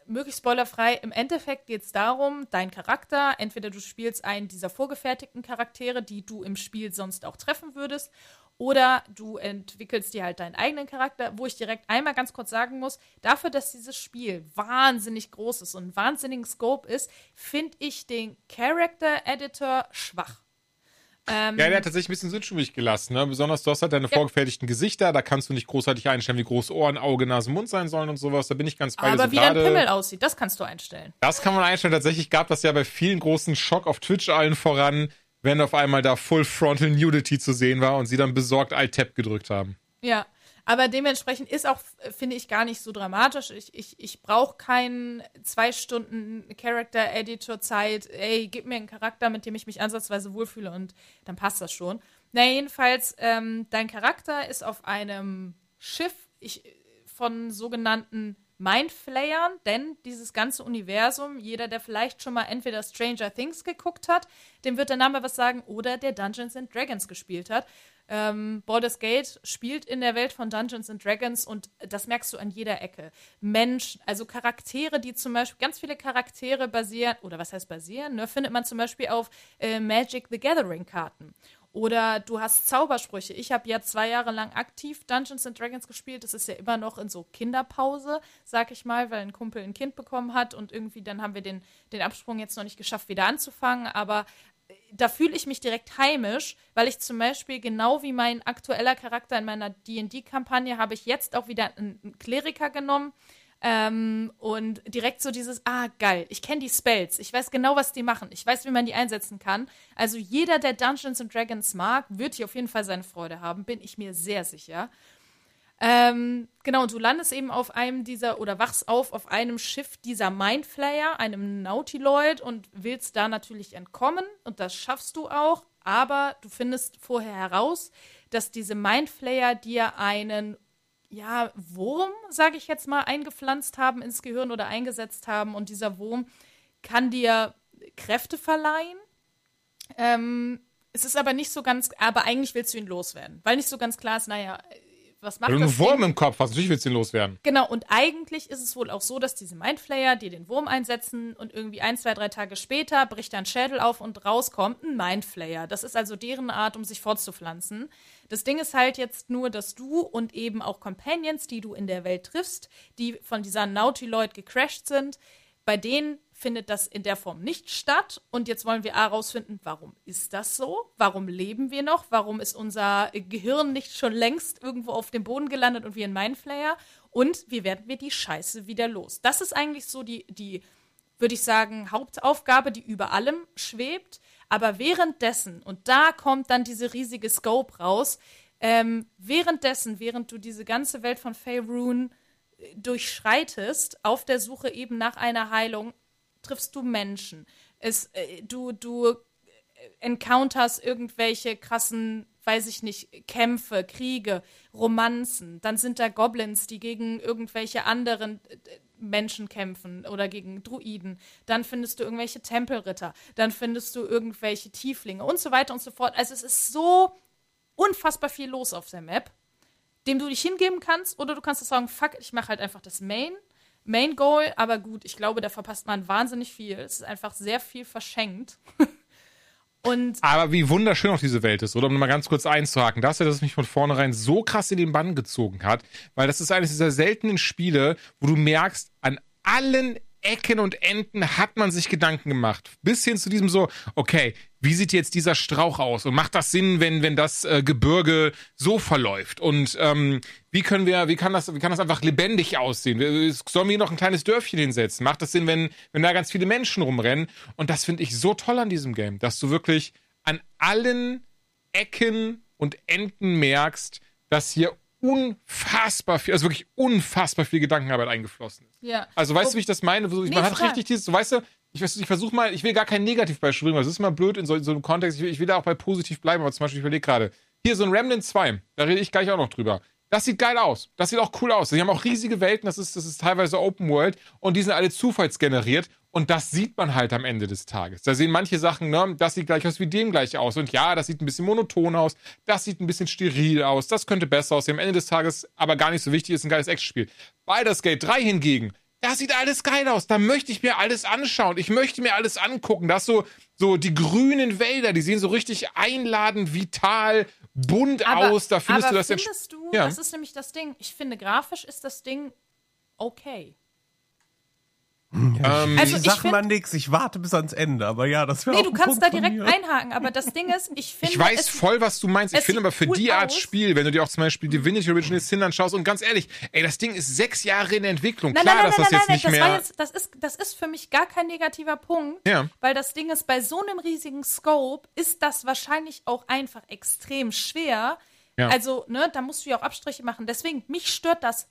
möglichst spoilerfrei, im Endeffekt geht es darum, dein Charakter, entweder du spielst einen dieser vorgefertigten Charaktere, die du im Spiel sonst auch treffen würdest, oder du entwickelst dir halt deinen eigenen Charakter, wo ich direkt einmal ganz kurz sagen muss, dafür, dass dieses Spiel wahnsinnig groß ist und einen wahnsinnigen Scope ist, finde ich den Character Editor schwach. Ähm, ja, der hat tatsächlich ein bisschen sinnschuldig gelassen. Ne? Besonders du hast halt deine ja. vorgefertigten Gesichter, da kannst du nicht großartig einstellen, wie groß Ohren, Auge, Nase, Mund sein sollen und sowas. Da bin ich ganz bei Aber so wie dein Pimmel aussieht, das kannst du einstellen. Das kann man einstellen. Tatsächlich gab das ja bei vielen großen Schock auf Twitch allen voran, wenn auf einmal da Full Frontal Nudity zu sehen war und sie dann besorgt Alt-Tab gedrückt haben. Ja. Aber dementsprechend ist auch, finde ich, gar nicht so dramatisch. Ich, ich, ich brauche keinen zwei Stunden Character-Editor-Zeit. Ey, gib mir einen Charakter, mit dem ich mich ansatzweise wohlfühle und dann passt das schon. Na, jedenfalls, ähm, dein Charakter ist auf einem Schiff ich, von sogenannten Mindflayern, denn dieses ganze Universum, jeder, der vielleicht schon mal entweder Stranger Things geguckt hat, dem wird der Name was sagen, oder der Dungeons and Dragons gespielt hat, ähm, Baldur's Gate spielt in der Welt von Dungeons and Dragons und das merkst du an jeder Ecke. Menschen, also Charaktere, die zum Beispiel, ganz viele Charaktere basieren, oder was heißt basieren, ne, findet man zum Beispiel auf äh, Magic the Gathering Karten. Oder du hast Zaubersprüche. Ich habe ja zwei Jahre lang aktiv Dungeons and Dragons gespielt. Das ist ja immer noch in so Kinderpause, sag ich mal, weil ein Kumpel ein Kind bekommen hat und irgendwie dann haben wir den, den Absprung jetzt noch nicht geschafft, wieder anzufangen. Aber da fühle ich mich direkt heimisch, weil ich zum Beispiel genau wie mein aktueller Charakter in meiner D&D-Kampagne habe ich jetzt auch wieder einen Kleriker genommen ähm, und direkt so dieses, ah geil, ich kenne die Spells, ich weiß genau, was die machen, ich weiß, wie man die einsetzen kann. Also jeder, der Dungeons and Dragons mag, wird hier auf jeden Fall seine Freude haben, bin ich mir sehr sicher. Ähm, genau, und du landest eben auf einem dieser oder wachst auf auf einem Schiff dieser Mindflayer, einem Nautiloid und willst da natürlich entkommen und das schaffst du auch, aber du findest vorher heraus, dass diese Mindflayer dir einen ja, Wurm, sage ich jetzt mal, eingepflanzt haben ins Gehirn oder eingesetzt haben und dieser Wurm kann dir Kräfte verleihen. Ähm, es ist aber nicht so ganz, aber eigentlich willst du ihn loswerden, weil nicht so ganz klar ist, naja, was macht Wenn du einen Wurm im Kopf hast, natürlich willst du ihn loswerden. Genau, und eigentlich ist es wohl auch so, dass diese Mindflayer dir den Wurm einsetzen und irgendwie ein, zwei, drei Tage später bricht dein Schädel auf und rauskommt ein Mindflayer. Das ist also deren Art, um sich fortzupflanzen. Das Ding ist halt jetzt nur, dass du und eben auch Companions, die du in der Welt triffst, die von dieser Nautiloid gecrashed sind, bei denen findet das in der Form nicht statt. Und jetzt wollen wir herausfinden, warum ist das so? Warum leben wir noch? Warum ist unser Gehirn nicht schon längst irgendwo auf dem Boden gelandet und wie ein Mindflayer? Und wie werden wir die Scheiße wieder los? Das ist eigentlich so die, die würde ich sagen, Hauptaufgabe, die über allem schwebt. Aber währenddessen, und da kommt dann diese riesige Scope raus, ähm, währenddessen, während du diese ganze Welt von Faerun durchschreitest, auf der Suche eben nach einer Heilung, triffst du Menschen. Es, äh, du, du äh, encounters irgendwelche krassen, weiß ich nicht, Kämpfe, Kriege, Romanzen. Dann sind da Goblins, die gegen irgendwelche anderen äh, Menschen kämpfen oder gegen Druiden. Dann findest du irgendwelche Tempelritter. Dann findest du irgendwelche Tieflinge und so weiter und so fort. Also es ist so unfassbar viel los auf der Map dem du dich hingeben kannst, oder du kannst sagen, fuck, ich mache halt einfach das Main, Main Goal, aber gut, ich glaube, da verpasst man wahnsinnig viel. Es ist einfach sehr viel verschenkt. Und aber wie wunderschön auch diese Welt ist, oder? Um mal ganz kurz einzuhaken, das dass es mich von vornherein so krass in den Bann gezogen hat, weil das ist eines dieser seltenen Spiele, wo du merkst, an allen Ecken und Enden hat man sich Gedanken gemacht. Bis hin zu diesem so, okay, wie sieht jetzt dieser Strauch aus? Und macht das Sinn, wenn, wenn das äh, Gebirge so verläuft? Und ähm, wie können wir, wie kann das, wie kann das einfach lebendig aussehen? Sollen wir hier noch ein kleines Dörfchen hinsetzen? Macht das Sinn, wenn, wenn da ganz viele Menschen rumrennen? Und das finde ich so toll an diesem Game, dass du wirklich an allen Ecken und Enden merkst, dass hier unfassbar viel, also wirklich unfassbar viel Gedankenarbeit eingeflossen ist. Ja. Also weißt oh. du, wie ich das meine? Man nee, hat klar. richtig dieses, so, weißt du, ich, ich versuche mal, ich will gar kein Negativbeispiel bringen, weil es ist mal blöd in so, in so einem Kontext. Ich will, ich will da auch bei positiv bleiben, aber zum Beispiel, ich überlege gerade, hier so ein Remnant 2, da rede ich gleich auch noch drüber. Das sieht geil aus. Das sieht auch cool aus. Die haben auch riesige Welten, das ist, das ist teilweise Open World und die sind alle zufallsgeneriert und das sieht man halt am Ende des Tages. Da sehen manche Sachen, ne, das sieht gleich aus wie dem gleich aus. Und ja, das sieht ein bisschen monoton aus, das sieht ein bisschen steril aus, das könnte besser aussehen. Am Ende des Tages aber gar nicht so wichtig, ist ein geiles Actionspiel. Baldur's Gate 3 hingegen, das sieht alles geil aus. Da möchte ich mir alles anschauen. Ich möchte mir alles angucken. Das so, so die grünen Wälder, die sehen so richtig einladend, vital, bunt aber, aus. Da findest aber du das findest du, ja. das ist nämlich das Ding. Ich finde, grafisch ist das Ding okay. Ja, ähm, also ich sag mal nix, ich warte bis ans Ende, aber ja, das wäre Nee, du kannst Punkt da direkt einhaken, aber das Ding ist, ich finde. Ich weiß voll, was du meinst. Ich finde aber für cool die Art aus. Spiel, wenn du dir auch zum Beispiel Divinity Original Sin anschaust und ganz ehrlich, ey, das Ding ist sechs Jahre in Entwicklung. Nein, Klar, nein, dass nein, das nein, jetzt nicht das mehr. Jetzt, das, ist, das ist für mich gar kein negativer Punkt, ja. weil das Ding ist, bei so einem riesigen Scope ist das wahrscheinlich auch einfach extrem schwer. Ja. Also, ne, da musst du ja auch Abstriche machen. Deswegen, mich stört das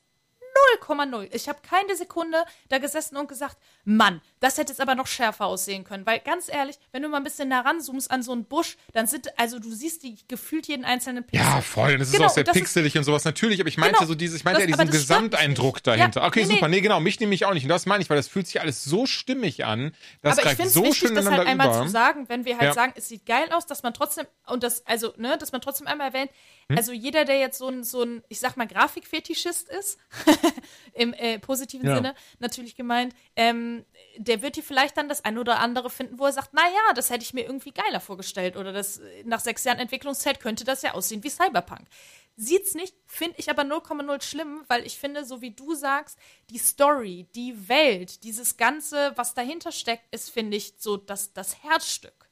0,0. Ich habe keine Sekunde da gesessen und gesagt, Mann, das hätte jetzt aber noch schärfer aussehen können. Weil ganz ehrlich, wenn du mal ein bisschen nah ranzoomst an so einen Busch, dann sind, also du siehst die gefühlt jeden einzelnen Pixel. Ja, voll. Das ist genau, auch sehr pixelig ist, und sowas. Natürlich, aber ich meinte genau, so dieses, ich meinte das, ja diesen Gesamteindruck dahinter. Ja, okay, nee, super. Nee, genau. Mich nehme ich auch nicht. Und das meine ich, weil das fühlt sich alles so stimmig an. Das aber ich finde so wichtig, das halt einmal über. zu sagen, wenn wir halt ja. sagen, es sieht geil aus, dass man trotzdem, und das, also, ne, dass man trotzdem einmal erwähnt, hm? also jeder, der jetzt so ein, so ein, ich sag mal, Grafikfetischist ist, im äh, positiven ja. Sinne natürlich gemeint, ähm, der wird hier vielleicht dann das ein oder andere finden, wo er sagt, naja, das hätte ich mir irgendwie geiler vorgestellt oder das nach sechs Jahren Entwicklungszeit könnte das ja aussehen wie Cyberpunk. Sieht's nicht, finde ich aber 0,0 schlimm, weil ich finde, so wie du sagst, die Story, die Welt, dieses Ganze, was dahinter steckt, ist, finde ich, so das, das Herzstück.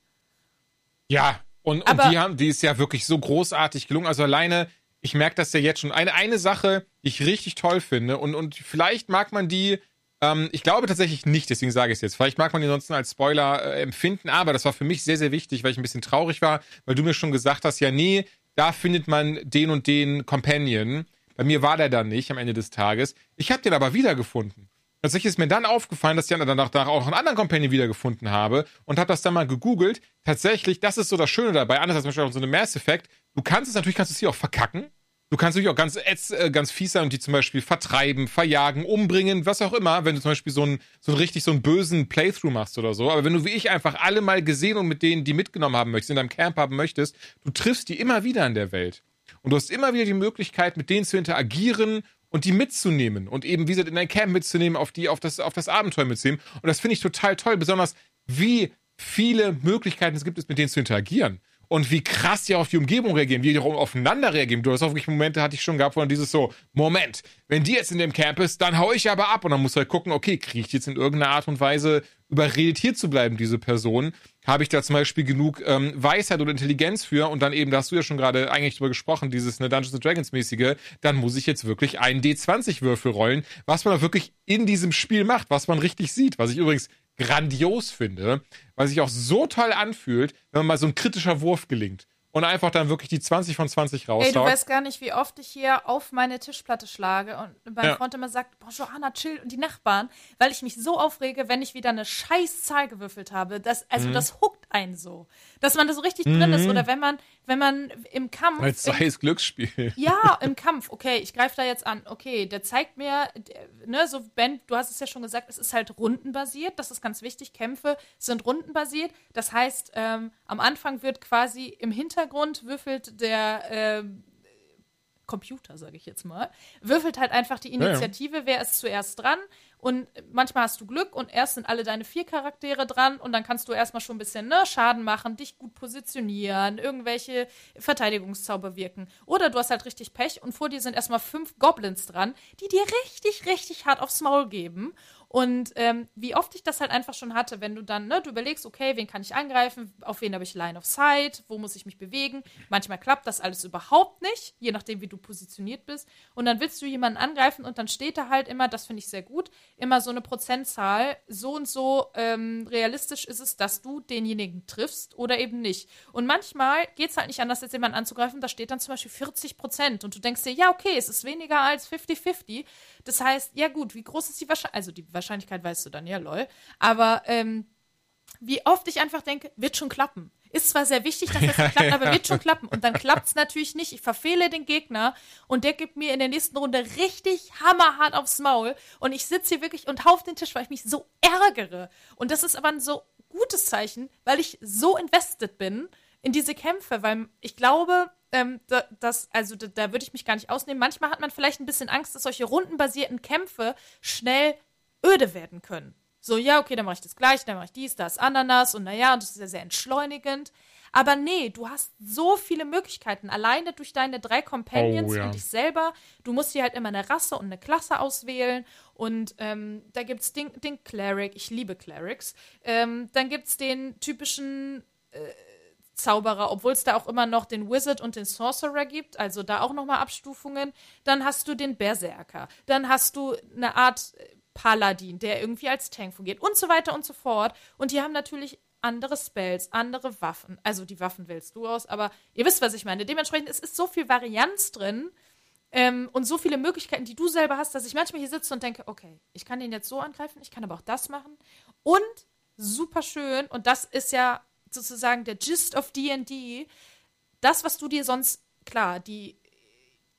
Ja, und, und die haben, die ist ja wirklich so großartig gelungen. Also alleine, ich merke das ja jetzt schon. Eine, eine Sache, die ich richtig toll finde, und, und vielleicht mag man die ähm, ich glaube tatsächlich nicht, deswegen sage ich es jetzt. Vielleicht mag man die ansonsten als Spoiler äh, empfinden, aber das war für mich sehr, sehr wichtig, weil ich ein bisschen traurig war, weil du mir schon gesagt hast, ja, nee, da findet man den und den Companion. Bei mir war der dann nicht am Ende des Tages. Ich habe den aber wiedergefunden. Tatsächlich ist mir dann aufgefallen, dass ich dann danach auch einen anderen Companion wiedergefunden habe und habe das dann mal gegoogelt. Tatsächlich, das ist so das Schöne dabei, anders als zum Beispiel auch so eine Mass Effect. Du kannst es natürlich, kannst du es hier auch verkacken. Du kannst natürlich auch ganz, äh, ganz fies sein und die zum Beispiel vertreiben, verjagen, umbringen, was auch immer, wenn du zum Beispiel so einen, so richtig so einen bösen Playthrough machst oder so. Aber wenn du wie ich einfach alle mal gesehen und mit denen, die mitgenommen haben möchtest, in deinem Camp haben möchtest, du triffst die immer wieder in der Welt. Und du hast immer wieder die Möglichkeit, mit denen zu interagieren und die mitzunehmen und eben, wie gesagt, in dein Camp mitzunehmen, auf die, auf das, auf das Abenteuer mitzunehmen. Und das finde ich total toll, besonders wie viele Möglichkeiten es gibt, mit denen zu interagieren und wie krass die auf die Umgebung reagieren, wie die aufeinander reagieren. Du hast auch wirklich Momente, hatte ich schon gehabt, wo dann dieses so, Moment, wenn die jetzt in dem Camp ist, dann hau ich aber ab. Und dann musst du halt gucken, okay, kriege ich jetzt in irgendeiner Art und Weise überredet hier zu bleiben, diese Person? Habe ich da zum Beispiel genug ähm, Weisheit oder Intelligenz für? Und dann eben, da hast du ja schon gerade eigentlich drüber gesprochen, dieses ne, Dungeons Dragons mäßige, dann muss ich jetzt wirklich einen D20-Würfel rollen, was man da wirklich in diesem Spiel macht, was man richtig sieht, was ich übrigens grandios finde, weil sich auch so toll anfühlt, wenn man mal so ein kritischer Wurf gelingt und einfach dann wirklich die 20 von 20 raus. Ey, du weißt gar nicht, wie oft ich hier auf meine Tischplatte schlage und mein ja. Freund immer sagt, boah, Johanna, chill und die Nachbarn, weil ich mich so aufrege, wenn ich wieder eine scheiß Zahl gewürfelt habe. Das, also mhm. das huckt einen so. Dass man da so richtig mhm. drin ist mhm. oder wenn man, wenn man im Kampf. Als sei es Glücksspiel. Ja, im Kampf. Okay, ich greife da jetzt an. Okay, der zeigt mir, ne, so Ben, du hast es ja schon gesagt, es ist halt rundenbasiert. Das ist ganz wichtig. Kämpfe sind rundenbasiert. Das heißt, ähm, am Anfang wird quasi im Hintergrund würfelt der äh, Computer, sage ich jetzt mal, würfelt halt einfach die Initiative, ja, ja. wer ist zuerst dran. Und manchmal hast du Glück und erst sind alle deine vier Charaktere dran und dann kannst du erstmal schon ein bisschen ne, Schaden machen, dich gut positionieren, irgendwelche Verteidigungszauber wirken. Oder du hast halt richtig Pech und vor dir sind erstmal fünf Goblins dran, die dir richtig, richtig hart aufs Maul geben. Und ähm, wie oft ich das halt einfach schon hatte, wenn du dann, ne, du überlegst, okay, wen kann ich angreifen, auf wen habe ich Line of Sight, wo muss ich mich bewegen. Manchmal klappt das alles überhaupt nicht, je nachdem, wie du positioniert bist. Und dann willst du jemanden angreifen und dann steht da halt immer, das finde ich sehr gut, immer so eine Prozentzahl, so und so ähm, realistisch ist es, dass du denjenigen triffst oder eben nicht. Und manchmal geht es halt nicht anders, jetzt jemanden anzugreifen, da steht dann zum Beispiel 40 Prozent und du denkst dir, ja, okay, es ist weniger als 50-50. Das heißt, ja gut, wie groß ist die Wahrscheinlichkeit, also die Wahrscheinlichkeit weißt du dann, ja, lol. Aber ähm, wie oft ich einfach denke, wird schon klappen. Ist zwar sehr wichtig, dass das klappt, aber wird schon klappen. Und dann klappt es natürlich nicht. Ich verfehle den Gegner und der gibt mir in der nächsten Runde richtig hammerhart aufs Maul. Und ich sitze hier wirklich und hau auf den Tisch, weil ich mich so ärgere. Und das ist aber ein so gutes Zeichen, weil ich so invested bin in diese Kämpfe, weil ich glaube, ähm, da, das, also da, da würde ich mich gar nicht ausnehmen. Manchmal hat man vielleicht ein bisschen Angst, dass solche rundenbasierten Kämpfe schnell öde werden können. So, ja, okay, dann mache ich das gleich, dann mache ich dies, das, Ananas und naja, und das ist ja sehr entschleunigend. Aber nee, du hast so viele Möglichkeiten, alleine durch deine drei Companions oh, ja. und dich selber. Du musst dir halt immer eine Rasse und eine Klasse auswählen. Und ähm, da gibt es den, den Cleric, ich liebe Clerics. Ähm, dann gibt es den typischen äh, Zauberer, obwohl es da auch immer noch den Wizard und den Sorcerer gibt, also da auch nochmal Abstufungen. Dann hast du den Berserker. Dann hast du eine Art Paladin, der irgendwie als Tank fungiert und so weiter und so fort. Und die haben natürlich andere Spells, andere Waffen. Also die Waffen wählst du aus, aber ihr wisst, was ich meine. Dementsprechend es ist so viel Varianz drin ähm, und so viele Möglichkeiten, die du selber hast, dass ich manchmal hier sitze und denke, okay, ich kann den jetzt so angreifen, ich kann aber auch das machen. Und super schön, und das ist ja sozusagen der Gist of D&D, das, was du dir sonst, klar, die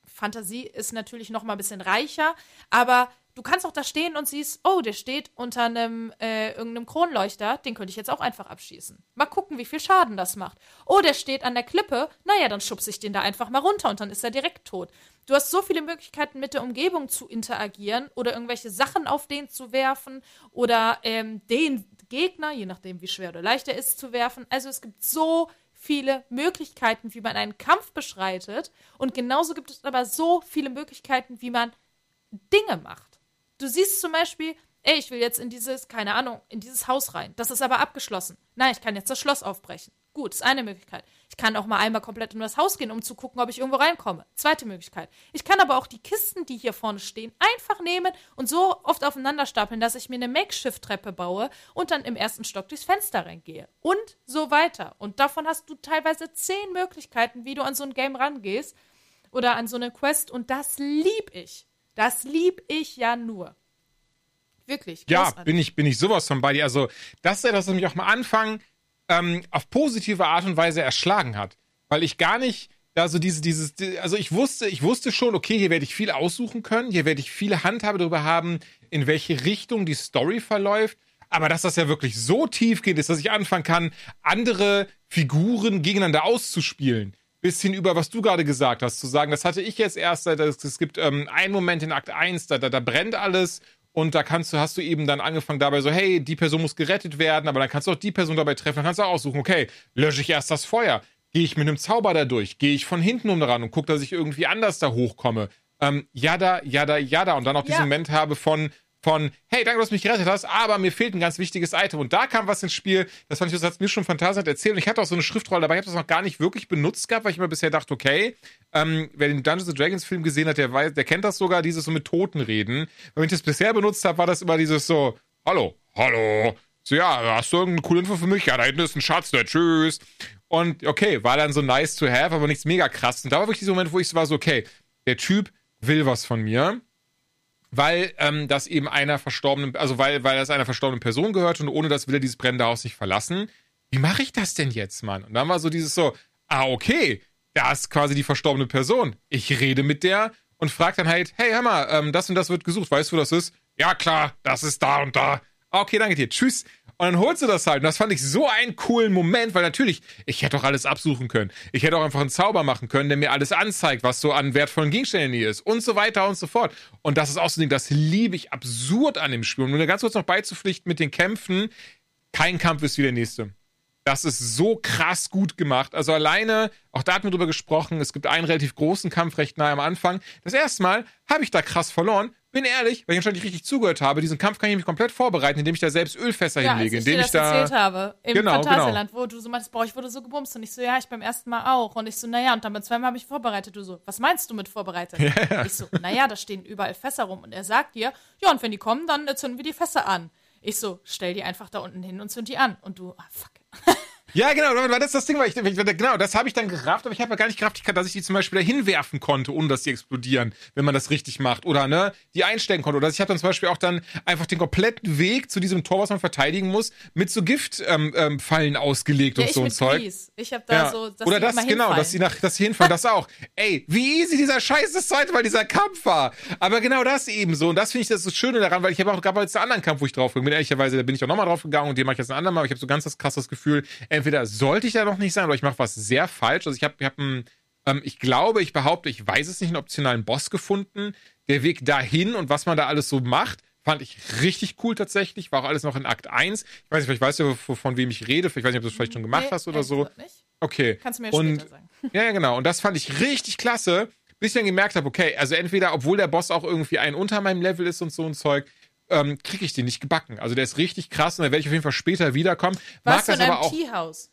Fantasie ist natürlich noch mal ein bisschen reicher, aber du kannst auch da stehen und siehst, oh, der steht unter einem äh, irgendeinem Kronleuchter, den könnte ich jetzt auch einfach abschießen. Mal gucken, wie viel Schaden das macht. Oh, der steht an der Klippe, naja, dann schubse ich den da einfach mal runter und dann ist er direkt tot. Du hast so viele Möglichkeiten, mit der Umgebung zu interagieren oder irgendwelche Sachen auf den zu werfen oder ähm, den Gegner, je nachdem wie schwer oder leicht er ist, zu werfen. Also es gibt so viele Möglichkeiten, wie man einen Kampf beschreitet und genauso gibt es aber so viele Möglichkeiten, wie man Dinge macht. Du siehst zum Beispiel, ey, ich will jetzt in dieses, keine Ahnung, in dieses Haus rein. Das ist aber abgeschlossen. Nein, ich kann jetzt das Schloss aufbrechen. Gut, ist eine Möglichkeit. Ich kann auch mal einmal komplett in das Haus gehen, um zu gucken, ob ich irgendwo reinkomme. Zweite Möglichkeit. Ich kann aber auch die Kisten, die hier vorne stehen, einfach nehmen und so oft aufeinander stapeln, dass ich mir eine Makeshift-Treppe baue und dann im ersten Stock durchs Fenster reingehe. Und so weiter. Und davon hast du teilweise zehn Möglichkeiten, wie du an so ein Game rangehst oder an so eine Quest. Und das lieb ich. Das lieb ich ja nur. Wirklich. Ja, bin ich, bin ich sowas von bei dir. Also, das ist ja das, was mich auch am Anfang ähm, auf positive Art und Weise erschlagen hat. Weil ich gar nicht da so diese, dieses, also ich wusste, ich wusste schon, okay, hier werde ich viel aussuchen können, hier werde ich viele Handhabe darüber haben, in welche Richtung die Story verläuft. Aber dass das ja wirklich so tief geht, ist, dass ich anfangen kann, andere Figuren gegeneinander auszuspielen bis hin über, was du gerade gesagt hast, zu sagen, das hatte ich jetzt erst, es gibt ähm, einen Moment in Akt 1, da, da, da brennt alles und da kannst du, hast du eben dann angefangen dabei so, hey, die Person muss gerettet werden, aber dann kannst du auch die Person dabei treffen, dann kannst du auch aussuchen, okay, lösche ich erst das Feuer, gehe ich mit einem Zauber da durch, gehe ich von hinten um dran und gucke, dass ich irgendwie anders da hochkomme. Ähm, jada, jada, jada. Und dann auch diesen Moment habe von, von, hey, danke, dass du mich gerettet hast, aber mir fehlt ein ganz wichtiges Item. Und da kam was ins Spiel, das fand ich, das hat mir schon Phantasien erzählt. Und ich hatte auch so eine Schriftrolle dabei, ich habe das noch gar nicht wirklich benutzt gehabt, weil ich immer bisher dachte, okay, ähm, wer den Dungeons Dragons Film gesehen hat, der weiß, der kennt das sogar, dieses so mit Toten reden. Wenn ich das bisher benutzt habe, war das immer dieses so, hallo, hallo, so, ja, hast du irgendeine coole Info für mich? Ja, da hinten ist ein Schatz, der tschüss. Und okay, war dann so nice to have, aber nichts mega krass. Und da war wirklich dieser Moment, wo ich so war so, okay, der Typ will was von mir weil ähm, das eben einer verstorbenen, also weil, weil das einer verstorbenen Person gehört und ohne das will er dieses brennende Haus nicht verlassen. Wie mache ich das denn jetzt, Mann? Und dann war so dieses so, ah, okay, da ist quasi die verstorbene Person. Ich rede mit der und frag dann halt, hey, mal, ähm, das und das wird gesucht, weißt du, wo das ist? Ja, klar, das ist da und da. Ah, okay, danke dir, tschüss. Und dann holst du das halt. Und das fand ich so einen coolen Moment, weil natürlich, ich hätte auch alles absuchen können. Ich hätte auch einfach einen Zauber machen können, der mir alles anzeigt, was so an wertvollen Gegenständen hier ist. Und so weiter und so fort. Und das ist Ding, das liebe ich absurd an dem Spiel. Und nur ganz kurz noch beizupflichten mit den Kämpfen, kein Kampf ist wie der nächste. Das ist so krass gut gemacht. Also alleine, auch da hatten wir drüber gesprochen, es gibt einen relativ großen Kampf recht nahe am Anfang. Das erste Mal habe ich da krass verloren, bin ehrlich, weil ich anscheinend nicht richtig zugehört habe, diesen Kampf kann ich mich komplett vorbereiten, indem ich da selbst Ölfässer ja, hinlege, indem ich, ich da erzählt habe im genau, Phantasialand, genau. wo du so meinst, boah, ich wurde so gebumst und ich so, ja, ich beim ersten Mal auch und ich so, naja, und dann beim zweiten Mal habe ich vorbereitet, du so, was meinst du mit vorbereitet? Ja. Ich so, naja, da stehen überall Fässer rum und er sagt dir, ja, und wenn die kommen, dann zünden wir die Fässer an. Ich so, stell die einfach da unten hin und zünd die an und du, ah, fuck. Ja, genau, weil das ist das Ding, weil ich, genau, das habe ich dann gerafft, aber ich habe ja gar nicht gerafft, dass ich die zum Beispiel da hinwerfen konnte, ohne dass die explodieren, wenn man das richtig macht. Oder, ne, die einstellen konnte. Oder ich habe dann zum Beispiel auch dann einfach den kompletten Weg zu diesem Tor, was man verteidigen muss, mit so Giftfallen ähm, ähm, ausgelegt ja, und so ein Zeug. Kies. Ich habe da ja. so, dass Oder das, genau, dass sie nach, dass sie hinfallen, das auch. Ey, wie easy dieser Scheiß das zweite Mal dieser Kampf war. Aber genau das eben so. Und das finde ich das so Schöne daran, weil ich habe auch gerade jetzt einen anderen Kampf, wo ich drauf bin. Ehrlicherweise, da bin ich auch nochmal drauf gegangen und den mache ich jetzt ein andermal. Aber ich habe so ganz das krasses Gefühl, entweder sollte ich ja noch nicht sein oder ich mache was sehr falsch. Also ich habe ich hab einen, ähm, ich glaube, ich behaupte, ich weiß es nicht, einen optionalen Boss gefunden. Der Weg dahin und was man da alles so macht, Fand ich richtig cool tatsächlich. War auch alles noch in Akt 1. Ich weiß nicht, vielleicht weißt du, von wem ich rede. Ich weiß nicht, ob du das vielleicht schon gemacht nee, hast oder so. Nicht. Okay. Kannst du mir und, später sagen. Ja, ja, genau. Und das fand ich richtig klasse, bis ich dann gemerkt habe, okay, also entweder, obwohl der Boss auch irgendwie ein unter meinem Level ist und so ein Zeug, ähm, kriege ich den nicht gebacken. Also der ist richtig krass und da werde ich auf jeden Fall später wiederkommen. Warst Mag du in einem Teehaus?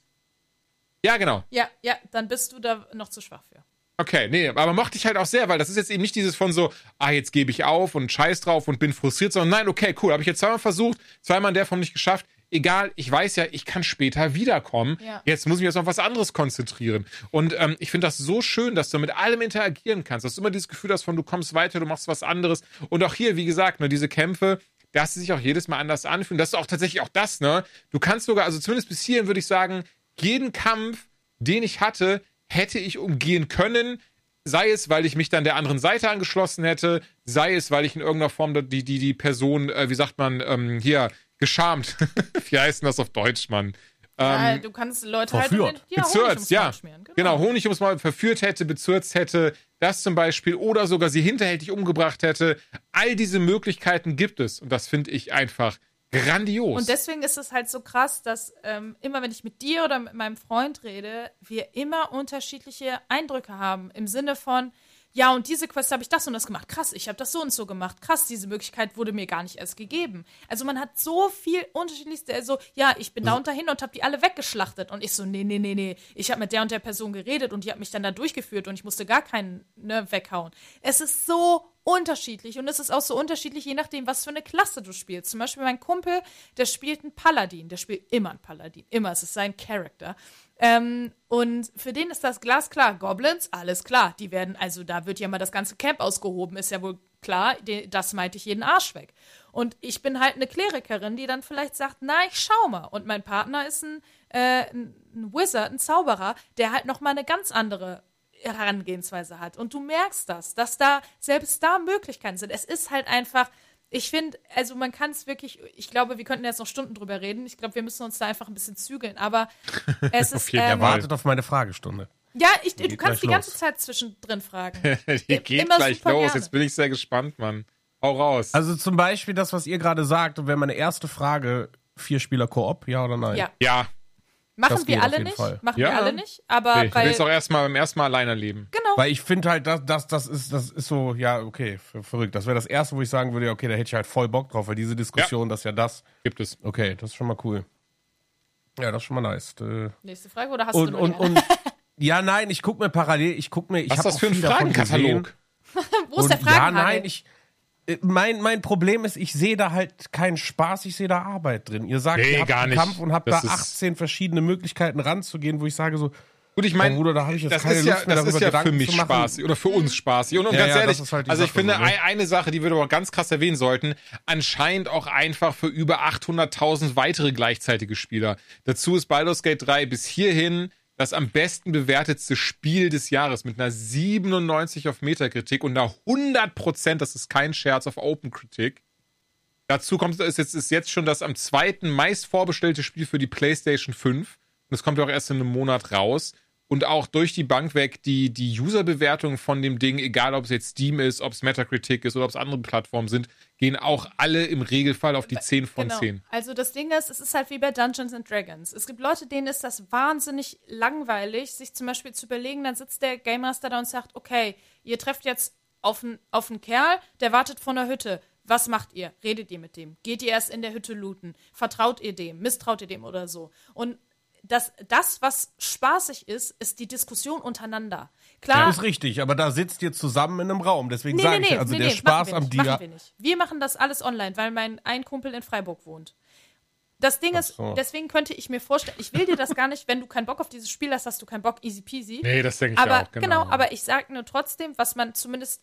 Ja, genau. Ja, ja, dann bist du da noch zu schwach für. Okay, nee, aber mochte ich halt auch sehr, weil das ist jetzt eben nicht dieses von so, ah, jetzt gebe ich auf und scheiß drauf und bin frustriert, sondern nein, okay, cool, habe ich jetzt zweimal versucht, zweimal in der Form nicht geschafft. Egal, ich weiß ja, ich kann später wiederkommen. Ja. Jetzt muss ich mich jetzt auf was anderes konzentrieren. Und ähm, ich finde das so schön, dass du mit allem interagieren kannst, dass du immer dieses Gefühl hast von, du kommst weiter, du machst was anderes. Und auch hier, wie gesagt, ne, diese Kämpfe, dass sie sich auch jedes Mal anders anfühlen. Das ist auch tatsächlich auch das, ne? Du kannst sogar, also zumindest bis hierhin würde ich sagen, jeden Kampf, den ich hatte, hätte ich umgehen können. Sei es, weil ich mich dann der anderen Seite angeschlossen hätte, sei es, weil ich in irgendeiner Form die, die, die Person, äh, wie sagt man, ähm, hier, geschamt. wie heißt denn das auf Deutsch, Mann? Ja, ähm, du kannst Leute halt verführt. halt ja, bezürzt, ja. Genau. genau, Honig ums Maul verführt hätte, bezürzt hätte, das zum Beispiel, oder sogar sie hinterhältig umgebracht hätte. All diese Möglichkeiten gibt es und das finde ich einfach Grandios. Und deswegen ist es halt so krass, dass ähm, immer, wenn ich mit dir oder mit meinem Freund rede, wir immer unterschiedliche Eindrücke haben. Im Sinne von, ja, und diese Quest habe ich das und das gemacht. Krass, ich habe das so und so gemacht. Krass, diese Möglichkeit wurde mir gar nicht erst gegeben. Also man hat so viel unterschiedlichste, also ja, ich bin da und dahin und habe die alle weggeschlachtet. Und ich so, nee, nee, nee, nee. Ich habe mit der und der Person geredet und die hat mich dann da durchgeführt und ich musste gar keinen ne, weghauen. Es ist so unterschiedlich und es ist auch so unterschiedlich, je nachdem, was für eine Klasse du spielst. Zum Beispiel mein Kumpel, der spielt einen Paladin, der spielt immer einen Paladin, immer, es ist sein Charakter. Ähm, und für den ist das glasklar. Goblins, alles klar, die werden, also da wird ja mal das ganze Camp ausgehoben, ist ja wohl klar, das meinte ich jeden Arsch weg. Und ich bin halt eine Klerikerin, die dann vielleicht sagt, na, ich schau mal. Und mein Partner ist ein, äh, ein Wizard, ein Zauberer, der halt noch mal eine ganz andere Herangehensweise hat. Und du merkst das, dass da selbst da Möglichkeiten sind. Es ist halt einfach, ich finde, also man kann es wirklich, ich glaube, wir könnten jetzt noch Stunden drüber reden. Ich glaube, wir müssen uns da einfach ein bisschen zügeln, aber es ist. okay, ähm, wartet auf meine Fragestunde. Ja, ich, du kannst die ganze los. Zeit zwischendrin fragen. die geht Immer gleich los. Gerne. Jetzt bin ich sehr gespannt, Mann. Hau raus. Also zum Beispiel das, was ihr gerade sagt, und wäre meine erste Frage: Vier Spieler Koop, ja oder nein? Ja. Ja. Machen wir alle nicht. Fall. Machen ja. wir alle nicht. Aber nee, ich will es auch erstmal beim ersten Mal alleine leben. Genau. Weil ich finde halt, das, das, das, ist, das ist so, ja, okay, verrückt. Das wäre das erste, wo ich sagen würde, okay, da hätte ich halt voll Bock drauf, weil diese Diskussion, ja. das ja das. Gibt es. Okay, das ist schon mal cool. Ja, das ist schon mal nice. Äh, Nächste Frage oder hast und, du und, und, Ja, nein, ich gucke mir parallel, ich gucke mir, ich Was ist das für ein Fragenkatalog? wo ist der Fragenkatalog? Ja, nein, ich mein, mein Problem ist, ich sehe da halt keinen Spaß, ich sehe da Arbeit drin. Ihr sagt, nee, ihr habt gar einen Kampf und habt das da 18 verschiedene Möglichkeiten ranzugehen, wo ich sage so, Gut, ich meine, da habe ich jetzt das keine ist ja, Lust mehr, das ist ja Gedanken für mich spaßig oder für uns spaßig. Und, und ja, ganz ja, ehrlich, halt also ich Sache, finde, ne? eine Sache, die wir aber ganz krass erwähnen sollten, anscheinend auch einfach für über 800.000 weitere gleichzeitige Spieler. Dazu ist Baldur's Gate 3 bis hierhin das am besten bewertetste Spiel des Jahres mit einer 97 auf Metakritik und einer 100 Prozent, das ist kein Scherz, auf Open Kritik. Dazu kommt, ist jetzt, ist jetzt schon das am zweiten meist vorbestellte Spiel für die PlayStation 5. Und es kommt ja auch erst in einem Monat raus und auch durch die Bank weg die, die User-Bewertungen von dem Ding, egal ob es jetzt Steam ist, ob es Metacritic ist oder ob es andere Plattformen sind, gehen auch alle im Regelfall auf die 10 von genau. 10. Also das Ding ist, es ist halt wie bei Dungeons and Dragons. Es gibt Leute, denen ist das wahnsinnig langweilig, sich zum Beispiel zu überlegen, dann sitzt der Game Master da und sagt, okay, ihr trefft jetzt auf einen, auf einen Kerl, der wartet vor einer Hütte. Was macht ihr? Redet ihr mit dem? Geht ihr erst in der Hütte looten? Vertraut ihr dem? Misstraut ihr dem oder so? Und das, das, was spaßig ist, ist die Diskussion untereinander. Klar. Das ist richtig, aber da sitzt ihr zusammen in einem Raum. Deswegen nee, sage nee, ich, also nee, der Spaß am Dia. Machen wir, nicht. wir machen das alles online, weil mein ein Kumpel in Freiburg wohnt. Das Ding ist, so. deswegen könnte ich mir vorstellen, ich will dir das gar nicht, wenn du keinen Bock auf dieses Spiel hast, hast du keinen Bock, easy peasy. Nee, das denke ich aber, auch, genau. genau. aber ich sage nur trotzdem, was man zumindest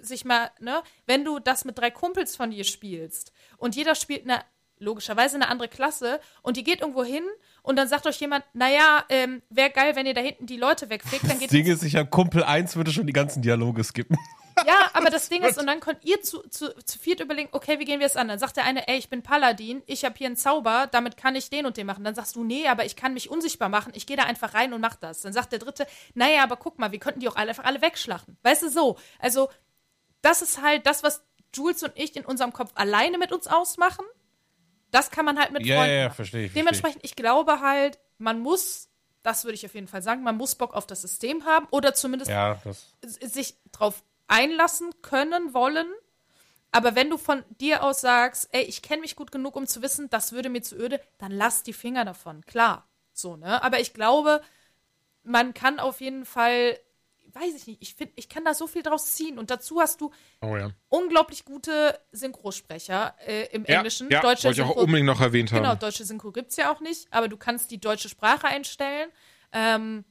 sich mal, ne, wenn du das mit drei Kumpels von dir spielst und jeder spielt eine, logischerweise eine andere Klasse und die geht irgendwo hin und dann sagt euch jemand, naja, ähm, wäre geil, wenn ihr da hinten die Leute wegfickt. Dann geht das Ding ist, ich Kumpel 1 würde schon die ganzen Dialoge skippen. Ja, aber das Ding ist, und dann könnt ihr zu, zu, zu viert überlegen, okay, wie gehen wir es an? Dann sagt der eine, ey, ich bin Paladin, ich habe hier einen Zauber, damit kann ich den und den machen. Dann sagst du, nee, aber ich kann mich unsichtbar machen, ich gehe da einfach rein und mach das. Dann sagt der dritte, naja, aber guck mal, wir könnten die auch alle, einfach alle wegschlachten. Weißt du, so. Also, das ist halt das, was Jules und ich in unserem Kopf alleine mit uns ausmachen. Das kann man halt mit ja, Freunden. Ja, ja, verstehe ich. Dementsprechend, ich glaube halt, man muss, das würde ich auf jeden Fall sagen, man muss Bock auf das System haben oder zumindest ja, sich drauf einlassen können, wollen. Aber wenn du von dir aus sagst, ey, ich kenne mich gut genug, um zu wissen, das würde mir zu öde, dann lass die Finger davon. Klar. So, ne? Aber ich glaube, man kann auf jeden Fall weiß ich nicht, ich finde, ich kann da so viel draus ziehen. Und dazu hast du oh, ja. unglaublich gute Synchrosprecher äh, im ja, Englischen. Ja, deutsche wollte ich auch unbedingt noch erwähnt haben. Genau, deutsche Synchro gibt es ja auch nicht, aber du kannst die deutsche Sprache einstellen. Ähm,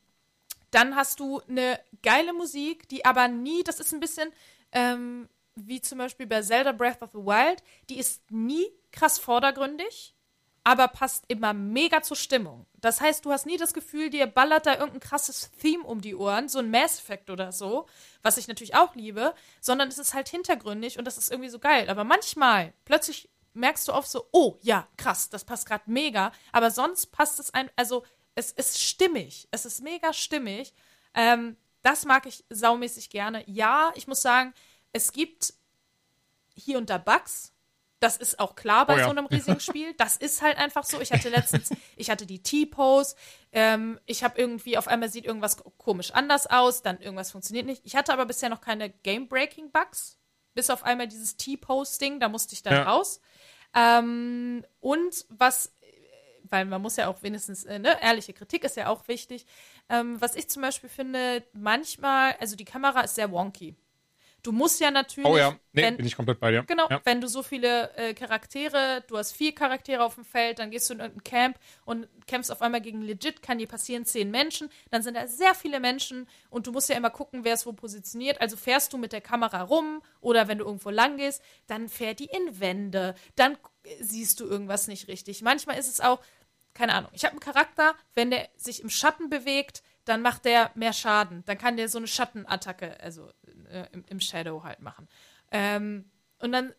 dann hast du eine geile Musik, die aber nie, das ist ein bisschen ähm, wie zum Beispiel bei Zelda Breath of the Wild, die ist nie krass vordergründig aber passt immer mega zur Stimmung. Das heißt, du hast nie das Gefühl, dir ballert da irgendein krasses Theme um die Ohren, so ein Mass Effect oder so, was ich natürlich auch liebe, sondern es ist halt hintergründig und das ist irgendwie so geil. Aber manchmal, plötzlich merkst du oft so, oh ja, krass, das passt gerade mega, aber sonst passt es ein, also es ist stimmig, es ist mega stimmig. Ähm, das mag ich saumäßig gerne. Ja, ich muss sagen, es gibt hier und da Bugs, das ist auch klar bei oh ja. so einem riesigen Spiel. Das ist halt einfach so. Ich hatte letztens, ich hatte die T-Pose. Ähm, ich habe irgendwie, auf einmal sieht irgendwas komisch anders aus, dann irgendwas funktioniert nicht. Ich hatte aber bisher noch keine Game-Breaking-Bugs. Bis auf einmal dieses T-Pose-Ding, da musste ich dann ja. raus. Ähm, und was, weil man muss ja auch wenigstens, äh, ne, ehrliche Kritik ist ja auch wichtig. Ähm, was ich zum Beispiel finde, manchmal, also die Kamera ist sehr wonky. Du musst ja natürlich. Oh ja, nee, wenn, bin ich komplett bei dir. Genau, ja. wenn du so viele äh, Charaktere, du hast vier Charaktere auf dem Feld, dann gehst du in irgendein Camp und kämpfst auf einmal gegen legit, kann dir passieren zehn Menschen, dann sind da sehr viele Menschen und du musst ja immer gucken, wer ist wo positioniert. Also fährst du mit der Kamera rum oder wenn du irgendwo lang gehst, dann fährt die in Wände, dann siehst du irgendwas nicht richtig. Manchmal ist es auch, keine Ahnung, ich habe einen Charakter, wenn der sich im Schatten bewegt, dann macht der mehr Schaden. Dann kann der so eine Schattenattacke, also äh, im, im, Shadow halt machen. Ähm, und dann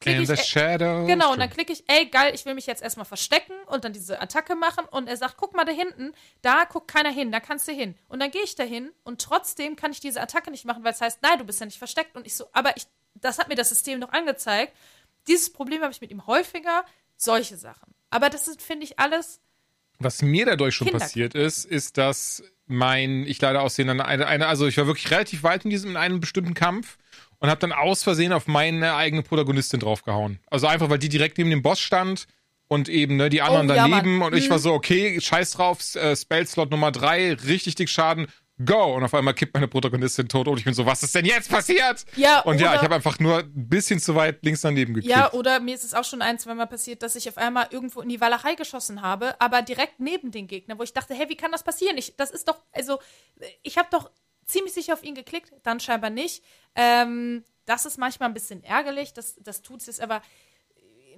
klicke ich. The shadow. Genau, und dann klicke ich, ey, geil, ich will mich jetzt erstmal verstecken und dann diese Attacke machen. Und er sagt, guck mal da hinten, da guckt keiner hin, da kannst du hin. Und dann gehe ich da hin und trotzdem kann ich diese Attacke nicht machen, weil es heißt, nein, du bist ja nicht versteckt. Und ich so, aber ich, das hat mir das System noch angezeigt. Dieses Problem habe ich mit ihm häufiger, solche Sachen. Aber das ist, finde ich, alles was mir dadurch schon passiert ist, ist, dass mein, ich leider aussehen dann eine, eine, also ich war wirklich relativ weit in diesem, in einem bestimmten Kampf und habe dann aus Versehen auf meine eigene Protagonistin draufgehauen. Also einfach, weil die direkt neben dem Boss stand und eben ne, die anderen oh, daneben ja, und ich war mhm. so, okay, scheiß drauf, äh, Spellslot Nummer drei, richtig dick Schaden, go! Und auf einmal kippt meine Protagonistin tot und ich bin so, was ist denn jetzt passiert? Ja, und ja, ich habe einfach nur ein bisschen zu weit links daneben geklickt. Ja, oder mir ist es auch schon ein, zweimal passiert, dass ich auf einmal irgendwo in die Walachei geschossen habe, aber direkt neben den Gegner, wo ich dachte, hey, wie kann das passieren? Ich, das ist doch, also, ich habe doch ziemlich sicher auf ihn geklickt, dann scheinbar nicht. Ähm, das ist manchmal ein bisschen ärgerlich, das, das tut es jetzt aber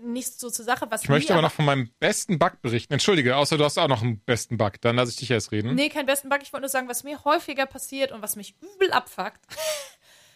nichts so zur Sache. Was ich möchte aber noch von meinem besten Bug berichten. Entschuldige, außer du hast auch noch einen besten Bug. Dann lasse ich dich erst reden. Nee, kein besten Bug. Ich wollte nur sagen, was mir häufiger passiert und was mich übel abfuckt.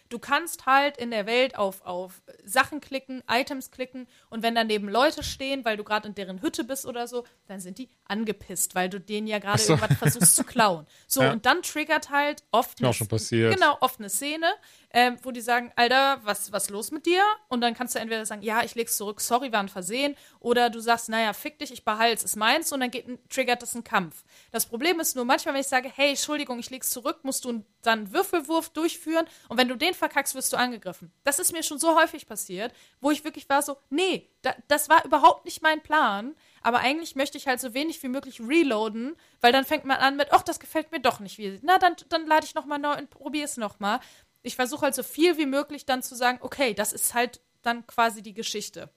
Du kannst halt in der Welt auf, auf Sachen klicken, Items klicken und wenn daneben Leute stehen, weil du gerade in deren Hütte bist oder so, dann sind die angepisst, weil du denen ja gerade so. irgendwas versuchst zu klauen. So, ja. und dann triggert halt oft eine, schon passiert. Genau, oft eine Szene, ähm, wo die sagen, Alter, was was los mit dir? Und dann kannst du entweder sagen, ja, ich leg's zurück, sorry, war ein Versehen, oder du sagst, naja, fick dich, ich behalte es, ist meins, und dann geht, triggert das einen Kampf. Das Problem ist nur, manchmal, wenn ich sage, hey, Entschuldigung, ich leg's zurück, musst du dann einen Würfelwurf durchführen, und wenn du den verkackst, wirst du angegriffen. Das ist mir schon so häufig passiert, wo ich wirklich war so, nee, da, das war überhaupt nicht mein Plan, aber eigentlich möchte ich halt so wenig wie möglich reloaden, weil dann fängt man an mit, ach, das gefällt mir doch nicht. Wie, na, dann, dann lade ich nochmal neu und probiere es nochmal ich versuche halt so viel wie möglich dann zu sagen, okay, das ist halt dann quasi die Geschichte.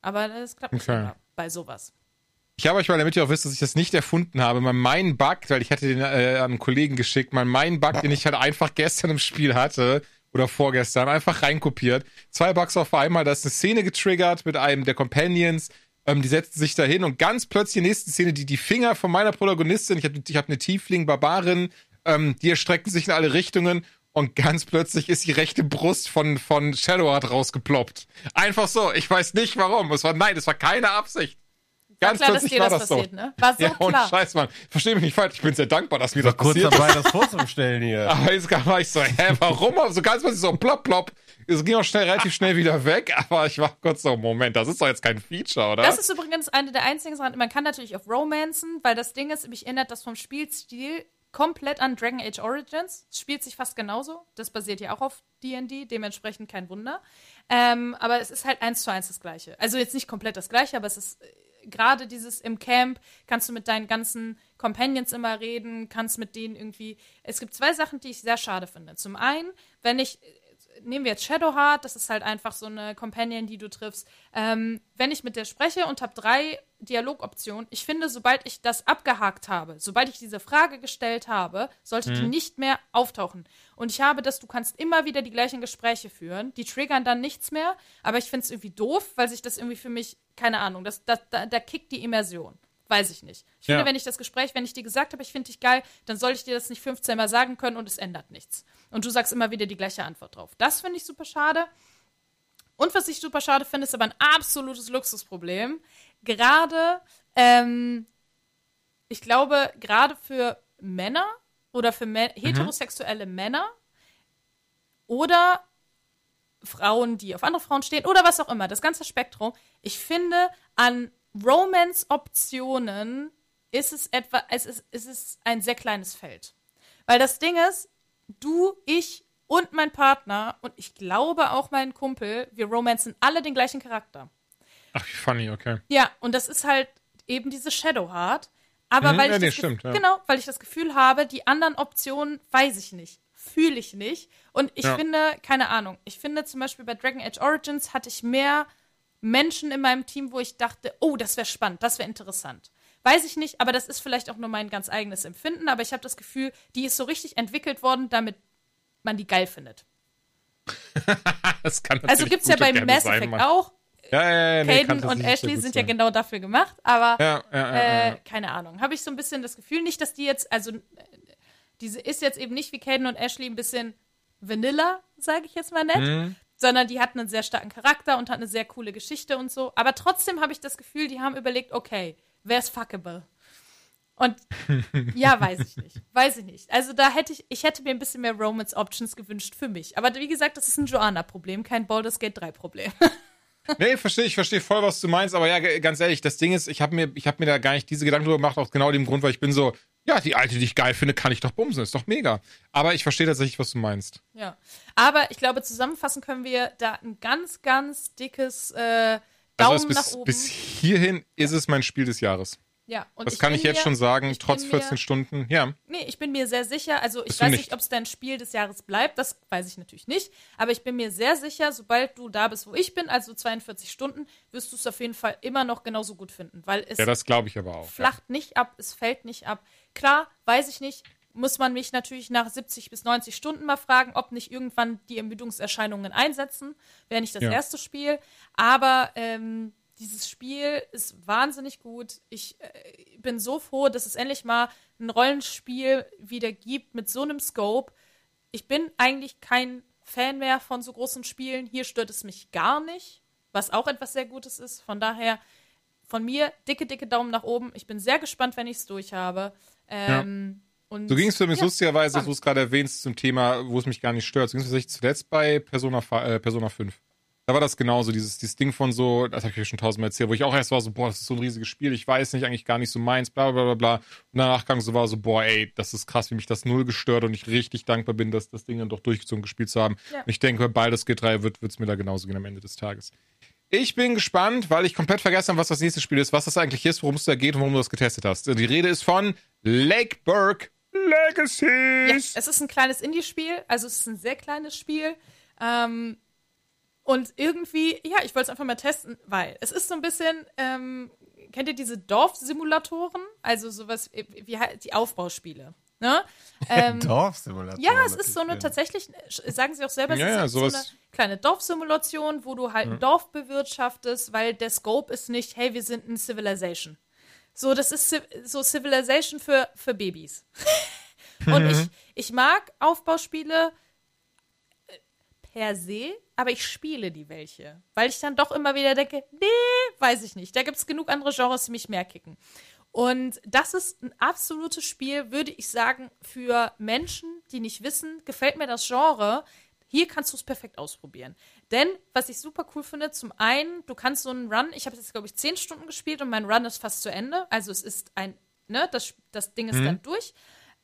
Aber das klappt nicht immer bei sowas. Ich habe euch mal, damit ihr auch wisst, dass ich das nicht erfunden habe, mal meinen Bug, weil ich hatte den äh, an einen Kollegen geschickt, mal meinen Bug, den ich halt einfach gestern im Spiel hatte oder vorgestern, einfach reinkopiert. Zwei Bugs auf einmal, da ist eine Szene getriggert mit einem der Companions, ähm, die setzen sich da hin und ganz plötzlich die nächste Szene, die die Finger von meiner Protagonistin, ich habe ich hab eine Tiefling-Barbarin, ähm, die erstrecken sich in alle Richtungen und ganz plötzlich ist die rechte Brust von, von Shadowheart rausgeploppt. Einfach so. Ich weiß nicht warum. Es war, nein, es war keine Absicht. Ganz klar, plötzlich war das, das passiert, so. Ne? War so ja, klar. Und scheiß, Mann. Versteh mich nicht falsch. Ich bin sehr dankbar, dass mir das kurz passiert dabei, das vorzustellen hier. Aber jetzt war ich so, hä, warum? So ganz plötzlich so plopp, plopp. es ging auch schnell, relativ schnell wieder weg, aber ich war kurz so, Moment, das ist doch jetzt kein Feature, oder? Das ist übrigens eine der einzigen Sachen, man kann natürlich auf Romancen, weil das Ding ist, mich erinnert das vom Spielstil komplett an Dragon Age Origins. Es spielt sich fast genauso. Das basiert ja auch auf D&D, dementsprechend kein Wunder. Ähm, aber es ist halt eins zu eins das Gleiche. Also jetzt nicht komplett das Gleiche, aber es ist gerade dieses im Camp, kannst du mit deinen ganzen Companions immer reden, kannst mit denen irgendwie. Es gibt zwei Sachen, die ich sehr schade finde. Zum einen, wenn ich nehmen wir jetzt Shadowheart, das ist halt einfach so eine Companion, die du triffst. Ähm, wenn ich mit der spreche und habe drei Dialogoptionen, ich finde, sobald ich das abgehakt habe, sobald ich diese Frage gestellt habe, sollte mhm. die nicht mehr auftauchen. Und ich habe das, du kannst immer wieder die gleichen Gespräche führen, die triggern dann nichts mehr, aber ich finde es irgendwie doof, weil sich das irgendwie für mich, keine Ahnung, das, das, da, da kickt die Immersion. Weiß ich nicht. Ich finde, wenn ich das Gespräch, wenn ich dir gesagt habe, ich finde dich geil, dann soll ich dir das nicht 15 Mal sagen können und es ändert nichts. Und du sagst immer wieder die gleiche Antwort drauf. Das finde ich super schade. Und was ich super schade finde, ist aber ein absolutes Luxusproblem. Gerade, ähm, ich glaube, gerade für Männer oder für mhm. heterosexuelle Männer oder Frauen, die auf andere Frauen stehen oder was auch immer, das ganze Spektrum. Ich finde, an Romance-Optionen ist es etwa, es ist, es ist ein sehr kleines Feld. Weil das Ding ist, du, ich und mein Partner und ich glaube auch mein Kumpel, wir romanzen alle den gleichen Charakter. Ach, wie funny, okay. Ja, und das ist halt eben diese Shadowheart. Aber mhm, weil, ich ja, nee, stimmt, ja. genau, weil ich das Gefühl habe, die anderen Optionen weiß ich nicht. Fühle ich nicht. Und ich ja. finde, keine Ahnung, ich finde zum Beispiel bei Dragon Age Origins hatte ich mehr Menschen in meinem Team, wo ich dachte, oh, das wäre spannend, das wäre interessant. Weiß ich nicht, aber das ist vielleicht auch nur mein ganz eigenes Empfinden, aber ich habe das Gefühl, die ist so richtig entwickelt worden, damit man die geil findet. das kann also gibt es ja bei Mass Effect sein, auch. Ja, ja, ja, nee, Caden und Ashley sind ja genau dafür gemacht, aber äh, keine Ahnung. Habe ich so ein bisschen das Gefühl, nicht, dass die jetzt, also diese ist jetzt eben nicht wie Caden und Ashley ein bisschen Vanilla, sage ich jetzt mal nett, mhm sondern die hat einen sehr starken Charakter und hat eine sehr coole Geschichte und so. Aber trotzdem habe ich das Gefühl, die haben überlegt, okay, wer ist fuckable? Und ja, weiß ich nicht. Weiß ich nicht. Also da hätte ich, ich hätte mir ein bisschen mehr Romance Options gewünscht für mich. Aber wie gesagt, das ist ein Joanna-Problem, kein Baldur's Gate 3-Problem. nee, verstehe, ich verstehe voll, was du meinst, aber ja, ganz ehrlich, das Ding ist, ich habe mir, hab mir da gar nicht diese Gedanken drüber gemacht, aus genau dem Grund, weil ich bin so, ja, die alte, die ich geil finde, kann ich doch bumsen, ist doch mega. Aber ich verstehe tatsächlich, was du meinst. Ja. Aber ich glaube, zusammenfassen können wir da ein ganz, ganz dickes äh, Daumen also bis, nach oben. Bis hierhin ist es mein Spiel des Jahres. Ja, und das kann ich jetzt mir, schon sagen, trotz 14 mir, Stunden. Ja. Nee, ich bin mir sehr sicher, also ich weiß nicht, ob es dein Spiel des Jahres bleibt, das weiß ich natürlich nicht, aber ich bin mir sehr sicher, sobald du da bist, wo ich bin, also 42 Stunden, wirst du es auf jeden Fall immer noch genauso gut finden, weil es Ja, das glaube ich aber auch. Flacht ja. nicht ab, es fällt nicht ab. Klar, weiß ich nicht, muss man mich natürlich nach 70 bis 90 Stunden mal fragen, ob nicht irgendwann die Ermüdungserscheinungen einsetzen. Wäre nicht das ja. erste Spiel. Aber ähm, dieses Spiel ist wahnsinnig gut. Ich äh, bin so froh, dass es endlich mal ein Rollenspiel wieder gibt mit so einem Scope. Ich bin eigentlich kein Fan mehr von so großen Spielen. Hier stört es mich gar nicht, was auch etwas sehr Gutes ist. Von daher von mir dicke, dicke Daumen nach oben. Ich bin sehr gespannt, wenn ich es durch habe. Ähm, ja. Und, so ging es für mich ja, lustigerweise, wo du es gerade erwähnst, zum Thema, wo es mich gar nicht stört. So ging es tatsächlich zuletzt bei Persona, äh, Persona 5. Da war das genauso, dieses, dieses Ding von so, das habe ich euch schon tausendmal erzählt, wo ich auch erst war so, boah, das ist so ein riesiges Spiel, ich weiß nicht, eigentlich gar nicht so meins, bla bla bla bla. Und danach kam so war so, boah, ey, das ist krass, wie mich das null gestört und ich richtig dankbar bin, dass das Ding dann doch durchgezogen gespielt zu haben. Ja. Und ich denke, bei Baldur's Gate 3 wird es mir da genauso gehen am Ende des Tages. Ich bin gespannt, weil ich komplett vergessen habe, was das nächste Spiel ist, was das eigentlich ist, worum es da geht und warum du das getestet hast. Die Rede ist von Lake Burke Legacies. Ja, es ist ein kleines Indie-Spiel, also es ist ein sehr kleines Spiel. Ähm, und irgendwie, ja, ich wollte es einfach mal testen, weil es ist so ein bisschen, ähm, kennt ihr diese Dorfsimulatoren? Also sowas wie die Aufbauspiele. Ne? Ähm, Dorfsimulation. Ja, es ist so eine tatsächlich, sagen sie auch selber, es ja, ist so eine kleine Dorfsimulation, wo du halt ein Dorf bewirtschaftest, weil der Scope ist nicht, hey, wir sind ein Civilization. So, das ist so Civilization für, für Babys. Und ich, ich mag Aufbauspiele äh, per se, aber ich spiele die welche. Weil ich dann doch immer wieder denke, nee, weiß ich nicht. Da gibt es genug andere Genres, die mich mehr kicken. Und das ist ein absolutes Spiel, würde ich sagen, für Menschen, die nicht wissen, gefällt mir das Genre. Hier kannst du es perfekt ausprobieren. Denn, was ich super cool finde, zum einen, du kannst so einen Run, ich habe jetzt, glaube ich, zehn Stunden gespielt und mein Run ist fast zu Ende. Also es ist ein, ne, das, das Ding ist mhm. dann durch.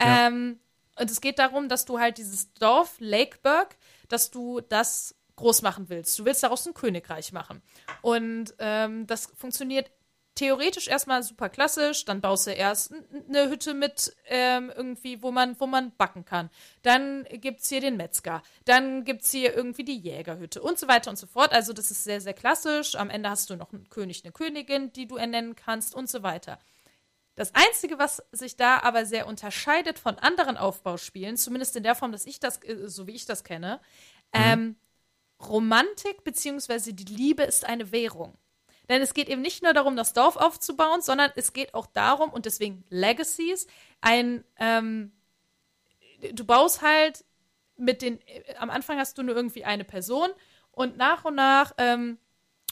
Ja. Ähm, und es geht darum, dass du halt dieses Dorf Lakeburg, dass du das groß machen willst. Du willst daraus ein Königreich machen. Und ähm, das funktioniert theoretisch erstmal super klassisch. Dann baust du erst eine Hütte mit ähm, irgendwie, wo man, wo man backen kann. Dann gibt es hier den Metzger. Dann gibt es hier irgendwie die Jägerhütte und so weiter und so fort. Also das ist sehr, sehr klassisch. Am Ende hast du noch einen König, eine Königin, die du ernennen kannst und so weiter. Das Einzige, was sich da aber sehr unterscheidet von anderen Aufbauspielen, zumindest in der Form, dass ich das, äh, so wie ich das kenne, mhm. ähm, Romantik bzw. die Liebe ist eine Währung. Denn es geht eben nicht nur darum, das Dorf aufzubauen, sondern es geht auch darum, und deswegen Legacies, ein, ähm, du baust halt mit den, äh, am Anfang hast du nur irgendwie eine Person und nach und nach ähm,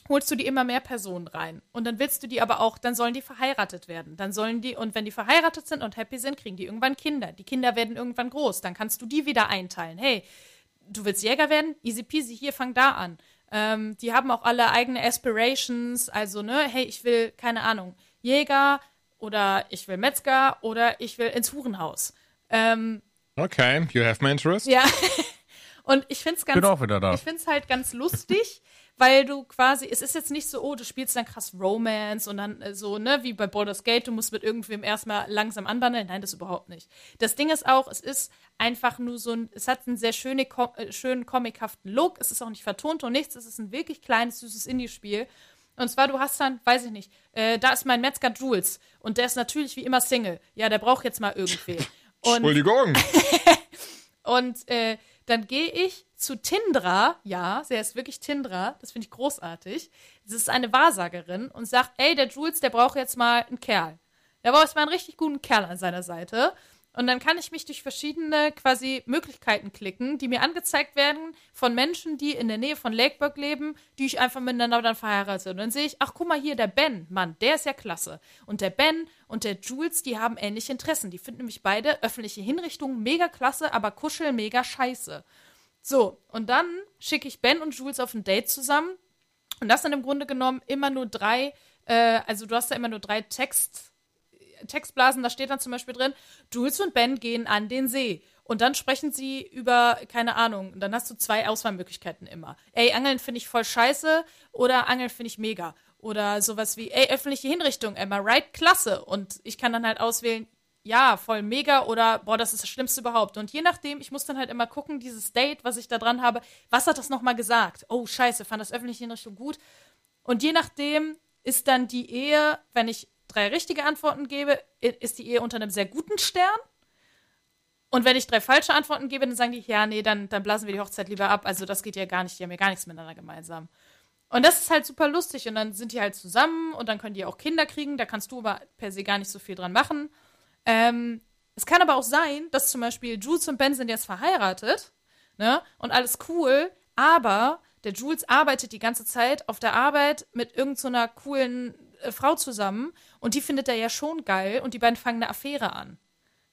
holst du die immer mehr Personen rein. Und dann willst du die aber auch, dann sollen die verheiratet werden. Dann sollen die, und wenn die verheiratet sind und happy sind, kriegen die irgendwann Kinder. Die Kinder werden irgendwann groß. Dann kannst du die wieder einteilen. Hey, du willst Jäger werden? Easy peasy, hier, fang da an. Ähm, die haben auch alle eigene Aspirations, also, ne, hey, ich will, keine Ahnung, Jäger oder ich will Metzger oder ich will ins Hurenhaus. Ähm, okay, you have my interest. Ja. Und ich finde es ganz, ich finde es halt ganz lustig, weil du quasi, es ist jetzt nicht so, oh, du spielst dann krass Romance und dann äh, so, ne, wie bei Baldur's Gate, du musst mit irgendwem erstmal langsam anbandeln. Nein, das überhaupt nicht. Das Ding ist auch, es ist einfach nur so ein, es hat einen sehr schöne, äh, schönen comichaften Look, es ist auch nicht vertont und nichts, es ist ein wirklich kleines, süßes Indie-Spiel. Und zwar, du hast dann, weiß ich nicht, äh, da ist mein Metzger Jules und der ist natürlich wie immer Single. Ja, der braucht jetzt mal irgendwie. Und, Entschuldigung. und äh, dann gehe ich zu Tindra, ja, sie ist wirklich Tindra, das finde ich großartig. Sie ist eine Wahrsagerin und sagt, ey, der Jules, der braucht jetzt mal einen Kerl. Der braucht jetzt mal einen richtig guten Kerl an seiner Seite. Und dann kann ich mich durch verschiedene quasi Möglichkeiten klicken, die mir angezeigt werden von Menschen, die in der Nähe von Lakeburg leben, die ich einfach miteinander dann verheiratet. Und dann sehe ich, ach guck mal hier, der Ben, Mann, der ist ja klasse. Und der Ben und der Jules, die haben ähnliche Interessen. Die finden nämlich beide öffentliche Hinrichtungen mega klasse, aber Kuscheln mega scheiße. So, und dann schicke ich Ben und Jules auf ein Date zusammen. Und das sind im Grunde genommen immer nur drei, äh, also du hast da immer nur drei Text, Textblasen, da steht dann zum Beispiel drin, Jules und Ben gehen an den See. Und dann sprechen sie über, keine Ahnung, und dann hast du zwei Auswahlmöglichkeiten immer. Ey, Angeln finde ich voll scheiße oder Angeln finde ich mega. Oder sowas wie, ey, öffentliche Hinrichtung, Emma Right, klasse. Und ich kann dann halt auswählen, ja, voll mega oder boah, das ist das Schlimmste überhaupt. Und je nachdem, ich muss dann halt immer gucken, dieses Date, was ich da dran habe, was hat das nochmal gesagt? Oh, scheiße, fand das öffentliche Hinrichtung gut. Und je nachdem ist dann die Ehe, wenn ich drei richtige Antworten gebe, ist die Ehe unter einem sehr guten Stern. Und wenn ich drei falsche Antworten gebe, dann sagen die, ja, nee, dann, dann blasen wir die Hochzeit lieber ab. Also das geht ja gar nicht, die haben ja gar nichts miteinander gemeinsam. Und das ist halt super lustig. Und dann sind die halt zusammen und dann können die auch Kinder kriegen. Da kannst du aber per se gar nicht so viel dran machen. Ähm, es kann aber auch sein, dass zum Beispiel Jules und Ben sind jetzt verheiratet, ne? Und alles cool, aber der Jules arbeitet die ganze Zeit auf der Arbeit mit irgendeiner so coolen äh, Frau zusammen und die findet er ja schon geil und die beiden fangen eine Affäre an.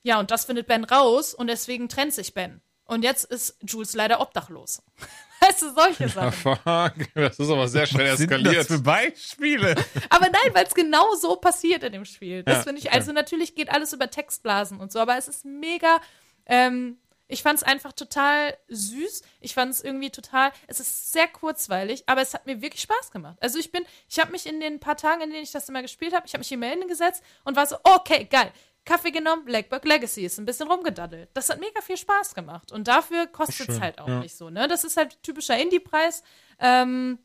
Ja, und das findet Ben raus und deswegen trennt sich Ben. Und jetzt ist Jules leider obdachlos. Weißt du, solche Sachen. Ja, das ist aber sehr schnell Was eskaliert. Sind das für Beispiele? aber nein, weil es genau so passiert in dem Spiel. Das ja, finde ich, also ja. natürlich geht alles über Textblasen und so, aber es ist mega, ähm, ich fand es einfach total süß. Ich fand es irgendwie total, es ist sehr kurzweilig, aber es hat mir wirklich Spaß gemacht. Also ich bin, ich habe mich in den paar Tagen, in denen ich das immer gespielt habe, ich habe mich hier mal hingesetzt und war so, okay, geil. Kaffee genommen, Blackburg Legacy ist ein bisschen rumgedaddelt. Das hat mega viel Spaß gemacht. Und dafür kostet es halt auch ja. nicht so, ne? Das ist halt typischer Indie-Preis. Ähm,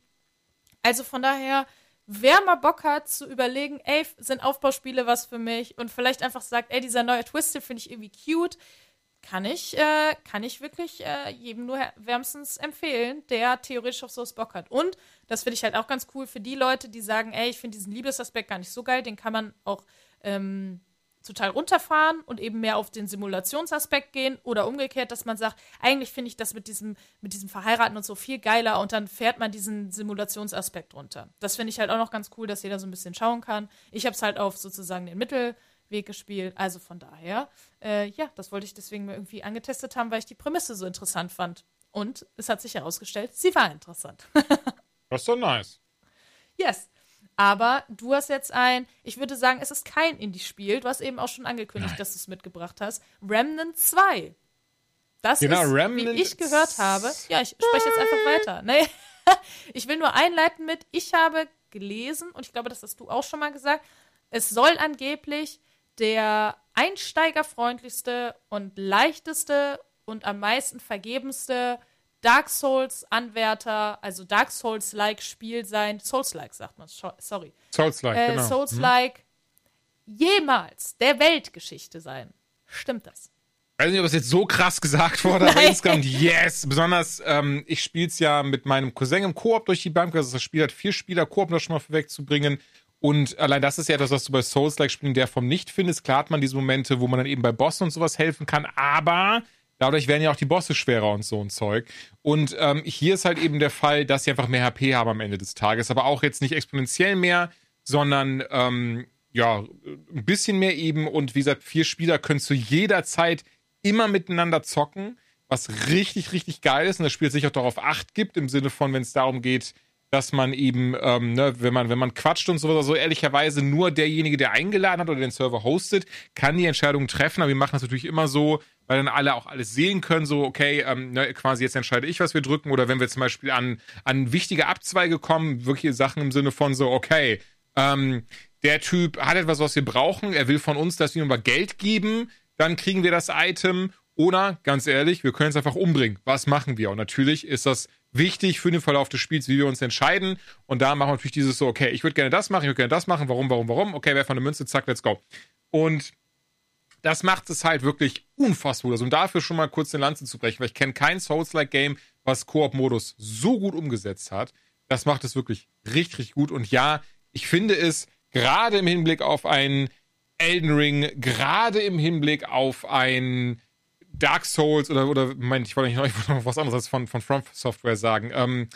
also von daher, wer mal Bock hat zu überlegen, ey, sind Aufbauspiele was für mich und vielleicht einfach sagt, ey, dieser neue Twisted finde ich irgendwie cute, kann ich, äh, kann ich wirklich äh, jedem nur wärmstens empfehlen, der theoretisch auf sowas Bock hat. Und das finde ich halt auch ganz cool für die Leute, die sagen, ey, ich finde diesen Liebesaspekt gar nicht so geil, den kann man auch ähm, total runterfahren und eben mehr auf den Simulationsaspekt gehen oder umgekehrt, dass man sagt, eigentlich finde ich das mit diesem, mit diesem Verheiraten und so viel geiler und dann fährt man diesen Simulationsaspekt runter. Das finde ich halt auch noch ganz cool, dass jeder so ein bisschen schauen kann. Ich habe es halt auf sozusagen den Mittelweg gespielt, also von daher, äh, ja, das wollte ich deswegen mal irgendwie angetestet haben, weil ich die Prämisse so interessant fand. Und es hat sich herausgestellt, sie war interessant. das ist doch nice. Yes. Aber du hast jetzt ein, ich würde sagen, es ist kein Indie-Spiel. Du hast eben auch schon angekündigt, Nein. dass du es mitgebracht hast. Remnant 2. Das genau, ist, Remnant wie ich gehört habe. Ja, ich spreche jetzt einfach weiter. Nee. ich will nur einleiten mit, ich habe gelesen, und ich glaube, das hast du auch schon mal gesagt, es soll angeblich der einsteigerfreundlichste und leichteste und am meisten vergebenste Dark Souls-Anwärter, also Dark Souls-like Spiel sein. Souls-like sagt man, sorry. Souls-like, äh, genau. Souls-like hm. jemals der Weltgeschichte sein. Stimmt das? Ich weiß nicht, ob das jetzt so krass gesagt wurde, aber insgesamt yes. Besonders, ähm, ich spiele es ja mit meinem Cousin im Koop durch die Bank. Also das Spiel hat vier Spieler, Koop noch schon mal wegzubringen. Und allein das ist ja etwas, was du bei Souls-like-Spielen der Form nicht findest. Klar hat man diese Momente, wo man dann eben bei Bossen und sowas helfen kann, aber Dadurch werden ja auch die Bosse schwerer und so ein Zeug. Und ähm, hier ist halt eben der Fall, dass sie einfach mehr HP haben am Ende des Tages. Aber auch jetzt nicht exponentiell mehr, sondern ähm, ja, ein bisschen mehr eben. Und wie gesagt, vier Spieler können zu jeder Zeit immer miteinander zocken, was richtig, richtig geil ist. Und das Spiel sich auch darauf Acht gibt, im Sinne von, wenn es darum geht, dass man eben, ähm, ne, wenn man, wenn man quatscht und sowas, so ehrlicherweise nur derjenige, der eingeladen hat oder den Server hostet, kann die Entscheidung treffen. Aber wir machen das natürlich immer so, weil dann alle auch alles sehen können, so, okay, ähm, ne, quasi jetzt entscheide ich, was wir drücken. Oder wenn wir zum Beispiel an, an wichtige Abzweige kommen, wirkliche Sachen im Sinne von so, okay, ähm, der Typ hat etwas, was wir brauchen, er will von uns, dass wir ihm aber Geld geben, dann kriegen wir das Item. Oder, ganz ehrlich, wir können es einfach umbringen. Was machen wir? Und natürlich ist das wichtig für den Verlauf des Spiels, wie wir uns entscheiden. Und da machen wir natürlich dieses so, okay, ich würde gerne das machen, ich würde gerne das machen, warum, warum, warum? Okay, wer von der Münze, zack, let's go. Und das macht es halt wirklich unfassbar. Also, um dafür schon mal kurz eine Lanze zu brechen, weil ich kenne kein Souls-like-Game, was Koop-Modus so gut umgesetzt hat. Das macht es wirklich richtig, richtig gut. Und ja, ich finde es gerade im Hinblick auf einen Elden Ring, gerade im Hinblick auf ein Dark Souls oder, oder mein, ich wollte noch, noch was anderes als von, von From Software sagen. Ähm,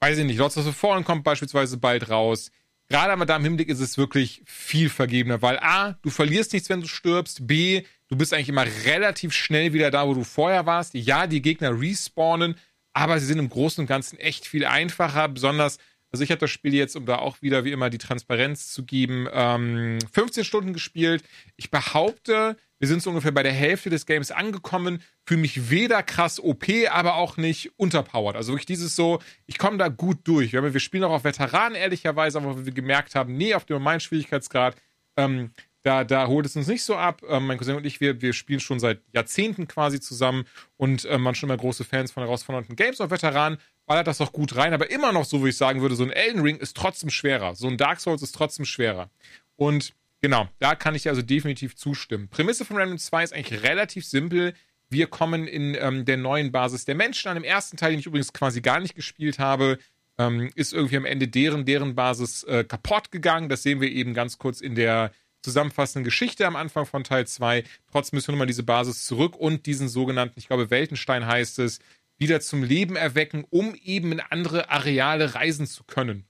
weiß ich nicht, Lords of the Fallen kommt beispielsweise bald raus. Gerade aber da im Hinblick ist es wirklich viel vergebener, weil A, du verlierst nichts, wenn du stirbst, B, du bist eigentlich immer relativ schnell wieder da, wo du vorher warst. Ja, die Gegner respawnen, aber sie sind im Großen und Ganzen echt viel einfacher, besonders also ich habe das Spiel jetzt, um da auch wieder wie immer die Transparenz zu geben, ähm, 15 Stunden gespielt. Ich behaupte, wir sind so ungefähr bei der Hälfte des Games angekommen. Fühle mich weder krass OP, aber auch nicht unterpowered. Also wirklich dieses so, ich komme da gut durch. Wir, wir spielen auch auf Veteranen, ehrlicherweise, aber wir gemerkt haben, nee, auf dem normalen Schwierigkeitsgrad, ähm, da, da holt es uns nicht so ab. Ähm, mein Cousin und ich, wir, wir spielen schon seit Jahrzehnten quasi zusammen und ähm, waren schon immer große Fans von herausfordernden Games auf Veteranen. Ballert das auch gut rein, aber immer noch so, wie ich sagen würde, so ein Elden Ring ist trotzdem schwerer. So ein Dark Souls ist trotzdem schwerer. Und Genau, da kann ich also definitiv zustimmen. Prämisse von Random 2 ist eigentlich relativ simpel. Wir kommen in ähm, der neuen Basis der Menschen an. Im ersten Teil, den ich übrigens quasi gar nicht gespielt habe, ähm, ist irgendwie am Ende deren, deren Basis äh, kaputt gegangen. Das sehen wir eben ganz kurz in der zusammenfassenden Geschichte am Anfang von Teil 2. Trotzdem müssen wir nochmal diese Basis zurück und diesen sogenannten, ich glaube, Weltenstein heißt es, wieder zum Leben erwecken, um eben in andere Areale reisen zu können.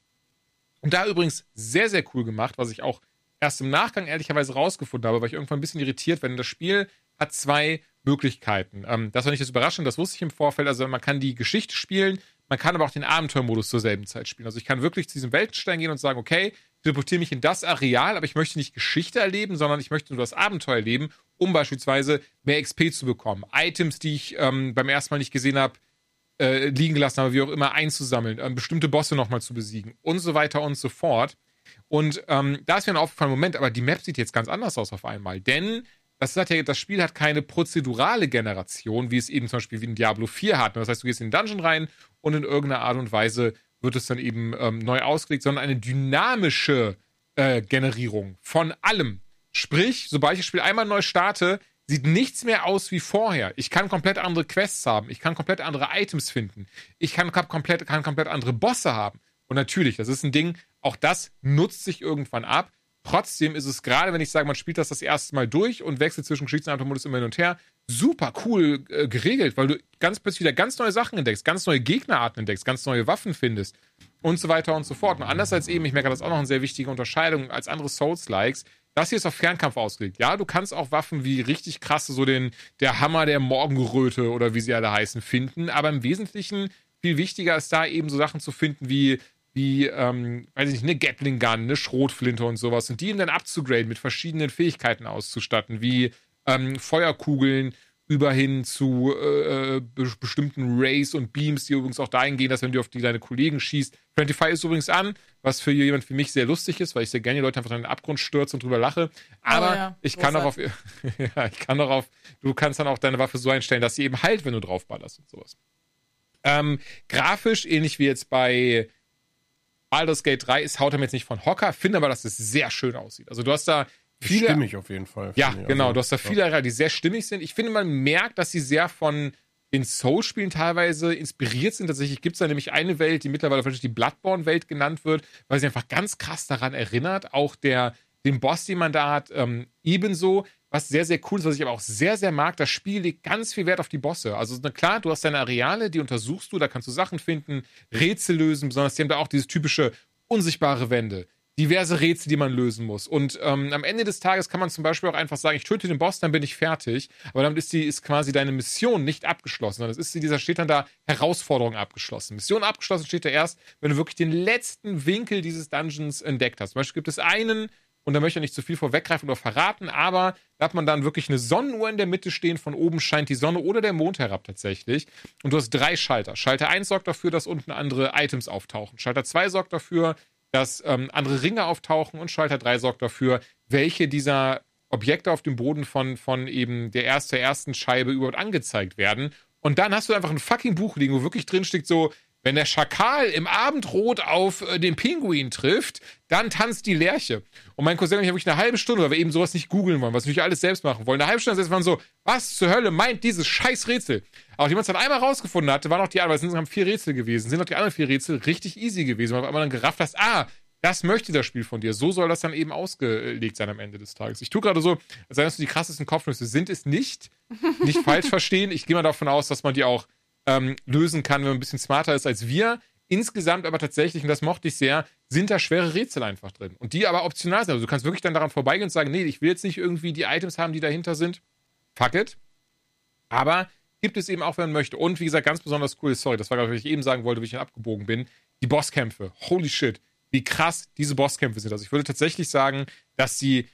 Und da übrigens sehr, sehr cool gemacht, was ich auch erst im Nachgang ehrlicherweise rausgefunden habe, weil ich irgendwann ein bisschen irritiert werde. Das Spiel hat zwei Möglichkeiten. Ähm, das war nicht das Überraschende, das wusste ich im Vorfeld. Also man kann die Geschichte spielen, man kann aber auch den Abenteuermodus zur selben Zeit spielen. Also ich kann wirklich zu diesem Weltenstein gehen und sagen, okay, ich teleportiere mich in das Areal, aber ich möchte nicht Geschichte erleben, sondern ich möchte nur das Abenteuer erleben, um beispielsweise mehr XP zu bekommen. Items, die ich ähm, beim ersten Mal nicht gesehen habe, äh, liegen gelassen habe, wie auch immer, einzusammeln, äh, bestimmte Bosse nochmal zu besiegen und so weiter und so fort. Und ähm, da ist mir ein aufgefallen, Moment, aber die Map sieht jetzt ganz anders aus auf einmal. Denn das, hat ja, das Spiel hat keine prozedurale Generation, wie es eben zum Beispiel wie in Diablo 4 hat. Das heißt, du gehst in den Dungeon rein und in irgendeiner Art und Weise wird es dann eben ähm, neu ausgelegt, sondern eine dynamische äh, Generierung von allem. Sprich, sobald ich das Spiel einmal neu starte, sieht nichts mehr aus wie vorher. Ich kann komplett andere Quests haben. Ich kann komplett andere Items finden. Ich kann komplett, kann komplett andere Bosse haben. Und natürlich, das ist ein Ding, auch das nutzt sich irgendwann ab. Trotzdem ist es gerade, wenn ich sage, man spielt das das erste Mal durch und wechselt zwischen Geschichtsautomodus immer hin und her, super cool äh, geregelt, weil du ganz plötzlich wieder ganz neue Sachen entdeckst, ganz neue Gegnerarten entdeckst, ganz neue Waffen findest. und so weiter und so fort. Und anders als eben, ich merke, das auch noch eine sehr wichtige Unterscheidung als andere Souls-Likes, das hier ist auf Fernkampf ausgelegt. Ja, du kannst auch Waffen wie richtig krasse, so den, der Hammer der Morgenröte oder wie sie alle heißen, finden. Aber im Wesentlichen viel wichtiger ist da eben so Sachen zu finden wie, wie, ähm, weiß ich nicht, eine Gatling Gun, eine Schrotflinte und sowas. Und die eben dann abzugraden, mit verschiedenen Fähigkeiten auszustatten, wie ähm, Feuerkugeln über hin zu äh, äh bestimmten Rays und Beams, die übrigens auch dahin gehen, dass wenn du auf die deine Kollegen schießt. Friendly Fire ist übrigens an, was für jemand wie mich sehr lustig ist, weil ich sehr gerne die Leute einfach in den Abgrund stürze und drüber lache. Aber oh ja, ich kann auch auf, ja, ich kann auch auf, du kannst dann auch deine Waffe so einstellen, dass sie eben heilt, wenn du draufballerst und sowas. Ähm, grafisch, ähnlich wie jetzt bei Baldur's Gate 3, ist haut er mir jetzt nicht von Hocker, finde aber, dass es sehr schön aussieht. Also du hast da viele. Stimmig auf jeden Fall. Ja, genau. Also, du hast da viele, ja. die sehr stimmig sind. Ich finde, man merkt, dass sie sehr von den Soul-Spielen teilweise inspiriert sind. Tatsächlich gibt es da nämlich eine Welt, die mittlerweile vielleicht die Bloodborne-Welt genannt wird, weil sie einfach ganz krass daran erinnert. Auch der, den Boss, den man da hat, ähm, ebenso. Was sehr, sehr cool ist, was ich aber auch sehr, sehr mag, das Spiel legt ganz viel Wert auf die Bosse. Also klar, du hast deine Areale, die untersuchst du, da kannst du Sachen finden, Rätsel lösen, besonders die haben da auch dieses typische unsichtbare Wände diverse Rätsel, die man lösen muss. Und ähm, am Ende des Tages kann man zum Beispiel auch einfach sagen, ich töte den Boss, dann bin ich fertig. Aber damit ist die ist quasi deine Mission nicht abgeschlossen, sondern es ist dieser steht dann da Herausforderung abgeschlossen. Mission abgeschlossen steht da erst, wenn du wirklich den letzten Winkel dieses Dungeons entdeckt hast. Zum Beispiel gibt es einen und da möchte ich nicht zu viel vorweggreifen oder verraten, aber da hat man dann wirklich eine Sonnenuhr in der Mitte stehen, von oben scheint die Sonne oder der Mond herab tatsächlich. Und du hast drei Schalter. Schalter 1 sorgt dafür, dass unten andere Items auftauchen. Schalter 2 sorgt dafür, dass ähm, andere Ringe auftauchen und Schalter 3 sorgt dafür, welche dieser Objekte auf dem Boden von, von eben der ersten, ersten Scheibe überhaupt angezeigt werden. Und dann hast du einfach ein fucking Buch liegen, wo wirklich drin steht so, wenn der Schakal im Abendrot auf äh, den Pinguin trifft, dann tanzt die Lerche. Und mein Cousin und ich haben wirklich eine halbe Stunde, weil wir eben sowas nicht googeln wollen, was wir natürlich alles selbst machen wollen. Eine halbe Stunde selbst waren so, was zur Hölle meint dieses scheiß Rätsel? Aber die man es dann einmal rausgefunden hatte, waren auch die anderen, weil es insgesamt vier Rätsel gewesen, sind auch die anderen vier Rätsel richtig easy gewesen, weil man dann gerafft hast, ah, das möchte das Spiel von dir. So soll das dann eben ausgelegt sein am Ende des Tages. Ich tue gerade so, als seien das die krassesten Kopfnüsse. Sind es nicht. Nicht falsch verstehen. Ich gehe mal davon aus, dass man die auch ähm, lösen kann, wenn man ein bisschen smarter ist als wir. Insgesamt aber tatsächlich, und das mochte ich sehr, sind da schwere Rätsel einfach drin. Und die aber optional sind. Also du kannst wirklich dann daran vorbeigehen und sagen, nee, ich will jetzt nicht irgendwie die Items haben, die dahinter sind. Fuck it. Aber gibt es eben auch, wenn man möchte. Und wie gesagt, ganz besonders cool, sorry, das war gerade, was ich eben sagen wollte, wie ich abgebogen bin. Die Bosskämpfe. Holy shit. Wie krass diese Bosskämpfe sind. Also ich würde tatsächlich sagen, dass sie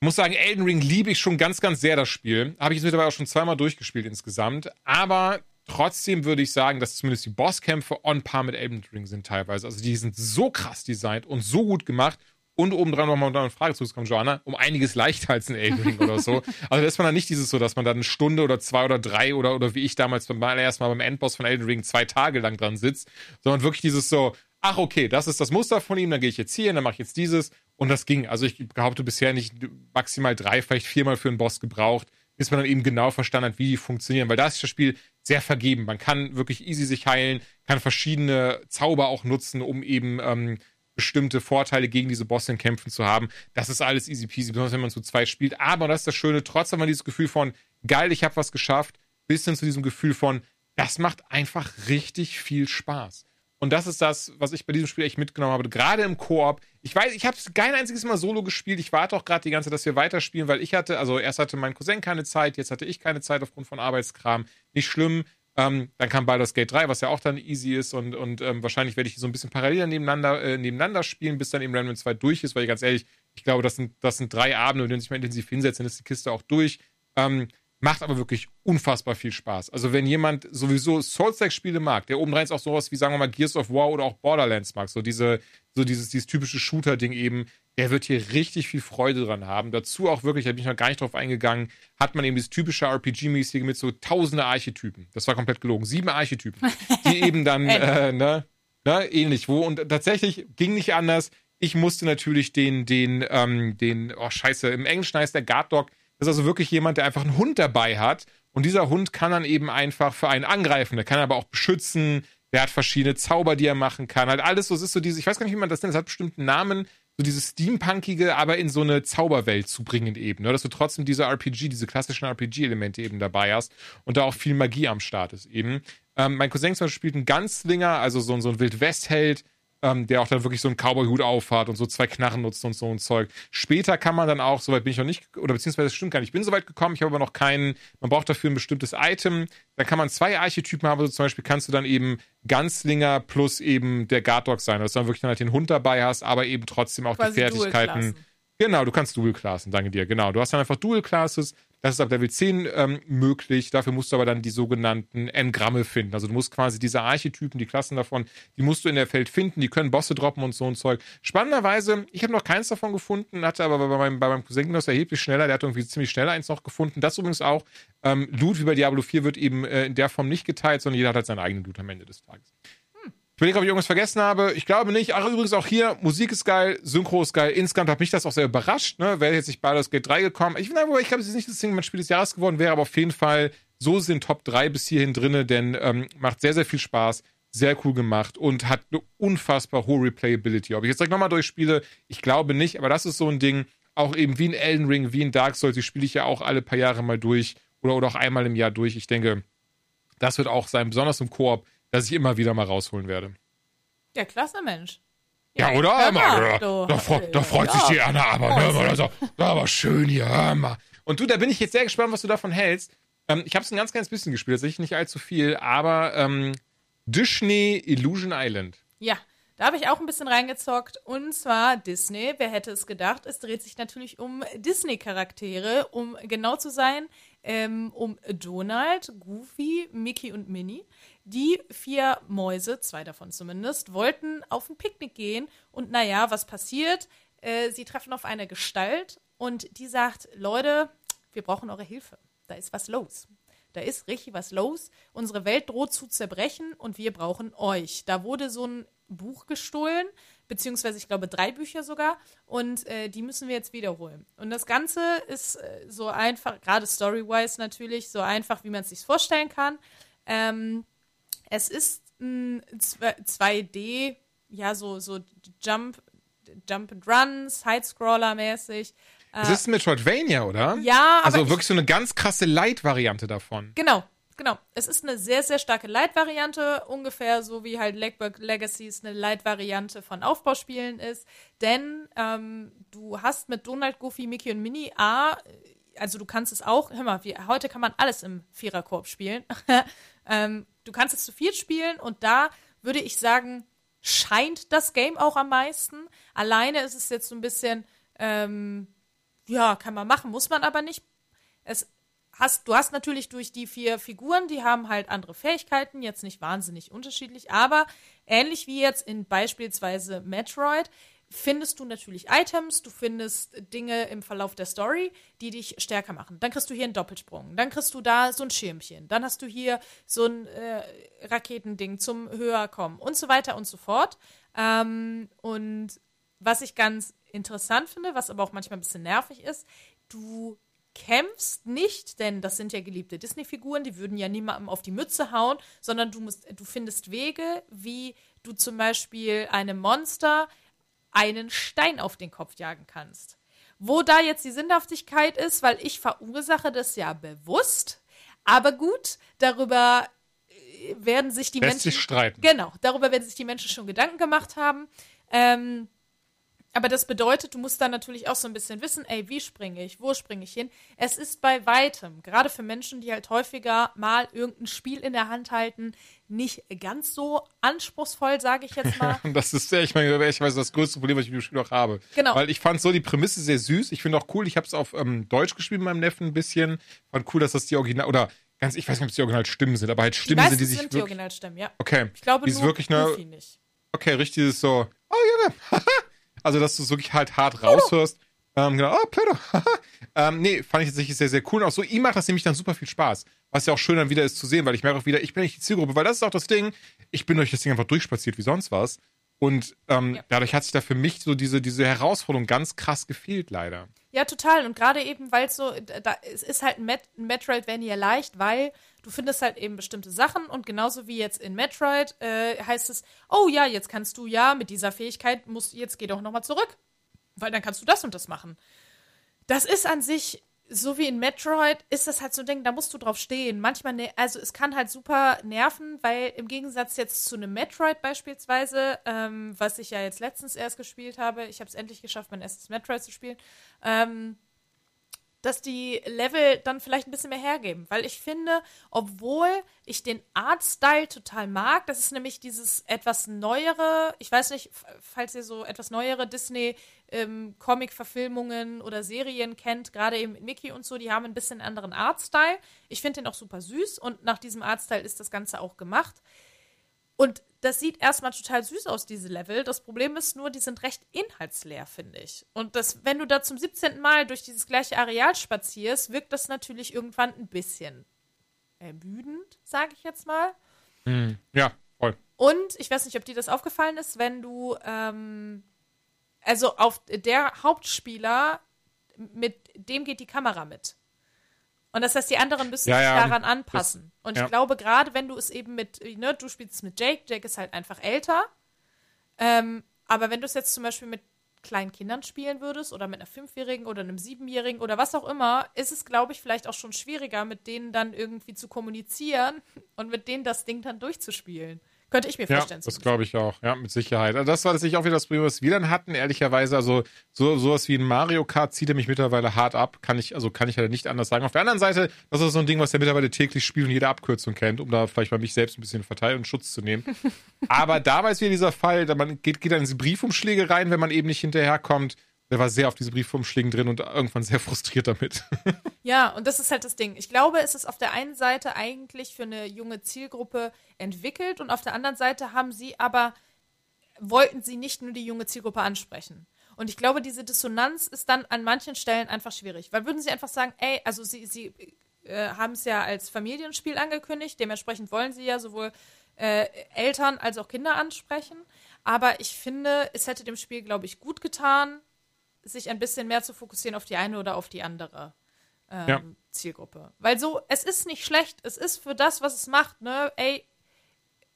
muss sagen, Elden Ring liebe ich schon ganz, ganz sehr, das Spiel. Habe ich jetzt mittlerweile auch schon zweimal durchgespielt insgesamt. Aber Trotzdem würde ich sagen, dass zumindest die Bosskämpfe on par mit Elden Ring sind teilweise. Also die sind so krass designt und so gut gemacht. Und obendran nochmal eine Frage zu kommen, Joanna, um einiges leichter als ein Elden Ring oder so. Also da ist man dann nicht dieses so, dass man da eine Stunde oder zwei oder drei oder, oder wie ich damals beim ersten Mal beim Endboss von Elden Ring zwei Tage lang dran sitzt, sondern wirklich dieses so, ach okay, das ist das Muster von ihm, dann gehe ich jetzt hier, dann mache ich jetzt dieses und das ging. Also ich behaupte bisher nicht maximal drei, vielleicht viermal für einen Boss gebraucht, bis man dann eben genau verstanden hat, wie die funktionieren, weil da ist das Spiel sehr vergeben. Man kann wirklich easy sich heilen, kann verschiedene Zauber auch nutzen, um eben ähm, bestimmte Vorteile gegen diese Bosse in Kämpfen zu haben. Das ist alles easy peasy, besonders wenn man zu zweit spielt. Aber das ist das Schöne, trotzdem hat man dieses Gefühl von, geil, ich habe was geschafft, bis hin zu diesem Gefühl von, das macht einfach richtig viel Spaß. Und das ist das, was ich bei diesem Spiel echt mitgenommen habe. Gerade im Koop. Ich weiß, ich habe es kein einziges Mal solo gespielt. Ich warte auch gerade die ganze Zeit, dass wir weiterspielen, weil ich hatte, also erst hatte mein Cousin keine Zeit, jetzt hatte ich keine Zeit aufgrund von Arbeitskram. Nicht schlimm. Ähm, dann kam Baldur's Gate 3, was ja auch dann easy ist und, und ähm, wahrscheinlich werde ich so ein bisschen parallel nebeneinander, äh, nebeneinander spielen, bis dann eben Remnant 2 durch ist, weil ich ganz ehrlich, ich glaube, das sind, das sind drei Abende, wenn ich mal intensiv hinsetze, dann ist die Kiste auch durch. Ähm, Macht aber wirklich unfassbar viel Spaß. Also wenn jemand sowieso Souls-like-Spiele mag, der obendrein auch sowas wie, sagen wir mal, Gears of War oder auch Borderlands mag, so diese, so dieses, dieses typische Shooter-Ding eben, der wird hier richtig viel Freude dran haben. Dazu auch wirklich, da bin ich noch gar nicht drauf eingegangen, hat man eben dieses typische RPG-mäßige mit so tausende Archetypen. Das war komplett gelogen. Sieben Archetypen. Die eben dann, äh, ne, ne, ähnlich. Wo, und tatsächlich ging nicht anders. Ich musste natürlich den, den, ähm, den, oh scheiße, im Englischen heißt der Guard Dog, das ist also wirklich jemand, der einfach einen Hund dabei hat. Und dieser Hund kann dann eben einfach für einen angreifen. Der kann aber auch beschützen. Der hat verschiedene Zauber, die er machen kann. Halt alles so, es ist so diese, ich weiß gar nicht, wie man das nennt, es hat bestimmten Namen, so dieses Steampunkige, aber in so eine Zauberwelt zu bringen eben. Ne? Dass du trotzdem diese RPG, diese klassischen RPG-Elemente eben dabei hast und da auch viel Magie am Start ist eben. Ähm, mein Cousin zum Beispiel spielt einen Ganzlinger, also so, so ein Wildwest-Held, ähm, der auch dann wirklich so einen Cowboy-Hut aufhat und so zwei Knarren nutzt und so ein Zeug. Später kann man dann auch, soweit bin ich noch nicht, oder beziehungsweise das stimmt gar nicht, ich bin soweit gekommen, ich habe aber noch keinen, man braucht dafür ein bestimmtes Item. Da kann man zwei Archetypen haben, also zum Beispiel kannst du dann eben Ganzlinger plus eben der Guard Dog sein, dass du dann wirklich dann halt den Hund dabei hast, aber eben trotzdem auch Quasi die Fertigkeiten. Genau, du kannst Dual-Klassen, danke dir, genau. Du hast dann einfach Dual-Classes, das ist ab Level 10 ähm, möglich. Dafür musst du aber dann die sogenannten Engramme finden. Also du musst quasi diese Archetypen, die Klassen davon, die musst du in der Feld finden. Die können Bosse droppen und so ein Zeug. Spannenderweise, ich habe noch keins davon gefunden, hatte aber bei meinem, bei meinem Cousin das erheblich schneller. Der hat irgendwie ziemlich schnell eins noch gefunden. Das übrigens auch. Ähm, Loot wie bei Diablo 4 wird eben äh, in der Form nicht geteilt, sondern jeder hat halt seinen eigenen Loot am Ende des Tages. Ich überlege, ob ich irgendwas vergessen habe. Ich glaube nicht. Ach, übrigens auch hier, Musik ist geil, Synchro ist geil. Insgesamt hat mich das auch sehr überrascht. Ne? Wäre jetzt nicht Baldur's Gate 3 gekommen. Ich, finde ich glaube, es ist nicht das Ding, mein Spiel des Jahres geworden wäre, aber auf jeden Fall, so sind Top 3 bis hierhin drinne, denn ähm, macht sehr, sehr viel Spaß, sehr cool gemacht und hat eine unfassbar hohe Replayability. Ob ich jetzt direkt nochmal durchspiele, ich glaube nicht, aber das ist so ein Ding, auch eben wie in Elden Ring, wie in Dark Souls, die spiele ich ja auch alle paar Jahre mal durch oder, oder auch einmal im Jahr durch. Ich denke, das wird auch sein, besonders im Koop das ich immer wieder mal rausholen werde. Ja, klasse Mensch. Ja, ja oder? Hör mal, da, da, da, freut sich die Anna aber, ne? Also, aber schön hier, hör mal. Und du, da bin ich jetzt sehr gespannt, was du davon hältst. Ähm, ich habe es ein ganz kleines bisschen gespielt, tatsächlich nicht allzu viel, aber ähm, Disney Illusion Island. Ja, da habe ich auch ein bisschen reingezockt. Und zwar Disney. Wer hätte es gedacht? Es dreht sich natürlich um Disney-Charaktere. Um genau zu sein, ähm, um Donald, Goofy, Mickey und Minnie. Die vier Mäuse, zwei davon zumindest, wollten auf ein Picknick gehen. Und naja, was passiert? Äh, sie treffen auf eine Gestalt und die sagt: Leute, wir brauchen eure Hilfe. Da ist was los. Da ist richtig was los. Unsere Welt droht zu zerbrechen und wir brauchen euch. Da wurde so ein Buch gestohlen, beziehungsweise ich glaube drei Bücher sogar, und äh, die müssen wir jetzt wiederholen. Und das Ganze ist äh, so einfach, gerade story-wise natürlich, so einfach, wie man es sich vorstellen kann. Ähm, es ist ein 2D, ja, so, so Jump, Jump and Run, Sidescroller-mäßig. Es ist ein Metroidvania, oder? Ja, Also wirklich so eine ganz krasse Light-Variante davon. Genau, genau. Es ist eine sehr, sehr starke Light-Variante, ungefähr so wie halt Legberg Legacies eine Light-Variante von Aufbauspielen ist. Denn ähm, du hast mit Donald, Goofy, Mickey und Minnie A, also du kannst es auch, hör mal, wie, heute kann man alles im Viererkorb spielen. ähm, du kannst es zu viert spielen und da würde ich sagen, scheint das Game auch am meisten. Alleine ist es jetzt so ein bisschen, ähm, ja, kann man machen, muss man aber nicht. Es hast, du hast natürlich durch die vier Figuren, die haben halt andere Fähigkeiten, jetzt nicht wahnsinnig unterschiedlich, aber ähnlich wie jetzt in beispielsweise Metroid findest du natürlich Items, du findest Dinge im Verlauf der Story, die dich stärker machen. Dann kriegst du hier einen Doppelsprung, dann kriegst du da so ein Schirmchen, dann hast du hier so ein äh, Raketending zum Höherkommen und so weiter und so fort. Ähm, und was ich ganz interessant finde, was aber auch manchmal ein bisschen nervig ist, du kämpfst nicht, denn das sind ja geliebte Disney-Figuren, die würden ja niemandem auf die Mütze hauen, sondern du musst, du findest Wege, wie du zum Beispiel einem Monster einen Stein auf den Kopf jagen kannst. Wo da jetzt die Sinnhaftigkeit ist, weil ich verursache das ja bewusst, aber gut, darüber äh, werden sich die Lässt Menschen. Sich streiten. Genau, darüber werden sich die Menschen schon Gedanken gemacht haben. Ähm, aber das bedeutet, du musst dann natürlich auch so ein bisschen wissen, ey, wie springe ich, wo springe ich hin. Es ist bei weitem, gerade für Menschen, die halt häufiger mal irgendein Spiel in der Hand halten, nicht ganz so anspruchsvoll, sage ich jetzt mal. das ist ja, ich meine, ehrlicherweise das größte Problem, was ich mit dem Spiel auch habe. Genau. Weil ich fand so die Prämisse sehr süß. Ich finde auch cool, ich habe es auf ähm, Deutsch gespielt mit meinem Neffen ein bisschen. Fand cool, dass das die Original, oder ganz, ich weiß nicht, ob es die Originalstimmen sind, aber halt Stimmen die sind, die sich sind die Originalstimmen, ja. Okay. Ich glaube die nur wirklich eine, nicht. Okay, richtig ist so, oh Junge, Also, dass du es wirklich halt hart raushörst. Ähm, genau, oh, Pedro. ähm, nee, fand ich tatsächlich sehr, sehr cool. Und auch so, ihm macht das nämlich dann super viel Spaß. Was ja auch schön dann wieder ist zu sehen, weil ich merke auch wieder, ich bin nicht die Zielgruppe, weil das ist auch das Ding. Ich bin durch das Ding einfach durchspaziert wie sonst was. Und ähm, ja. dadurch hat sich da für mich so diese, diese Herausforderung ganz krass gefehlt, leider. Ja, total. Und gerade eben, weil es so, da, es ist halt ein, Met Metroidvania leicht, weil du findest halt eben bestimmte Sachen und genauso wie jetzt in Metroid äh, heißt es, oh ja, jetzt kannst du ja mit dieser Fähigkeit, musst, jetzt geh doch nochmal zurück, weil dann kannst du das und das machen. Das ist an sich so wie in Metroid ist das halt so ein Ding, da musst du drauf stehen. Manchmal, ne also es kann halt super nerven, weil im Gegensatz jetzt zu einem Metroid beispielsweise, ähm, was ich ja jetzt letztens erst gespielt habe, ich habe es endlich geschafft, mein erstes Metroid zu spielen, ähm, dass die Level dann vielleicht ein bisschen mehr hergeben. Weil ich finde, obwohl ich den Artstyle total mag, das ist nämlich dieses etwas neuere, ich weiß nicht, falls ihr so etwas neuere Disney-Comic-Verfilmungen ähm, oder Serien kennt, gerade eben mit Mickey und so, die haben ein bisschen anderen Artstyle. Ich finde den auch super süß und nach diesem Artstyle ist das Ganze auch gemacht. Und das sieht erstmal total süß aus, diese Level. Das Problem ist nur, die sind recht inhaltsleer, finde ich. Und das, wenn du da zum 17. Mal durch dieses gleiche Areal spazierst, wirkt das natürlich irgendwann ein bisschen ermüdend, sage ich jetzt mal. Mm, ja, voll. Und ich weiß nicht, ob dir das aufgefallen ist, wenn du, ähm, also auf der Hauptspieler, mit dem geht die Kamera mit. Und das heißt, die anderen müssen ja, sich ja, daran anpassen. Das, und ich glaube, gerade wenn du es eben mit, ne, du spielst es mit Jake, Jake ist halt einfach älter. Ähm, aber wenn du es jetzt zum Beispiel mit kleinen Kindern spielen würdest oder mit einer Fünfjährigen oder einem Siebenjährigen oder was auch immer, ist es, glaube ich, vielleicht auch schon schwieriger, mit denen dann irgendwie zu kommunizieren und mit denen das Ding dann durchzuspielen. Könnte ich mir vorstellen. Ja, das glaube ich auch, ja, mit Sicherheit. Also das war tatsächlich auch wieder das Problem, was wir dann hatten, ehrlicherweise. Also so sowas wie ein Mario Kart zieht er mich mittlerweile hart ab. Kann ich, also kann ich halt nicht anders sagen. Auf der anderen Seite, das ist so ein Ding, was er mittlerweile täglich spielt und jede Abkürzung kennt, um da vielleicht mal mich selbst ein bisschen verteilen und Schutz zu nehmen. Aber damals wieder dieser Fall, man geht, geht dann in diese Briefumschläge rein, wenn man eben nicht hinterherkommt der war sehr auf diese Briefumschlägen drin und irgendwann sehr frustriert damit. ja, und das ist halt das Ding. Ich glaube, es ist auf der einen Seite eigentlich für eine junge Zielgruppe entwickelt und auf der anderen Seite haben sie aber, wollten sie nicht nur die junge Zielgruppe ansprechen. Und ich glaube, diese Dissonanz ist dann an manchen Stellen einfach schwierig. Weil würden sie einfach sagen, ey, also sie, sie äh, haben es ja als Familienspiel angekündigt, dementsprechend wollen sie ja sowohl äh, Eltern als auch Kinder ansprechen. Aber ich finde, es hätte dem Spiel, glaube ich, gut getan, sich ein bisschen mehr zu fokussieren auf die eine oder auf die andere ähm, ja. Zielgruppe. Weil so, es ist nicht schlecht, es ist für das, was es macht, ne? Ey,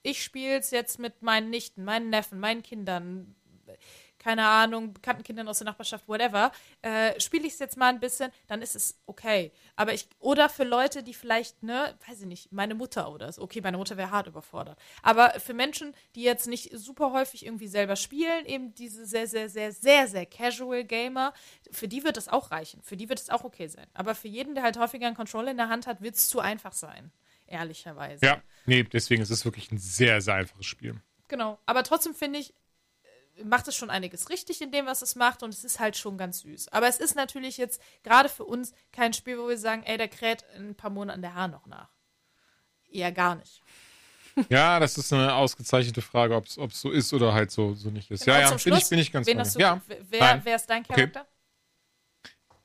ich spiele es jetzt mit meinen Nichten, meinen Neffen, meinen Kindern, keine Ahnung, bekannten Kindern aus der Nachbarschaft, whatever, äh, spiele ich es jetzt mal ein bisschen, dann ist es okay. Aber ich, oder für Leute, die vielleicht, ne, weiß ich nicht, meine Mutter oder so. Okay, meine Mutter wäre hart überfordert. Aber für Menschen, die jetzt nicht super häufig irgendwie selber spielen, eben diese sehr, sehr, sehr, sehr, sehr casual Gamer, für die wird das auch reichen. Für die wird es auch okay sein. Aber für jeden, der halt häufiger einen Controller in der Hand hat, wird es zu einfach sein. Ehrlicherweise. Ja, nee, deswegen ist es wirklich ein sehr, sehr einfaches Spiel. Genau. Aber trotzdem finde ich, macht es schon einiges richtig in dem, was es macht und es ist halt schon ganz süß. Aber es ist natürlich jetzt gerade für uns kein Spiel, wo wir sagen, ey, der kräht in ein paar Monaten der Haar noch nach. Eher gar nicht. Ja, das ist eine ausgezeichnete Frage, ob es so ist oder halt so, so nicht ist. Genau, ja, ja, bin ich, bin ich ganz Wen du, ja. Wer, wer, ist dein Charakter?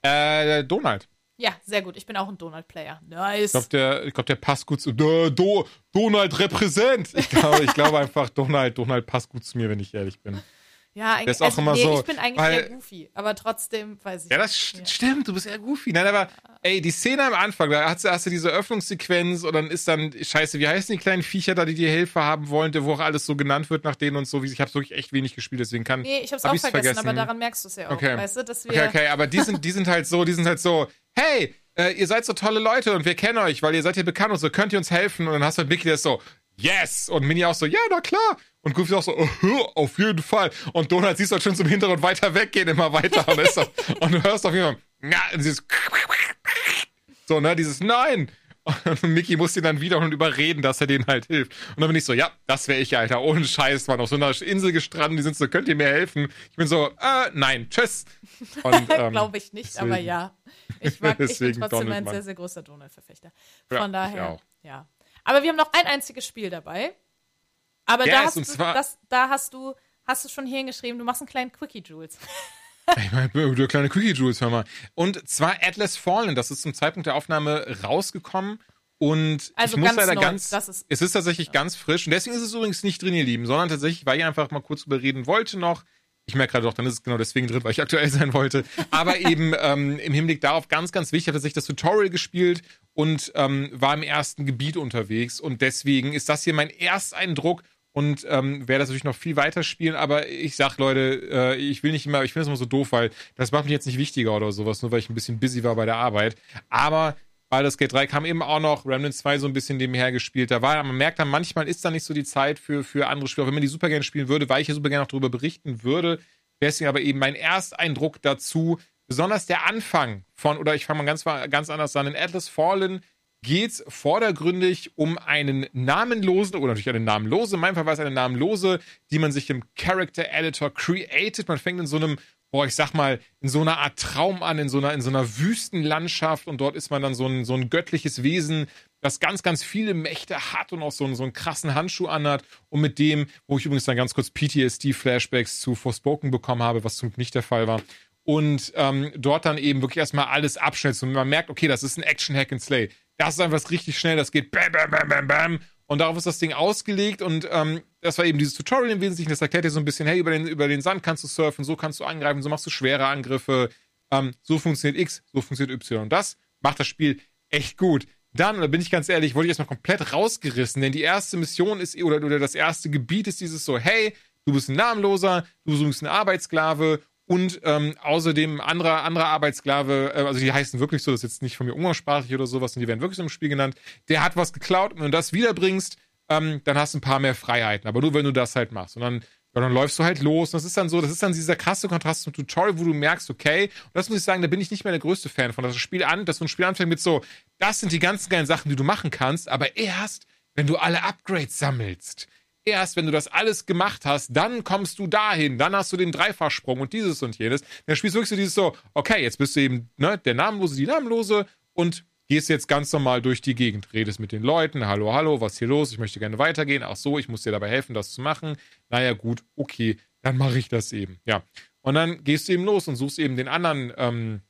Okay. Äh, Donald. Ja, sehr gut. Ich bin auch ein Donald-Player. Nice. Ich glaube, der, glaub, der passt gut zu. Do, Do, Donald repräsent. Ich glaube ich glaub einfach, Donald, Donald passt gut zu mir, wenn ich ehrlich bin. Ja, eigentlich. ist auch also, immer nee, so, ich bin eigentlich weil, eher goofy, aber trotzdem weiß ich. Ja, das ja. stimmt, du bist eher goofy. Nein, aber ey, die Szene am Anfang, da hast du, hast du diese Öffnungssequenz und dann ist dann, scheiße, wie heißen die kleinen Viecher da, die dir Hilfe haben wollen, wo auch alles so genannt wird nach denen und so. Ich habe wirklich echt wenig gespielt, deswegen kann. Nee, ich hab's hab auch vergessen, vergessen, aber daran merkst du es ja auch. Okay. Weißt du, dass wir okay, okay, aber die sind, die sind halt so, die sind halt so, hey, äh, ihr seid so tolle Leute und wir kennen euch, weil ihr seid hier bekannt und so, könnt ihr uns helfen? Und dann hast du halt Mickey, der ist so, yes! Und Minnie auch so, ja, na klar. Und Goofy auch so, uh, auf jeden Fall. Und Donald siehst du halt schon zum Hintergrund weiter weggehen, immer weiter. Und, ist so, und du hörst auf jeden Fall, ja, dieses so, ne, dieses Nein. Und Mickey muss ihn dann wieder und überreden, dass er denen halt hilft. Und dann bin ich so, ja, das wäre ich, Alter. Ohne Scheiß, man auf so einer Insel gestrandet, die sind so, könnt ihr mir helfen? Ich bin so, äh, nein, tschüss. Ähm, Glaube ich nicht, deswegen, aber ja. Ich, mag, ich bin trotzdem Donald, ein sehr, sehr großer Donald-Verfechter. Von ja, daher, ja. Aber wir haben noch ein einziges Spiel dabei. Aber yes, da, hast du, das, da hast du, hast du schon hingeschrieben, du machst einen kleinen Quickie, Jules. Ich meine, du kleine Quickie Jules, hör mal. Und zwar Atlas Fallen, das ist zum Zeitpunkt der Aufnahme rausgekommen. Und also ich muss ganz leider neu. ganz. Ist, es ist tatsächlich ja. ganz frisch. Und deswegen ist es übrigens nicht drin, ihr Lieben, sondern tatsächlich, weil ich einfach mal kurz überreden wollte noch. Ich merke gerade doch, dann ist es genau deswegen drin, weil ich aktuell sein wollte. Aber eben ähm, im Hinblick darauf ganz, ganz wichtig, hat er sich das Tutorial gespielt und ähm, war im ersten Gebiet unterwegs. Und deswegen ist das hier mein Ersteindruck und ähm, werde das natürlich noch viel weiter spielen, aber ich sag Leute, äh, ich will nicht immer, ich finde es immer so doof, weil das macht mich jetzt nicht wichtiger oder sowas, nur weil ich ein bisschen busy war bei der Arbeit. Aber Baldur's Gate 3 kam eben auch noch, Remnant 2 so ein bisschen nebenher gespielt. Da war, man merkt dann, manchmal ist da nicht so die Zeit für, für andere Spiele. Auch wenn man die super gerne spielen würde, weil ich ja super gerne auch darüber berichten würde. Deswegen aber eben mein Ersteindruck dazu, besonders der Anfang von, oder ich fange mal ganz, ganz anders an, in Atlas Fallen geht es vordergründig um einen namenlosen, oder natürlich eine namenlose, in meinem Fall war es eine namenlose, die man sich im Character Editor created. Man fängt in so einem, boah, ich sag mal, in so einer Art Traum an, in so einer, in so einer Wüstenlandschaft und dort ist man dann so ein, so ein göttliches Wesen, das ganz, ganz viele Mächte hat und auch so einen, so einen krassen Handschuh anhat und mit dem, wo ich übrigens dann ganz kurz PTSD-Flashbacks zu Forspoken bekommen habe, was zum Glück nicht der Fall war und ähm, dort dann eben wirklich erstmal alles abschnitzt und man merkt, okay, das ist ein Action-Hack and Slay. Das ist einfach richtig schnell, das geht bam, bam, bam, bam, bam. Und darauf ist das Ding ausgelegt und ähm, das war eben dieses Tutorial im Wesentlichen, das erklärt dir so ein bisschen, hey, über den, über den Sand kannst du surfen, so kannst du angreifen, so machst du schwere Angriffe, ähm, so funktioniert X, so funktioniert Y. Und das macht das Spiel echt gut. Dann, da bin ich ganz ehrlich, wurde ich erstmal komplett rausgerissen, denn die erste Mission ist, oder, oder das erste Gebiet ist dieses so, hey, du bist ein Namenloser, du suchst einen Arbeitsklave und ähm, außerdem anderer anderer Arbeitssklave, äh, also die heißen wirklich so, das ist jetzt nicht von mir umgangssprachlich oder sowas, und die werden wirklich so im Spiel genannt, der hat was geklaut und wenn du das wiederbringst, ähm, dann hast du ein paar mehr Freiheiten, aber nur wenn du das halt machst. Und dann ja, dann läufst du halt los. Und das ist dann so, das ist dann dieser krasse Kontrast zum Tutorial, wo du merkst, okay, und das muss ich sagen, da bin ich nicht mehr der größte Fan von, dass das Spiel an, dass so ein Spiel anfängt mit so, das sind die ganzen geilen Sachen, die du machen kannst, aber erst, wenn du alle Upgrades sammelst erst, wenn du das alles gemacht hast, dann kommst du dahin, dann hast du den Dreifachsprung und dieses und jenes. Dann spielst du wirklich so dieses so, okay, jetzt bist du eben ne, der Namenlose, die Namenlose und gehst jetzt ganz normal durch die Gegend, redest mit den Leuten, hallo, hallo, was ist hier los? Ich möchte gerne weitergehen. Ach so, ich muss dir dabei helfen, das zu machen. Naja, gut, okay, dann mache ich das eben. Ja. Und dann gehst du eben los und suchst eben den anderen ähm,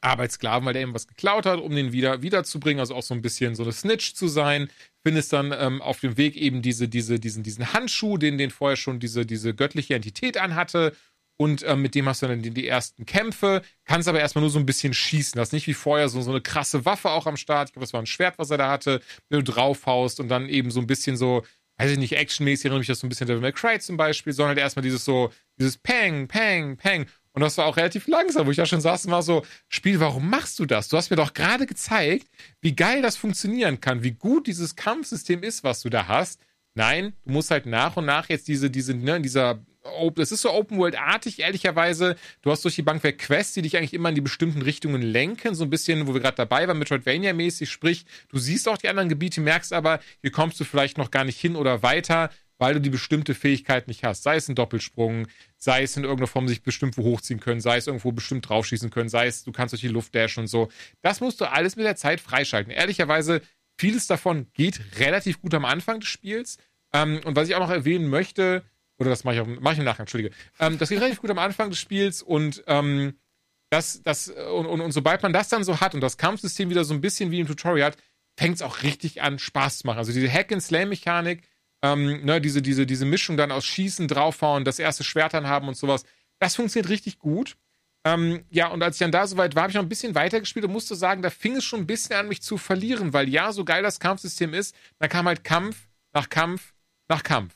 Arbeitssklaven, weil der eben was geklaut hat, um den wieder wiederzubringen, also auch so ein bisschen so eine Snitch zu sein. Findest dann ähm, auf dem Weg eben diese, diese, diesen, diesen Handschuh, den, den vorher schon diese, diese göttliche Entität anhatte. Und ähm, mit dem hast du dann die, die, ersten Kämpfe, kannst aber erstmal nur so ein bisschen schießen. Das ist nicht wie vorher so, so eine krasse Waffe auch am Start. Ich glaube, das war ein Schwert, was er da hatte, wenn du draufhaust und dann eben so ein bisschen so, weiß ich nicht, actionmäßig erinnere mich das so ein bisschen an Devil May Cry zum Beispiel, sondern halt erstmal dieses so, dieses Peng, Peng, Peng. Und das war auch relativ langsam, wo ich da schon saß und war so, Spiel, warum machst du das? Du hast mir doch gerade gezeigt, wie geil das funktionieren kann, wie gut dieses Kampfsystem ist, was du da hast. Nein, du musst halt nach und nach jetzt diese, diese, ne, dieser, das ist so Open World-artig, ehrlicherweise. Du hast durch die Bank weg Quests, die dich eigentlich immer in die bestimmten Richtungen lenken, so ein bisschen, wo wir gerade dabei waren, Metroidvania-mäßig, sprich, du siehst auch die anderen Gebiete, merkst aber, hier kommst du vielleicht noch gar nicht hin oder weiter weil du die bestimmte Fähigkeit nicht hast. Sei es ein Doppelsprung, sei es in irgendeiner Form sich bestimmt wo hochziehen können, sei es irgendwo bestimmt draufschießen können, sei es du kannst durch die Luft dashen und so. Das musst du alles mit der Zeit freischalten. Ehrlicherweise, vieles davon geht relativ gut am Anfang des Spiels. Ähm, und was ich auch noch erwähnen möchte, oder das mache ich, auch, ich im Nachgang, entschuldige, ähm, das geht relativ gut am Anfang des Spiels und ähm, das, das, und, und, und sobald man das dann so hat und das Kampfsystem wieder so ein bisschen wie im Tutorial hat, fängt es auch richtig an, Spaß zu machen. Also diese Hack-and-Slay-Mechanik, ähm, ne, diese, diese, diese Mischung dann aus Schießen, draufhauen, das erste Schwert dann haben und sowas, das funktioniert richtig gut. Ähm, ja, und als ich dann da soweit war, habe ich noch ein bisschen weitergespielt und musste sagen, da fing es schon ein bisschen an, mich zu verlieren, weil ja, so geil das Kampfsystem ist, da kam halt Kampf nach Kampf nach Kampf.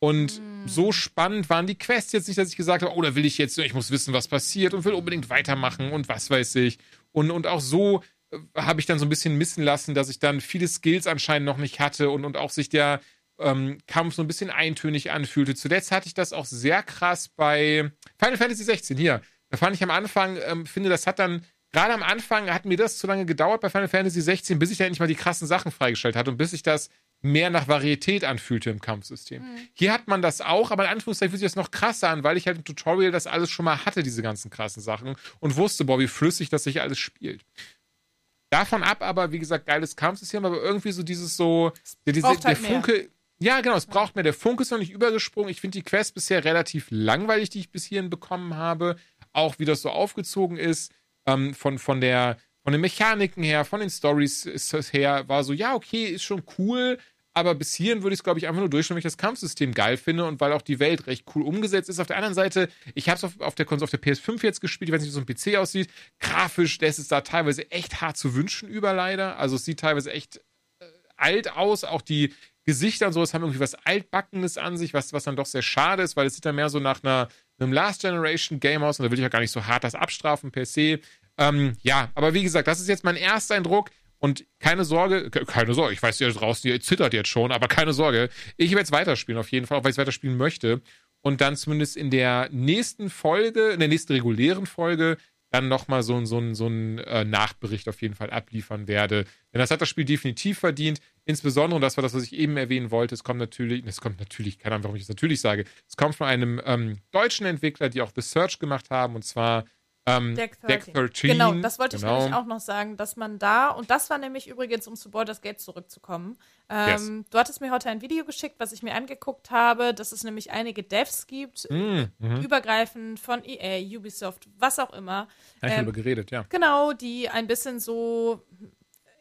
Und mm. so spannend waren die Quests jetzt nicht, dass ich gesagt habe, oh, da will ich jetzt, ich muss wissen, was passiert und will unbedingt weitermachen und was weiß ich. Und, und auch so äh, habe ich dann so ein bisschen missen lassen, dass ich dann viele Skills anscheinend noch nicht hatte und, und auch sich der, ähm, Kampf so ein bisschen eintönig anfühlte. Zuletzt hatte ich das auch sehr krass bei Final Fantasy 16 hier. Da fand ich am Anfang, ähm, finde, das hat dann, gerade am Anfang hat mir das zu lange gedauert bei Final Fantasy 16, bis ich da endlich mal die krassen Sachen freigestellt hatte und bis sich das mehr nach Varietät anfühlte im Kampfsystem. Mhm. Hier hat man das auch, aber in Anführungszeichen fühlt sich das noch krasser an, weil ich halt im Tutorial das alles schon mal hatte, diese ganzen krassen Sachen und wusste, boah, wie flüssig das sich alles spielt. Davon ab aber, wie gesagt, geiles Kampfsystem, aber irgendwie so dieses so, der, diese, halt der Funke. Ja, genau, es braucht mehr. Der Funke ist noch nicht übergesprungen. Ich finde die Quest bisher relativ langweilig, die ich bis hierhin bekommen habe. Auch wie das so aufgezogen ist. Ähm, von, von, der, von den Mechaniken her, von den Stories her, war so, ja, okay, ist schon cool. Aber bis hierhin würde ich es, glaube ich, einfach nur durchschauen, weil ich das Kampfsystem geil finde und weil auch die Welt recht cool umgesetzt ist. Auf der anderen Seite, ich habe es auf, auf, der auf der PS5 jetzt gespielt, ich weiß nicht, so ein PC aussieht. Grafisch lässt es da teilweise echt hart zu wünschen über, leider. Also es sieht teilweise echt äh, alt aus. Auch die, Gesichter und sowas haben irgendwie was Altbackenes an sich, was, was dann doch sehr schade ist, weil es sieht dann mehr so nach einer, einem Last Generation Game aus und da will ich auch gar nicht so hart das abstrafen per se. Ähm, ja, aber wie gesagt, das ist jetzt mein erster Eindruck. Und keine Sorge, keine Sorge, ich weiß, ihr draußen, ihr zittert jetzt schon, aber keine Sorge. Ich werde es weiterspielen, auf jeden Fall, auch weil ich es weiterspielen möchte. Und dann zumindest in der nächsten Folge, in der nächsten regulären Folge, dann nochmal so, so, so einen äh, Nachbericht auf jeden Fall abliefern werde. Denn das hat das Spiel definitiv verdient. Insbesondere, und das war das, was ich eben erwähnen wollte, es kommt natürlich, es kommt natürlich, keine Ahnung, warum ich das natürlich sage, es kommt von einem ähm, deutschen Entwickler, die auch The Search gemacht haben, und zwar ähm, Deck, 13. Deck 13. Genau, das wollte genau. ich nämlich auch noch sagen, dass man da, und das war nämlich übrigens, um zu Baldur's Gate zurückzukommen, ähm, yes. du hattest mir heute ein Video geschickt, was ich mir angeguckt habe, dass es nämlich einige Devs gibt, mm, mhm. übergreifend von EA, Ubisoft, was auch immer. Ja, ich ähm, geredet, ja. Genau, die ein bisschen so,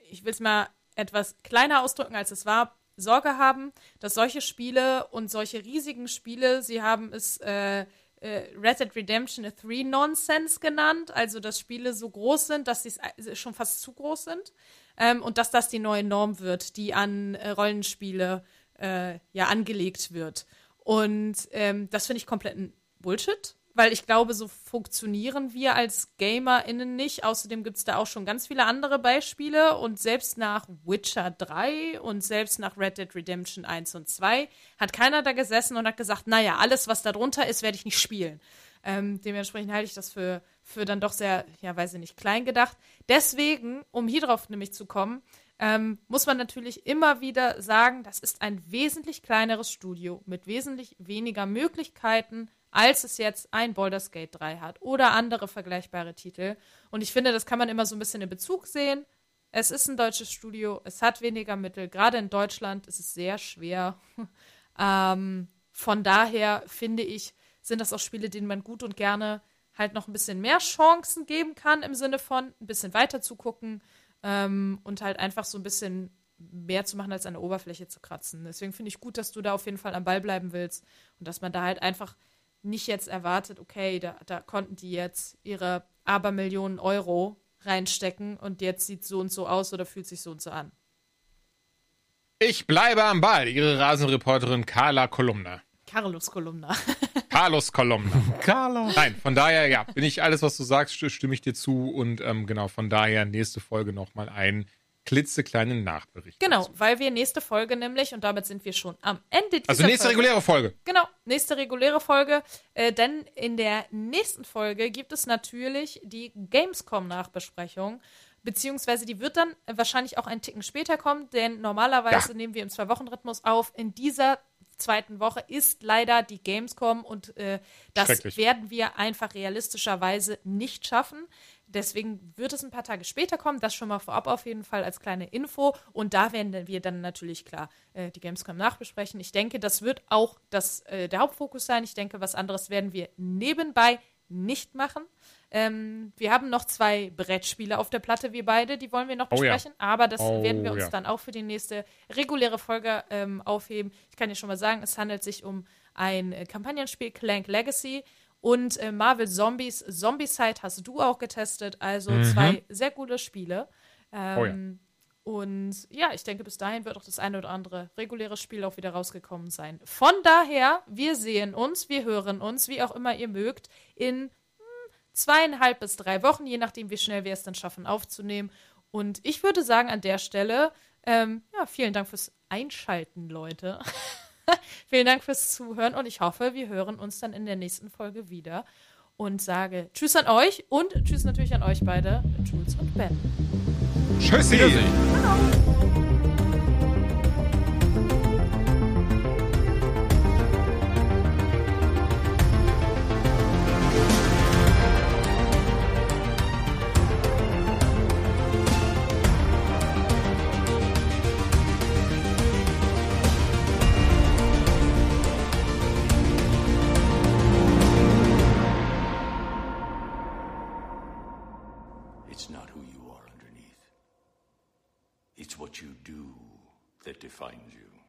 ich will es mal etwas kleiner ausdrücken, als es war, Sorge haben, dass solche Spiele und solche riesigen Spiele, sie haben es äh, äh, Red Dead Redemption 3 Nonsense genannt, also dass Spiele so groß sind, dass sie äh, schon fast zu groß sind ähm, und dass das die neue Norm wird, die an äh, Rollenspiele äh, ja angelegt wird. Und ähm, das finde ich komplett Bullshit weil ich glaube, so funktionieren wir als GamerInnen nicht. Außerdem gibt es da auch schon ganz viele andere Beispiele und selbst nach Witcher 3 und selbst nach Red Dead Redemption 1 und 2 hat keiner da gesessen und hat gesagt, naja, alles, was da drunter ist, werde ich nicht spielen. Ähm, dementsprechend halte ich das für, für dann doch sehr, ja, weiß ich nicht, klein gedacht. Deswegen, um hier drauf nämlich zu kommen, ähm, muss man natürlich immer wieder sagen, das ist ein wesentlich kleineres Studio mit wesentlich weniger Möglichkeiten, als es jetzt ein Baldur's Gate 3 hat oder andere vergleichbare Titel. Und ich finde, das kann man immer so ein bisschen in Bezug sehen. Es ist ein deutsches Studio, es hat weniger Mittel. Gerade in Deutschland ist es sehr schwer. ähm, von daher finde ich, sind das auch Spiele, denen man gut und gerne halt noch ein bisschen mehr Chancen geben kann, im Sinne von ein bisschen weiter zu gucken ähm, und halt einfach so ein bisschen mehr zu machen, als an der Oberfläche zu kratzen. Deswegen finde ich gut, dass du da auf jeden Fall am Ball bleiben willst und dass man da halt einfach nicht jetzt erwartet, okay, da, da konnten die jetzt ihre Abermillionen Euro reinstecken und jetzt sieht so und so aus oder fühlt sich so und so an. Ich bleibe am Ball, Ihre Rasenreporterin Carla Kolumna. Carlos Kolumna. Carlos Kolumna. Carlos. Nein, von daher, ja, bin ich alles, was du sagst, stimme ich dir zu und ähm, genau, von daher nächste Folge nochmal ein klitzekleinen Nachbericht. Genau, dazu. weil wir nächste Folge nämlich, und damit sind wir schon am Ende dieser Also nächste Folge, reguläre Folge. Genau, nächste reguläre Folge. Äh, denn in der nächsten Folge gibt es natürlich die Gamescom-Nachbesprechung. Beziehungsweise die wird dann wahrscheinlich auch einen Ticken später kommen, denn normalerweise ja. nehmen wir im Zwei-Wochen-Rhythmus auf. In dieser zweiten Woche ist leider die Gamescom und äh, das werden wir einfach realistischerweise nicht schaffen. Deswegen wird es ein paar Tage später kommen. Das schon mal vorab auf jeden Fall als kleine Info. Und da werden wir dann natürlich klar äh, die Gamescom nachbesprechen. Ich denke, das wird auch das, äh, der Hauptfokus sein. Ich denke, was anderes werden wir nebenbei nicht machen. Ähm, wir haben noch zwei Brettspiele auf der Platte, wir beide, die wollen wir noch besprechen, oh ja. aber das oh werden wir uns ja. dann auch für die nächste reguläre Folge ähm, aufheben. Ich kann dir schon mal sagen, es handelt sich um ein äh, Kampagnenspiel Clank Legacy und äh, Marvel Zombies, Zombicide hast du auch getestet. Also mhm. zwei sehr gute Spiele. Ähm, oh ja. Und ja, ich denke, bis dahin wird auch das eine oder andere reguläre Spiel auch wieder rausgekommen sein. Von daher, wir sehen uns, wir hören uns, wie auch immer ihr mögt, in hm, zweieinhalb bis drei Wochen, je nachdem, wie schnell wir es dann schaffen aufzunehmen. Und ich würde sagen, an der Stelle, ähm, ja, vielen Dank fürs Einschalten, Leute. Vielen Dank fürs Zuhören und ich hoffe, wir hören uns dann in der nächsten Folge wieder und sage Tschüss an euch und Tschüss natürlich an euch beide, Jules und Ben. Tschüssi. Ciao.